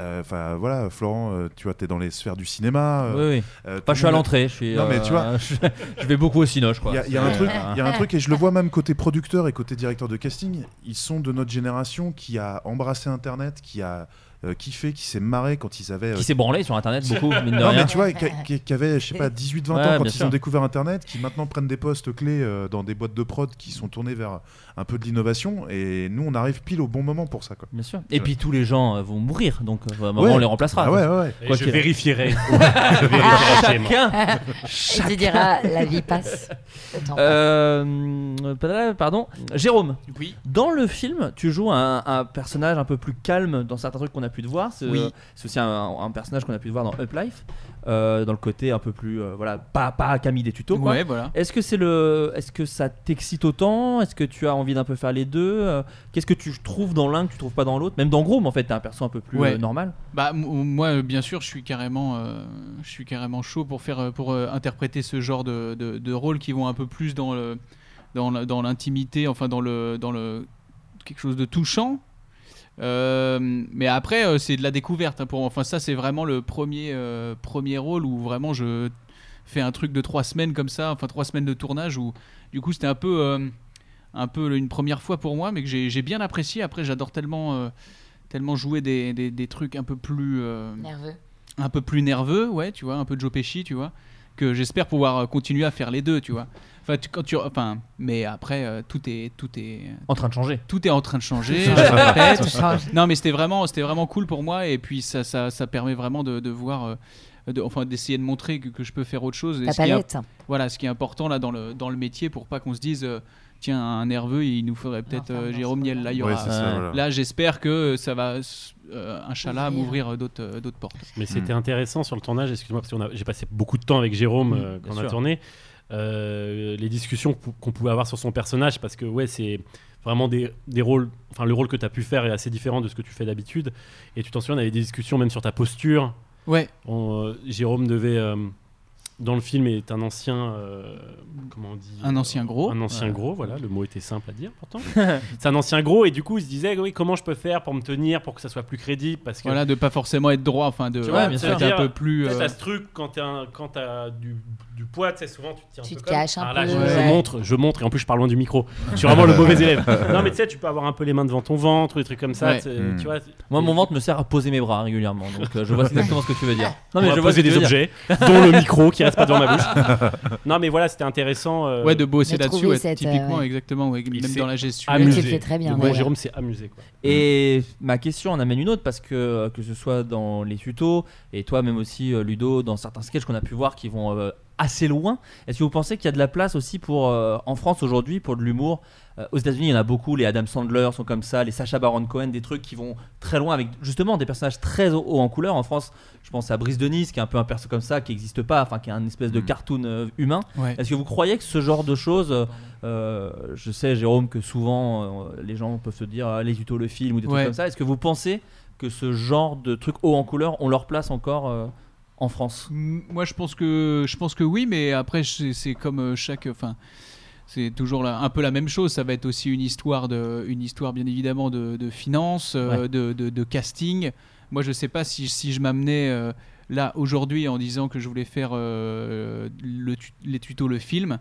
Euh, Enfin voilà, Florent, euh, tu vois, t'es dans les sphères du cinéma. euh, Oui, oui. euh, Pas, je suis à l'entrée. Je suis. Non, mais tu vois- je, je vais beaucoup au cinoche, quoi. Il y a, il y a un C'est, truc, euh, il y a un truc, et je le vois même côté producteur et côté directeur de casting. Ils sont de notre génération qui a embrassé Internet, qui a euh, kiffé, qui s'est marré quand ils avaient. euh, Qui s'est branlé sur internet beaucoup, mine de non, rien. mais tu vois, qui, qui- avaient, je sais pas, 18-20 Ouais, ans quand ils sûr. ont découvert Internet, qui maintenant prennent des postes clés euh, dans des boîtes de prod qui sont tournées vers un peu de l'innovation. Et nous, on arrive pile au bon moment pour ça. Quoi. Bien sûr. Et puis tous les gens euh, vont mourir, donc euh, à un moment, Ouais. on les remplacera. Ah ouais, ouais, ouais. Et Quoi je vérifierai. je vérifierai chez moi. Chacun. Et tu diras, la vie passe. Euh, pardon. Jérôme, Oui. dans le film, tu joues un, un personnage un peu plus calme dans certains trucs qu'on a pu te voir. C'est Oui. aussi un, un personnage qu'on a pu te voir dans Up Life, euh, dans le côté un peu plus, euh, voilà, pas, pas Camille des tutos. Ouais, voilà. Est-ce que c'est le, est-ce que ça t'excite autant? Est-ce que tu as envie d'un peu faire les deux? Euh, Qu'est-ce que tu trouves dans l'un que tu trouves pas dans l'autre? Même dans Groom, en fait, t'as un perso un peu plus Ouais. normal. Bah moi bien sûr je suis carrément je suis carrément chaud pour faire pour interpréter ce genre de, de, de rôles qui vont un peu plus dans le dans l'intimité enfin dans le dans le quelque chose de touchant. Euh, mais après euh, c'est de la découverte hein, pour enfin ça c'est vraiment le premier euh, premier rôle où vraiment je fais un truc de trois semaines comme ça enfin trois semaines de tournage où du coup c'était un peu un peu une première fois pour moi mais que j'ai bien apprécié après j'adore tellement tellement jouer des, des, des trucs un peu plus Nerveux. un peu plus nerveux ouais tu vois un peu de Joe Pesci tu vois que j'espère pouvoir continuer à faire les deux tu vois enfin tu- quand tu enfin mais après euh, tout est tout est En train de changer. tout est en train de changer je répète. Non mais c'était vraiment c'était vraiment cool pour moi et puis ça ça, ça permet vraiment de, de voir euh, de- enfin d'essayer de montrer que, que je peux faire autre chose et La ce qui est- palette. voilà ce qui est important là dans le dans le métier pour pas qu'on se dise euh, tiens un nerveux il nous faudrait peut-être euh, Jérôme Niel là il y aura ça, voilà. Là, j'espère que ça va, euh, Inch'Allah, Ouvrir. m'ouvrir d'autres d'autres portes. Mais c'était Mm. intéressant sur le tournage, excuse-moi, parce que j'ai passé beaucoup de temps avec Jérôme Mm, euh, bien quand on a sûr. tourné. Euh, les discussions qu'on pouvait avoir sur son personnage, parce que ouais, c'est vraiment des, des rôles. Enfin, le rôle que tu as pu faire est assez différent de ce que tu fais d'habitude. Et tu t'en souviens, on avait des discussions même sur ta posture. Ouais, On, euh, Jérôme devait. Dans le film est un ancien euh, comment on dit Un ancien gros. un ancien Ouais. gros voilà le mot était simple à dire pourtant c'est un ancien gros et du coup il se disait oui comment je peux faire pour me tenir pour que ça soit plus crédible parce que voilà, de pas forcément être droit, enfin de Tu vois, ouais, bien sûr. un peu plus. Euh, t'as ce truc quand t'as quand t'as du, du poids, tu sais, souvent tu te tiens un Tu peu te comme- caches un là, peu, je, ouais. je montre, je montre, et en plus je parle loin du micro. Je suis vraiment le mauvais élève. Non, mais tu sais, tu peux avoir un peu les mains devant ton ventre, ou des trucs comme ça. Tu Mm. vois. Moi, mon ventre me sert à poser mes bras régulièrement, donc euh, je vois exactement ce que tu veux dire. Non, On va je vois des objets, dont le micro qui reste pas devant ma bouche. non, mais voilà, c'était intéressant. euh, Ouais, de bosser là-dessus, trouver ouais, cette, euh, typiquement, ouais. exactement, ouais, même s'est dans la gestion. Tu amusé. le fais très bien, d'ailleurs. Jérôme s'est amusé. Quoi. Et ma question en amène une autre parce que euh, que ce soit dans les tutos et toi même aussi euh, Ludo dans certains sketchs qu'on a pu voir qui vont euh, assez loin. Est-ce que vous pensez qu'il y a de la place aussi pour euh, en France aujourd'hui pour de l'humour Euh, Aux États-Unis, il y en a beaucoup. Les Adam Sandler sont comme ça, les Sacha Baron Cohen, des trucs qui vont très loin avec justement des personnages très haut haut en couleur. En France, je pense à Brice de Nice qui est un peu un perso comme ça qui n'existe pas, enfin qui est un espèce de Mm. cartoon euh, humain. Ouais. Est-ce que vous croyez que ce genre de choses, euh, je sais Jérôme que souvent euh, les gens peuvent se dire ah, les tutos, le film ou des Ouais. trucs comme ça. Est-ce que vous pensez que ce genre de trucs haut en couleur ont leur place encore euh, en France? Moi, je pense que je pense que oui, mais après, c'est comme chaque, enfin, c'est toujours la- un peu la même chose. Ça va être aussi une histoire de, une histoire bien évidemment de, de finances, euh, Ouais. de, de- de casting. Moi, je sais pas si, si je m'amenais euh, là aujourd'hui en disant que je voulais faire euh, le les tutos, le film.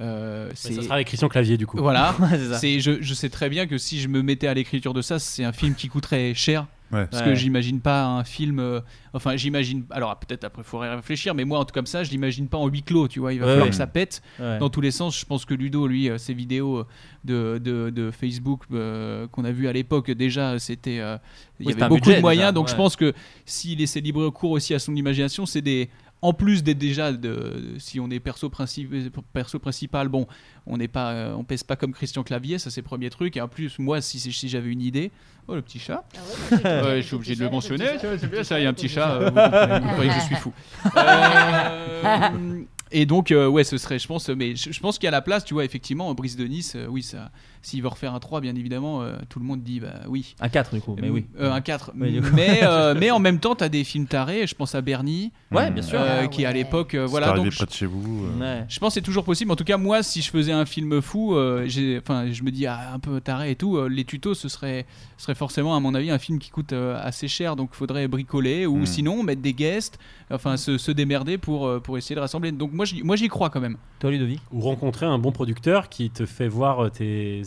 euh, c'est ça sera avec Christian Clavier, du coup. voilà. C'est, je, je sais très bien que si je me mettais à l'écriture de ça, c'est un film qui coûterait cher. Ouais. Parce Ouais. que j'imagine pas un film. euh, enfin, j'imagine. Alors, peut-être après, il faudrait réfléchir, mais moi, en tout comme ça, je l'imagine pas en huis clos, tu vois. Il va Ouais, falloir ouais. que ça pète Ouais. dans tous les sens. Je pense que Ludo, lui, euh, ses vidéos euh, de, de, de Facebook euh, qu'on a vu à l'époque, déjà, c'était. euh, il Oui, y c'était avait un beaucoup budget, de moyens, déjà, donc ouais. je pense que s'il laissait libre cours aussi à son imagination, c'est des. En plus d'être déjà, de, si on est perso, princi- perso principal, bon, on n'est pas, euh, on pèse pas comme Christian Clavier, ça c'est le premier truc. Et en plus, moi, si, si j'avais une idée, oh le petit chat, Ouais, je suis obligé de le mentionner, c'est bien ça, il y a un petit chat, euh, vous comprenez, vous croyez que je suis fou. Euh, et donc, euh, ouais, ce serait, je pense, mais je, je pense qu'il y a la place, tu vois, effectivement, Brice de Nice, euh, oui, ça, s'il veut refaire un 3, bien évidemment, euh, tout le monde dit, bah oui. Un 4 du coup, mais oui. Euh, un 4. Oui, du coup. mais, euh, mais en même temps, tu as des films tarés, je pense à Bernie, Ouais, bien sûr. euh, Ah, qui à l'époque, euh, voilà. Donc, près de chez vous. euh. Ouais. je pense que c'est toujours possible. En tout cas, moi, si je faisais un film fou, euh, enfin, je me dis ah, un peu taré et tout. euh, les tutos, ce serait, ce serait forcément, à mon avis, un film qui coûte euh, assez cher. Donc, il faudrait bricoler ou Mm. sinon mettre des guests, enfin, se, se démerder pour, euh, pour essayer de rassembler. Donc, moi, j'y- moi, j'y crois quand même. Toi, Ludovic? Ou rencontrer un bon producteur qui te fait voir euh,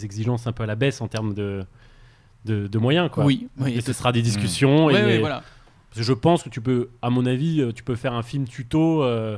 tes exigences un peu à la baisse en termes de, de, de moyens. Quoi. Oui, oui. Et ce sera des discussions. Ouais, et ouais, voilà. Parce que je pense que tu peux, à mon avis, euh, tu peux faire un film tuto euh,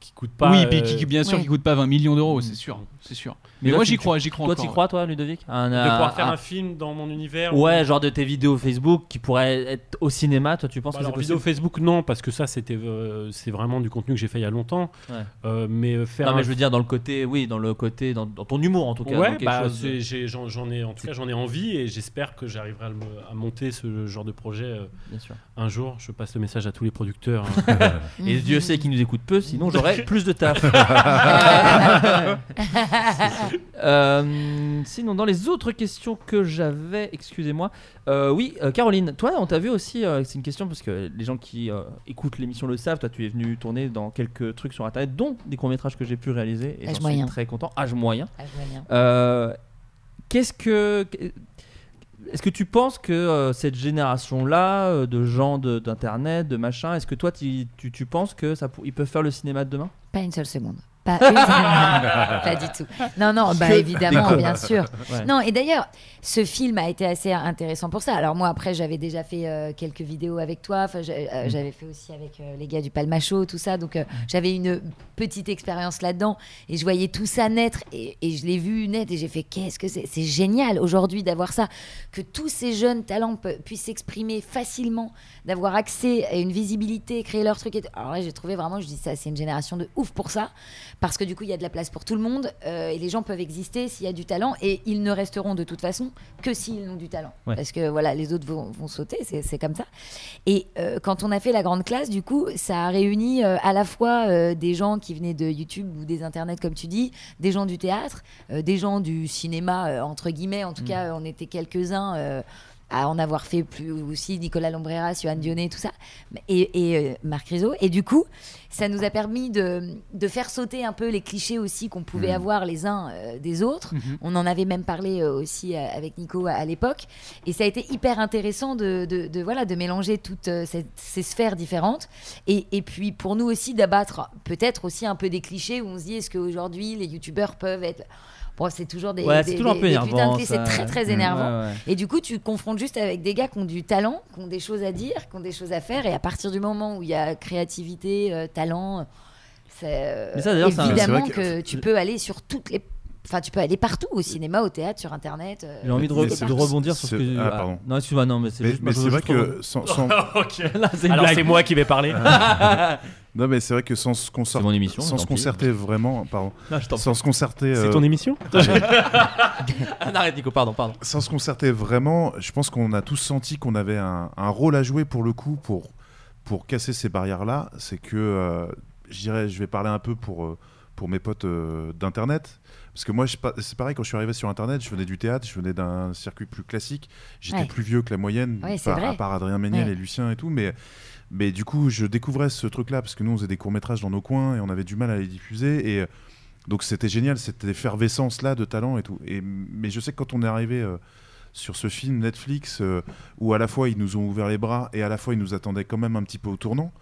qui coûte pas. oui, puis euh, qui, bien sûr, ouais. qui coûte pas 20 millions d'euros, c'est Mm. sûr, c'est sûr. Mais moi, j'y crois, j'y crois. Toi, t'y crois, toi, Ludovic un, de pouvoir faire un- un film dans mon univers. Ouais, ou- genre de tes vidéos Facebook qui pourraient être au cinéma, toi, tu penses Bah, que c'est possible vidéo Facebook, non, parce que ça, c'était, euh, c'est vraiment du contenu que j'ai fait il y a longtemps. Ouais. Euh, mais euh, faire Non, mais un je veux dire dans le côté, oui, dans le côté, dans, dans ton humour en tout cas. Ouais, bah, chose de- c'est- j'ai- j'en j'en ai, en tout cas, j'en ai envie et j'espère que j'arriverai à, monter ce genre de projet euh, Bien sûr. un jour. Je passe le message à tous les producteurs. hein. Et Dieu sait qu'il nous écoute peu, sinon j'aurais plus de taf. Euh, sinon, dans les autres questions que j'avais, excusez-moi, euh, oui, euh, Caroline, toi, on t'a vu aussi, c'est une question parce que les gens qui écoutent l'émission le savent, toi, tu es venu tourner dans quelques trucs sur internet, dont des courts-métrages que j'ai pu réaliser. Et Âge j'en moyen. suis très content. Âge moyen. Bien. Euh, Qu'est-ce que. Est-ce que tu penses que euh, cette génération-là, euh, de gens de- d'internet, de, machin, est-ce que toi tu, tu, tu penses que ça, pour- ils peuvent faire le cinéma de demain? Pas une seule seconde. Pas, une. Pas du tout. Non, non, bah évidemment, bien sûr. Ouais. Non, et d'ailleurs, ce film a été assez intéressant pour ça. Alors moi, après, j'avais déjà fait euh, quelques vidéos avec toi. Enfin, euh, j'avais fait aussi avec euh, les gars du Palmacho, tout ça. Donc, euh, j'avais une petite expérience là-dedans. Et je voyais tout ça naître. Et, et je l'ai vu naître. Et j'ai fait, qu'est-ce que c'est? C'est génial aujourd'hui d'avoir ça. Que tous ces jeunes talents puissent s'exprimer facilement, d'avoir accès à une visibilité, créer leur truc. Et. Alors là, j'ai trouvé vraiment, je dis ça, c'est une génération de ouf pour ça. Parce que du coup, il y a de la place pour tout le monde. euh, et les gens peuvent exister s'il y a du talent. Et ils ne resteront de toute façon que s'ils ont du talent. Ouais. Parce que voilà, les autres vont, vont sauter, c'est comme ça. Et euh, quand on a fait la grande classe, du coup, ça a réuni euh, à la fois des gens qui venaient de YouTube ou des internets, comme tu dis, des gens du théâtre, des gens du cinéma, entre guillemets. En tout cas, on était quelques-uns. À en avoir fait plus aussi Nicolas Lombrera, Johan Dionnet, tout ça, et, et, euh, Marc Rizzo. Et du coup, ça nous a permis de, de faire sauter un peu les clichés aussi qu'on pouvait Mhm. avoir les uns euh, des autres. Mhm. On en avait même parlé euh, aussi avec Nico à, à l'époque. Et ça a été hyper intéressant de, de, de, voilà, de mélanger toutes ces, ces sphères différentes. Et, et puis pour nous aussi d'abattre peut-être aussi un peu des clichés où on se dit est-ce qu'aujourd'hui les youtubeurs peuvent être... Bon, c'est toujours des, Ouais, des- toujours un des- peu des énervant. putains de ça. C'est très très énervant. Ouais, ouais. Et du coup, tu te confrontes juste avec des gars qui ont du talent, qui ont des choses à dire, qui ont des choses à faire. Et à partir du moment où il y a créativité, euh, talent, c'est euh, Mais ça, d'ailleurs, c'est un- évidemment que, tu peux aller sur toutes les. Enfin, tu peux aller partout, au cinéma, au théâtre, sur Internet. euh, J'ai envie de, re- rebondir sur ce que. ah, pardon. Non, excuse-moi, non, mais c'est Mais, juste. mais c'est vrai que sans, sans- ok. Là, c'est Alors moi qui vais parler. non mais c'est vrai que sans se C'est concerter, mon émission. sans se concerter vraiment, pardon, Non, je t'en prie. sans se concerter, C'est euh, ton émission Ah, Arrête, Nico, pardon, pardon. sans se concerter vraiment, je pense qu'on a tous senti qu'on avait un, un rôle à jouer pour le coup pour pour casser ces barrières là. C'est que euh, je dirais, je vais parler un peu pour pour mes potes euh, d'internet. Parce que moi, c'est pareil, quand je suis arrivé sur Internet, je venais du théâtre, je venais d'un circuit plus classique. J'étais Ouais. plus vieux que la moyenne, Ouais, par- à part Adrien Méniel Ouais. et Lucien et tout. Mais, mais du coup, je découvrais ce truc-là, parce que nous, on faisait des courts-métrages dans nos coins et on avait du mal à les diffuser. Et euh, donc, c'était génial, cette effervescence-là de talent et tout. Et, mais je sais que quand on est arrivé euh, sur ce film Netflix, euh, où à la fois ils nous ont ouvert les bras et à la fois ils nous attendaient quand même un petit peu au tournant,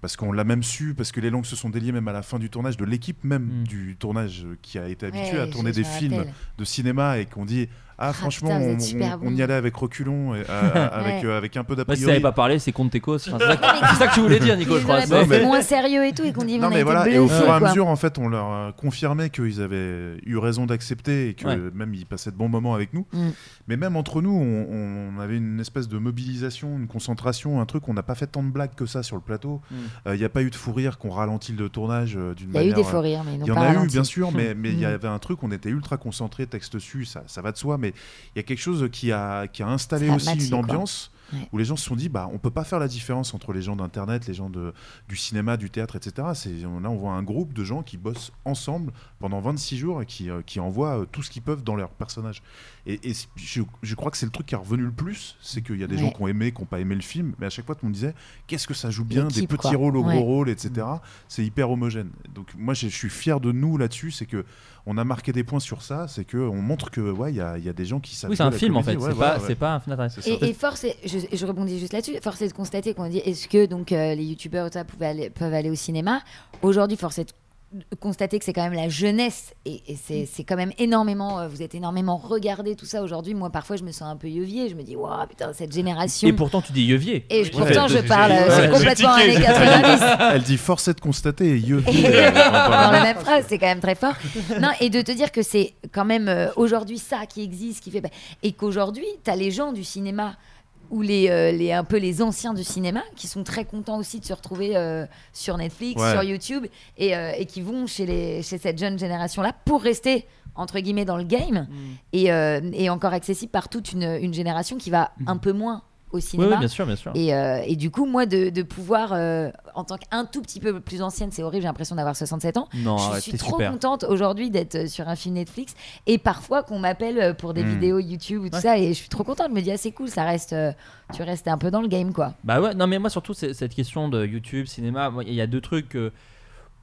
parce qu'on l'a même su, parce que les langues se sont déliées même à la fin du tournage, de l'équipe même Mm. du tournage euh, qui a été habitué ouais, à tourner des films rappelle. de cinéma et qu'on dit Ah, franchement, putain, vous on, y allait avec reculons, et, euh, avec, Ouais. euh, avec un peu Bah, d'a si t'avais pas parlé, c'est contre tes causes. Enfin, c'est ça, que- c'est ça que tu voulais dire, Nico, je crois. Non, mais- fait moins sérieux et tout, et qu'on dit Non mais voilà, et au fur et à mesure, en fait, on leur euh, confirmait qu'ils avaient eu raison d'accepter et que Ouais. même ils passaient de bons moments avec nous. Mm. Mais même entre nous, on, on avait une espèce de mobilisation, une concentration, un truc. On n'a pas fait tant de blagues que ça sur le plateau. Mm. Euh, Il n'y a pas eu de fou rire qu'on ralentit le tournage euh, d'une Il y a manière. eu des euh, faux rires, mais n'ont il y en a eu, bien sûr, mais il y Mm. avait un truc, on était ultra concentré, texte dessus, ça, ça va de soi, mais il y a quelque chose qui a, qui a installé Ça a aussi matché, une quoi. ambiance Ouais. où les gens se sont dit, bah, on peut pas faire la différence entre les gens d'Internet, les gens de, du cinéma, du théâtre, etc. C'est, on- là, on voit un groupe de gens qui bossent ensemble pendant 26 jours et qui, euh, qui envoient euh, tout ce qu'ils peuvent dans leur personnage. Et, je, je crois que c'est le truc qui est revenu le plus, c'est qu'il y a des Ouais. gens qui ont aimé, qui n'ont pas aimé le film, mais à chaque fois, tout le monde disait, qu'est-ce que ça joue bien, des petits quoi. rôles au Ouais. gros rôle, etc. C'est hyper homogène. Donc moi, je je suis fier de nous là-dessus, c'est que on a marqué des points sur ça, c'est que on montre que ouais, il y, a, il y a des gens qui savent. Oui, c'est un la film en fait. C'est Ouais, pas, voilà, ouais. c'est pas un film ça. Et, et force, est- je, je rebondis juste là-dessus, force est de constater qu'on dit est-ce que donc euh, les youtubeurs pouvaient aller- peuvent aller au cinéma? Aujourd'hui, force est de constater que c'est quand même la jeunesse et, et c'est c'est quand même énormément, euh, vous êtes énormément regardé tout ça aujourd'hui. Moi, parfois, je me sens un peu yeuvier. Je me dis, waouh, putain, cette génération. Et pourtant, tu dis Yevier. Et pourtant, je parle, euh, Ouais. c'est complètement années 90. Elle dit force est de constater et yeux. dans la même phrase, c'est quand même très fort. Non, et de te dire que c'est quand même euh, aujourd'hui ça qui existe, qui fait et qu'aujourd'hui, tu as les gens du cinéma ou les, euh, les un peu les anciens du cinéma qui sont très contents aussi de se retrouver euh, sur Netflix, Ouais. sur YouTube et, euh, et qui vont chez les chez cette jeune génération là pour rester entre guillemets dans le game et, euh, et encore accessible par toute une, une génération qui va un peu moins au cinéma. oui, bien sûr, bien sûr. Et, euh, et du coup, moi, de, de pouvoir, euh, en tant qu'un tout petit peu plus ancienne, c'est horrible, j'ai l'impression d'avoir 67 ans. Non, je arrête, suis trop super. contente aujourd'hui d'être euh, sur un film Netflix et parfois qu'on m'appelle pour des Mm. vidéos YouTube ou tout Ouais. ça. Et je suis trop contente. Je me dis, ah, c'est cool, ça reste, euh, tu restes un peu dans le game, quoi. Bah ouais, non mais moi surtout cette question de YouTube, cinéma, il y a deux trucs que,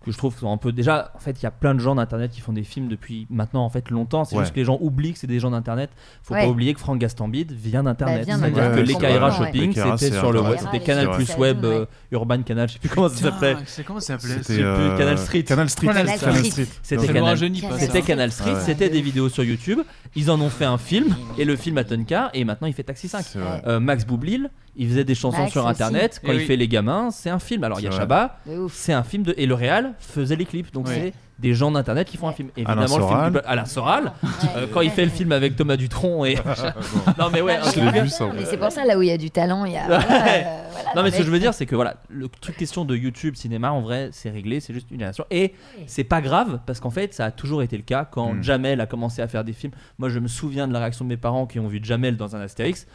que je trouve sont un peu déjà en fait il y a plein de gens d'internet qui font des films depuis maintenant en fait longtemps, c'est Ouais. juste que les gens oublient que c'est des gens d'internet. Faut Ouais. pas oublier que Franck Gastambide vient d'internet, Bah, c'est-à-dire d'internet, que les complètement, Kaira ouais. Shopping c'était sur le c'était Canal plus web, ouais. euh, Urban Canal, je sais plus comment ça s'appelait. C'est comment ça s'appelait? C'était sais plus, euh, Canal Street. Canal Street. Canal Street. C'était Canal. C'était Street, Ouais. c'était des vidéos sur YouTube. Ils en ont fait un film et le film a Tonka et maintenant il fait Taxi 5. C'est vrai. Euh, Max Boublil, il faisait des chansons Max sur aussi. internet. Quand Eh il oui. fait Les Gamins, c'est un film. Alors il y a C'est vrai. Chabat, c'est un film de. Et le Réal faisait les clips. Donc Ouais. c'est des gens d'internet qui font un film. Évidemment, le film Soral. du- Alain Soral. Euh, quand il fait le film avec Thomas Dutronc et. non mais ouais, un Non, mais bien. vu, ça. Mais c'est pour ça, là où il y a du talent, il y a. voilà, euh, voilà, Non mais ce que je veux dire c'est que voilà le truc question de YouTube cinéma en vrai c'est réglé c'est juste une génération et c'est pas grave parce qu'en fait ça a toujours été le cas quand Mm. Jamel a commencé à faire des films moi je me souviens de la réaction de mes parents qui ont vu Jamel dans un Astérix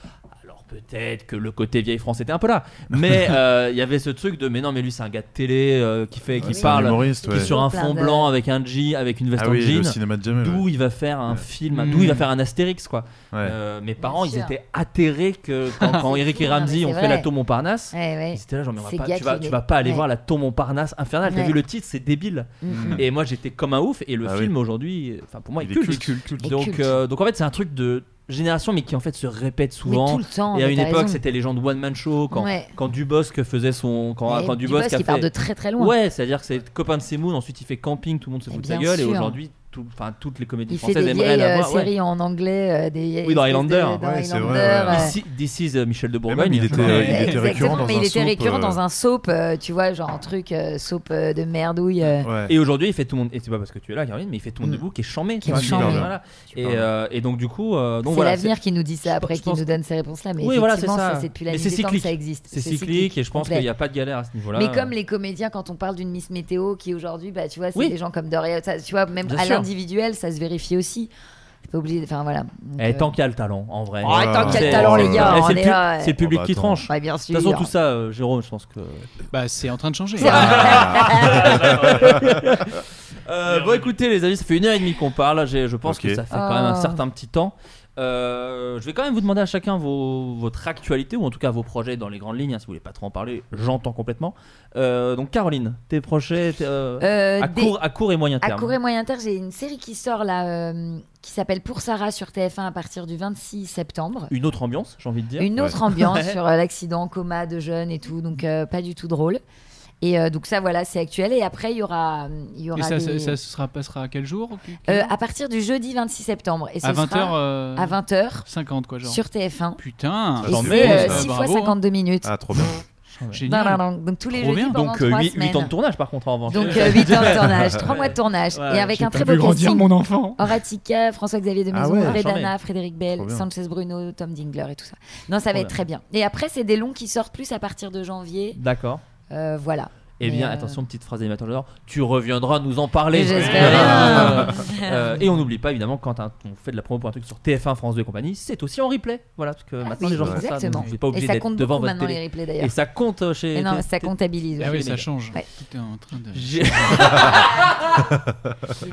peut-être que le côté vieille France était un peu là mais euh, il y avait ce truc de mais non mais lui c'est un gars de télé euh, qui fait qui C'est un parle humoriste, qui ouais. est sur un fond blanc avec un jean avec une veste Ah en oui, jean cinéma de Jamel. d'où ouais. il va faire un Ouais. film Mm. d'où il va faire un Astérix quoi Ouais. Euh, mes parents ils étaient atterrés que quand, quand Eric et Ramsey ont fait la tour Montparnasse Ouais, ouais. ils étaient là genre mais on va Ces pas- tu vas, tu vas pas aller ouais. voir la tour Montparnasse infernale t'as Ouais. vu le titre? C'est débile Mhm. et moi j'étais comme un ouf et le Ah film aujourd'hui enfin pour moi Il est culte, donc euh, donc en fait c'est un truc de génération mais qui en fait se répète Mais souvent tout le temps. et à une époque c'était les gens de One Man Show quand, Ouais. quand Dubosc faisait son quand, quand Dubosc Dubosc a part de très très loin. ouais c'est à dire que c'est copain de Semoun ensuite il fait camping tout le monde se fout de sa gueule et aujourd'hui tout- toutes les comédies Il fait françaises des aimeraient vieilles euh, l'avoir ouais. séries en anglais, euh, des Oui, dans Highlander. dans Ouais, c'est Highlander, vrai, ouais. This is euh, Michel de même, Bourgogne il était- Ouais. il était récurrent dans mais un il était soap, récurrent euh, dans un soap, euh, tu vois, genre un truc euh, soap euh, de merdouille. euh. Ouais. Et aujourd'hui, il fait tout le monde. Et c'est pas parce que tu es là, Caroline, mais il fait tout le monde Mm. debout qui est chambé. Qui est chambé. Voilà. Et, euh, et donc, du coup, euh, C'est voilà. l'avenir qui nous dit ça après, qui nous donne ces réponses-là. Mais Oui, voilà, c'est effectivement, c'est depuis la Mais nuit c'est des temps que cyclique. ça existe. C'est cyclique et je pense qu'il n'y a pas de galère à ce niveau-là. Mais comme les comédiens, quand on parle d'une Miss Météo, qui aujourd'hui, bah, tu vois, c'est des gens comme Doria, tu vois, même l'individuel, ça se vérifie aussi. Pas obligé. Enfin voilà. Donc, Eh, euh, tant qu'il y a le talent, en vrai. Oh, tant qu'il y a le talent, les Eh, gars, c'est le là. C'est le public Oh, bah, qui tranche. ouais, bien De toute façon, tout ça, euh, Jérôme, je pense que. Bah, c'est en train de changer. Euh, bon, écoutez, les amis, ça fait une heure et demie qu'on parle. J'ai- Je pense que ça fait quand même un Oh. certain petit temps. Euh, je vais quand même vous demander à chacun vos, votre actualité ou en tout cas vos projets dans les grandes lignes. hein, si vous voulez pas trop en parler, j'entends complètement. Euh, donc, Caroline, tes projets tes, euh, Euh, à, des- court, à court et moyen À terme. court et moyen terme, j'ai une série qui sort là, euh, qui s'appelle Pour Sarah sur TF1 à partir du 26 septembre. Une autre ambiance, j'ai envie de dire. Une autre ambiance Ouais. sur euh, l'accident, coma de jeunes et tout, donc euh, pas du tout drôle. Et euh, donc ça, voilà, c'est actuel. Et après, il y aura, il y Et aura ça, des- ça, ça sera, passera à quel jour Euh, à partir du jeudi 26 septembre. Et ce À 20 sera heures, euh, à 20h 50 quoi, genre. sur TF1. Putain, Et j'en euh, ça, 6 fois bravo, hein. 52 minutes. Ah, trop bien. Génial. Non, non, non. Donc tous les Trop jeudis bien. pendant Donc 3 8, semaines. ans de tournage par contre en revanche. Donc 8 ans de tournage, 3 mois de tournage. Ouais, et avec un très beau grandir casting. mon enfant. Horatica, François-Xavier de Ah Maison, ouais, Redana. Frédéric Bell. Sanchez Bruno, Tom Dingler et tout ça. Non, ça va être très bien. Et après, c'est des longs qui sortent plus à partir de janvier. D'accord. Euh, voilà. Eh bien, euh, attention, petite phrase d'animateur de l'heure, tu reviendras nous en parler. J'espère Euh, et on n'oublie pas, évidemment, quand un- on fait de la promo pour un truc sur TF1, France 2 et compagnie, c'est aussi en replay. Voilà, parce que maintenant Ah oui, les gens font ça, exactement. donc vous n'êtes pas Et obligé ça d'être compte devant beaucoup votre maintenant télé. les replays Et ça compte chez. Mais non, ça comptabilise. Ah oui, ça change. Ouais. Tout est en train de. J'ai-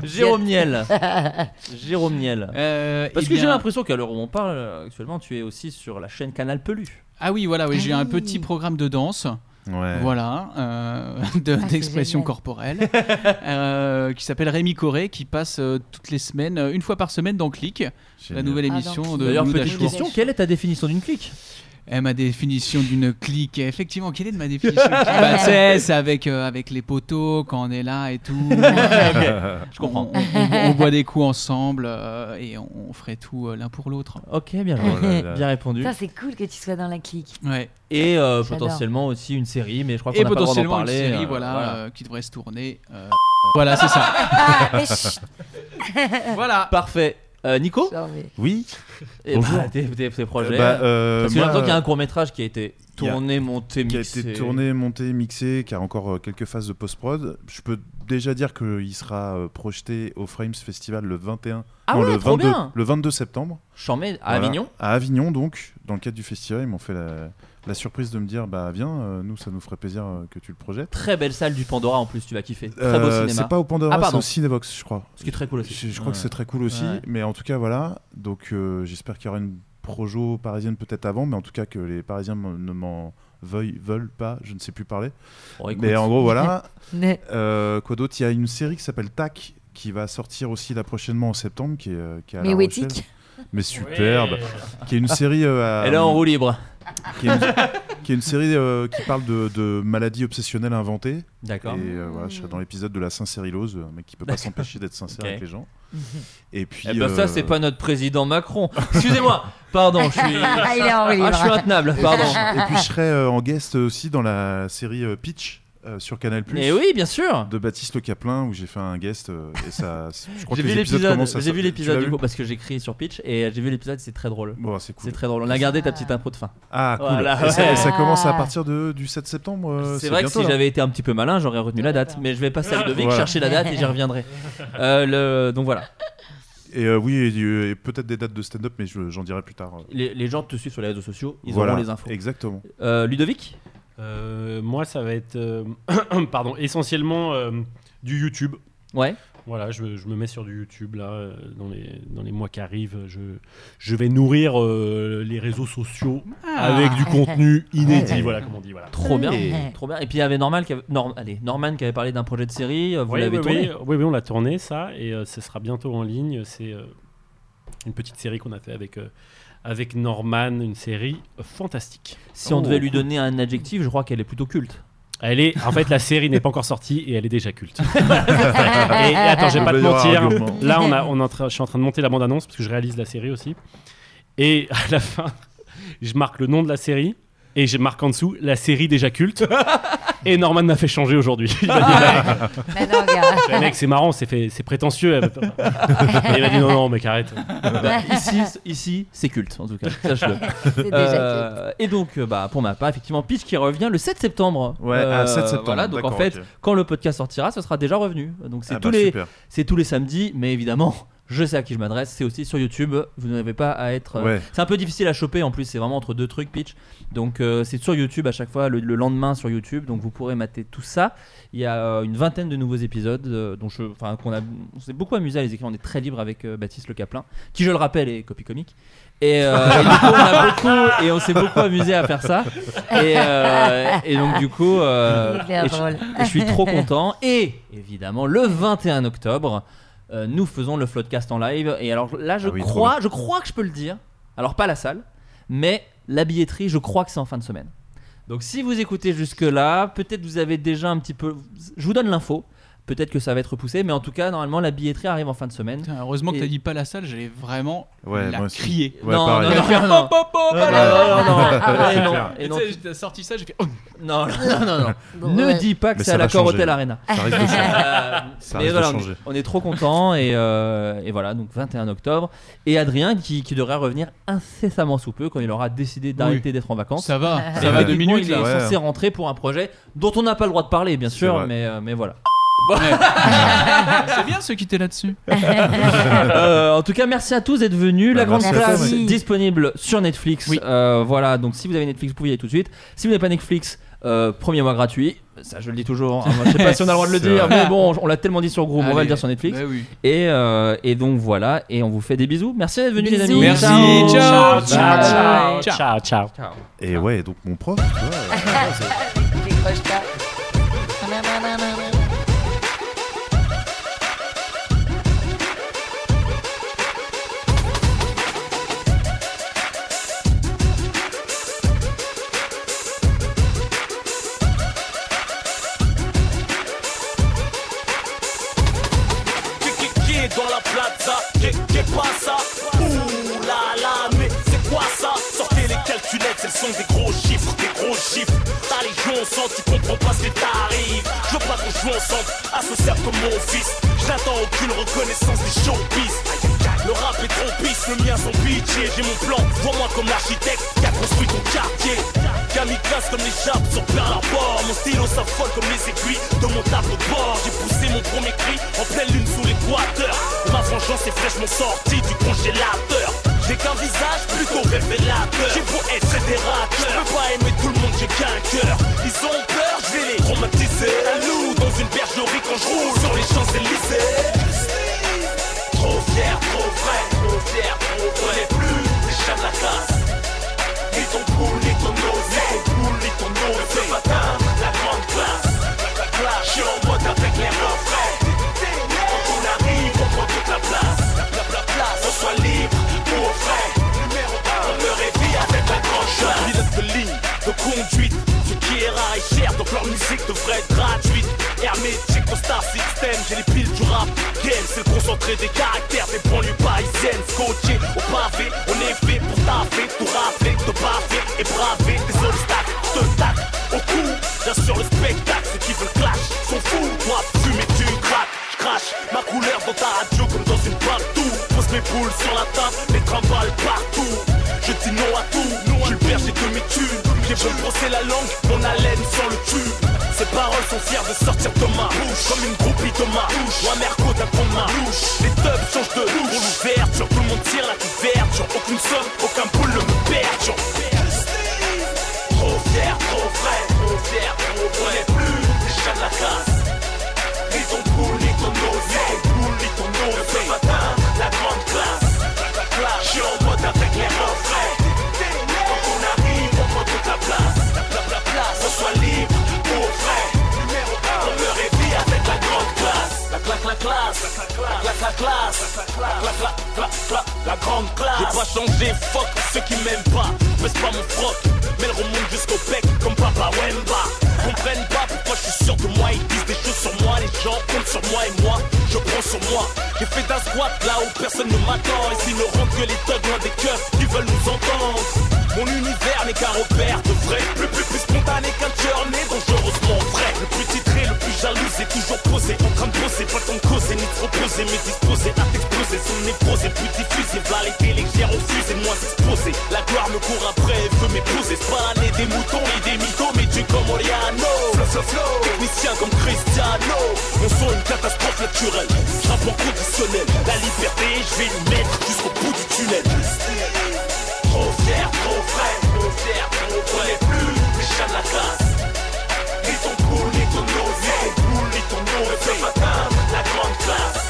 Jérôme Niel. Jérôme Niel. Euh, Parce eh que j'ai l'impression qu'à l'heure où on parle actuellement, tu es aussi sur la chaîne Canal Pelu. Ah oui, voilà, oui, j'ai Ah un oui. petit programme de danse. Ouais. Voilà, euh, de- Ah, d'expression corporelle, euh, qui s'appelle Rémi Coré, qui passe euh, toutes les semaines, une fois par semaine dans Click, la nouvelle Ah, émission de D'ailleurs, petite question quelle est ta définition d'une clique? Eh, ma définition d'une clique, effectivement, quelle est de ma définition Bah, c'est, avec, euh, avec les poteaux, quand on est là et tout. Je comprends. On, on- on- on boit des coups ensemble euh, et on, on ferait tout euh, l'un pour l'autre. Ok, bien joué. Oh là là. Bien répondu. Ça, c'est cool que tu sois dans la clique. Ouais. Et euh, potentiellement aussi une série, mais je crois qu'on n'a pas le droit d'en potentiellement une parler. série euh, voilà, euh, qui devrait se tourner. euh, voilà, c'est ça. Ah, voilà. Parfait. Euh, Nico Oui. Et Bonjour. bah, tes, tes- tes projets. Bah, euh, Parce que j'ai moi, l'impression qu'il y a un court métrage qui a été tourné, monté, qui a mixé. été tourné, monté, mixé, qui a encore euh, quelques phases de post-prod. Je peux déjà dire qu'il sera euh, projeté au Frames Festival le 21, Ah non, ouais, le, trop 22, bien. le 22 septembre. Chambé à Voilà. Avignon. À Avignon, donc, dans le cadre du festival, ils m'ont fait la, la surprise de me dire bah viens, euh, nous ça nous ferait plaisir euh, que tu le projettes. Très belle salle du Pandora en plus, tu vas kiffer. Très Euh, beau cinéma. c'est pas au Pandora, Ah, c'est au Cinévox, je crois. Ce qui est très cool aussi. Je, je crois que c'est très cool aussi, Ouais. mais en tout cas voilà. Donc j'espère qu'il y aura une projo parisienne peut-être avant, mais en tout cas que les Parisiens ne m'en veuillent, veulent pas, je ne sais plus parler. Mais en gros voilà. Mais- Euh, quoi d'autre? Il y a une série qui s'appelle Tac qui va sortir aussi là prochainement en septembre, qui est, euh, qui est à Mais La Rochelle. Mais superbe, qui est une série. euh, à- Elle est en roue libre. Qui est une, qui est une série euh, qui parle de, de maladies obsessionnelles inventées. D'accord. Et euh, voilà, je serai dans l'épisode de la sincérilose, un mec qui peut pas s'empêcher d'être sincère Ok. avec les gens. Et puis. Eh ben ça, euh, c'est pas notre président Macron. Excusez-moi. Pardon, je suis. Ah, il est en Ah, je suis intenable. Pardon. Et puis je serai euh, en guest aussi dans la série euh, Pitch euh, sur Canal+. Mais oui, bien sûr. De Baptiste Le Caplin où j'ai fait un guest euh, et ça. Je crois J'ai que vu l'épisode. J'ai vu du coup parce que j'écris sur Pitch et j'ai vu l'épisode. C'est très drôle. Bon, c'est cool. C'est très drôle. On a gardé ta petite impro de fin. Ah cool. Voilà, et, ça, ouais. et ça commence à partir de, du 7 septembre. euh, C'est vrai que si là. j'avais été un petit peu malin, j'aurais retenu la date. Mais je vais passer à Ludovic, Voilà. chercher la date et j'y reviendrai. Euh, le... Donc voilà. Et euh, oui, et, euh, et peut-être des dates de stand-up, mais je- j'en dirai plus tard. Les, les gens te suivent sur les réseaux sociaux, ils Voilà, auront les infos. Exactement. Euh, Ludovic? Moi, ça va être euh, pardon, essentiellement euh, du YouTube. Ouais. Voilà, je, je me mets sur du YouTube là, euh, dans, les, dans les mois qui arrivent. Je, je vais nourrir euh, les réseaux sociaux Ah. avec du contenu inédit. voilà, comme on dit. Voilà. Trop bien, Et- trop bien. Et puis il y avait Normal qui avait... Norm- Allez, Norman qui avait parlé d'un projet de série. euh, Vous Oui, l'avez oui, tourné oui, oui, oui, on l'a tourné ça et euh, ce sera bientôt en ligne. C'est euh, une petite série qu'on a fait avec, euh, avec Norman, une série fantastique. Si on Oh. devait lui donner un adjectif, je crois qu'elle est plutôt culte. Elle est, en fait, la série n'est pas encore sortie et elle est déjà culte. et, et attends, je vais pas te mentir. Là, on a, on je suis en train de monter la bande-annonce parce que je réalise la série aussi. Et à la fin, je marque le nom de la série et je marque en dessous la série déjà culte. Et Norman m'a fait changer aujourd'hui. Il m'a dit, non, mec, c'est marrant, c'est fait- c'est prétentieux. Et il m'a dit non, non, mec, arrête. Bah, ici, ici c'est culte en tout cas, sache-le. C'est déjà Euh, et donc, euh, bah, pour ma part, effectivement, Pitch qui revient le 7 septembre. Ouais, à 7 septembre, Voilà, donc en d'accord, fait, ok. quand le podcast sortira, ce sera déjà revenu. Donc c'est Ah tous bah, les, super. c'est tous les samedis, mais évidemment, je sais à qui je m'adresse. C'est aussi sur YouTube. Vous n'avez pas à être. euh, Ouais. C'est un peu difficile à choper en plus. C'est vraiment entre deux trucs pitch. Donc euh, c'est sur YouTube à chaque fois le, le lendemain sur YouTube. Donc vous pourrez mater tout ça. Il y a euh, une vingtaine de nouveaux épisodes euh, dont je, enfin qu'on a, on s'est beaucoup amusé à les écrire. On est très libre avec euh, Baptiste Le Caplin, qui je le rappelle est copie comique. Et, euh, et du coup, on a beaucoup et on s'est beaucoup amusé à faire ça. Et, euh, et donc du coup, euh, Hyper et je- drôle. et je suis trop content. Et évidemment, le 21 octobre, euh, nous faisons le Floodcast en live. Et alors là, je Ah oui, crois, je crois que je peux le dire. Alors pas la salle, mais la billetterie, je crois que c'est en fin de semaine. Donc si vous écoutez jusque-là, peut-être vous avez déjà un petit peu... Je vous donne l'info. Peut-être que ça va être repoussé, mais en tout cas, normalement, la billetterie arrive en fin de semaine. Putain, heureusement que Et- t'as dit pas la salle, j'allais vraiment Ouais, la moi aussi. crier. Ouais, non, pareil. non, non, non, non. Non, non, non, non, et non, et j'ai sorti ça, j'ai fait. oh. non, non, non, non. Ne ouais. dis pas que Mais c'est ça à va l'accord changer. Hotel Arena. Ça risque de changer. Euh, Ça mais risque de voilà, on, changer. on est trop contents et, euh, et voilà, donc 21 octobre. Et Adrien qui, qui devrait revenir incessamment sous peu quand il aura décidé d'arrêter d'être en vacances. Ça va, ça va deux techniquement, minutes il est là. Ouais. censé rentrer pour un projet dont on n'a pas le droit de parler, bien C'est sûr, vrai. mais, euh, mais voilà. C'est bien ceux qui étaient là-dessus. Euh, en tout cas, merci à tous d'être venus. La Bah, grande merci à classe ouais. disponible sur Netflix. Oui. Euh, voilà, donc si vous avez Netflix, vous pouvez y aller tout de suite. Si vous n'avez pas Netflix, euh, premier mois gratuit. Ça, je le dis toujours. hein. Moi, je sais pas si on a le droit de le C'est dire, vrai. mais bon, on l'a tellement dit sur Groupe, on va Allez. le dire sur Netflix. Bah oui. Et, euh, et donc voilà, et on vous fait des bisous. Merci d'être venus, les Bisous. amis. Merci, Ciao. ciao, Ciao, ciao, Ciao. ciao, ciao. Ciao. Et ouais, donc mon prof, tu vois. euh, c'est- Décroche pas. Tu comprends pas ce qui t'arrive. Je veux pas qu'on joue ensemble, associable comme mon fils. Je n'attends aucune reconnaissance des showbiz. Le rap est trop pisse, le mien sont pitchés. J'ai mon plan, vois-moi comme l'architecte qui a construit ton quartier. Kamikaze comme les jappes sur Pearl Harbor. Mon stylo s'affole comme les aiguilles de mon tableau de bord. J'ai poussé mon premier cri en pleine lune sous l'équateur. Ma vengeance est fraîchement sortie du congélateur. J'ai qu'un visage plutôt révélateur. J'ai beau être fédérateur. Je peux pas aimer tout le monde, j'ai qu'un cœur. Ils ont peur, je vais les traumatiser. Un loup dans une bergerie quand je roule sur les Champs-Élysées. Trop fier, trop vrai, trop fier, trop vrai. plus les chats de la classe. Ni ton poule, ni ton nose, ni ton poule, ni ton nose. Ce matin, la grande classe. Je en mode avec les refrains. Frais. Numéro 1, on me réveille avec la grande classe. Pilote de ligne, de conduite. Ce qui est rare et cher, donc leur musique devrait être gratuite. Hermétique au Star System, j'ai les piles du rap game. C'est le concentré des caractères des banlieues parisiennes. Scotché au pavé, on est fait pour taffer, tout rafler, te baffer et braver des obstacles. Te tac au cou, bien sûr le spectacle. Ceux qui veulent clash sont fous. Moi, fumer, tu craques. Crache ma couleur dans ta radio comme dans une partout. Pose mes boules sur la table, les trimballes partout. Je dis non à tout, suis le berger de mes thunes. J'ai beau brosser la langue, mon haleine sans le tube. Ces paroles sont fières de sortir de ma bouche. Comme une groupie de ma bouche. Ou un merco d'un fond de ma louche Les tubs changent de louche Pour l'ouverture, tout le monde tire la couverture. Aucune somme, aucun boule ne me perturbe Trop fier, trop vrai, trop fier, trop vrai. Plus les de la classe. Ni ton poule, ni ton nose, ni ton poule, ni ton nose Ce matin, la grande classe Je en mode avec les refrains Quand on arrive, on prend toute la place La, la, la place, on soit libre ou au frais Numéro 1, on me réveille avec la grande classe La claque, la classe, la claque, la classe La claque, la claque, la, la grande classe J'ai pas changé, fuck ceux qui m'aiment pas Baisse pas mon froc, mais le remonte jusqu'au bec comme Papa Wemba Comprennent pas pourquoi je suis sûr de moi Ils disent des choses sur moi, les gens comptent sur moi et moi Je prends sur moi. J'ai fait d'un squat là où personne ne m'attend Et s'ils ne rentrent que les thugs loin des keufs qui veulent nous entendre. Mon univers n'est qu'un repère de vrai. Plus plus plus spontané qu'un né dangereusement vrai. Le plus titré, le plus jaloux c'est toujours posé En train de poser, pas ton causer ni trop poser Mais disposé à t'exploser, son névrosé Plus diffusé, va les légère au fusil moins exposé La gloire me court après, elle veut m'épouser C'est pas des moutons et des mythos Mais Dieu comme Oriano technicien comme Cristiano. Mon son une catastrophe naturelle. Frappe en conditionnel. La liberté je vais lui mettre jusqu'au bout du tunnel. Trop fier, trop frais, trop fier, trop vrai plus les chats de la classe. Ni ton cool, ni ton osé, cool, ni ton osé Ce matin, la grande classe.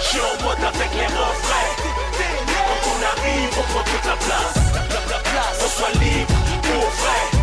Je suis en mode avec les refrains. Quand on arrive, on prend toute la place. La place, on soit libre, pour vrai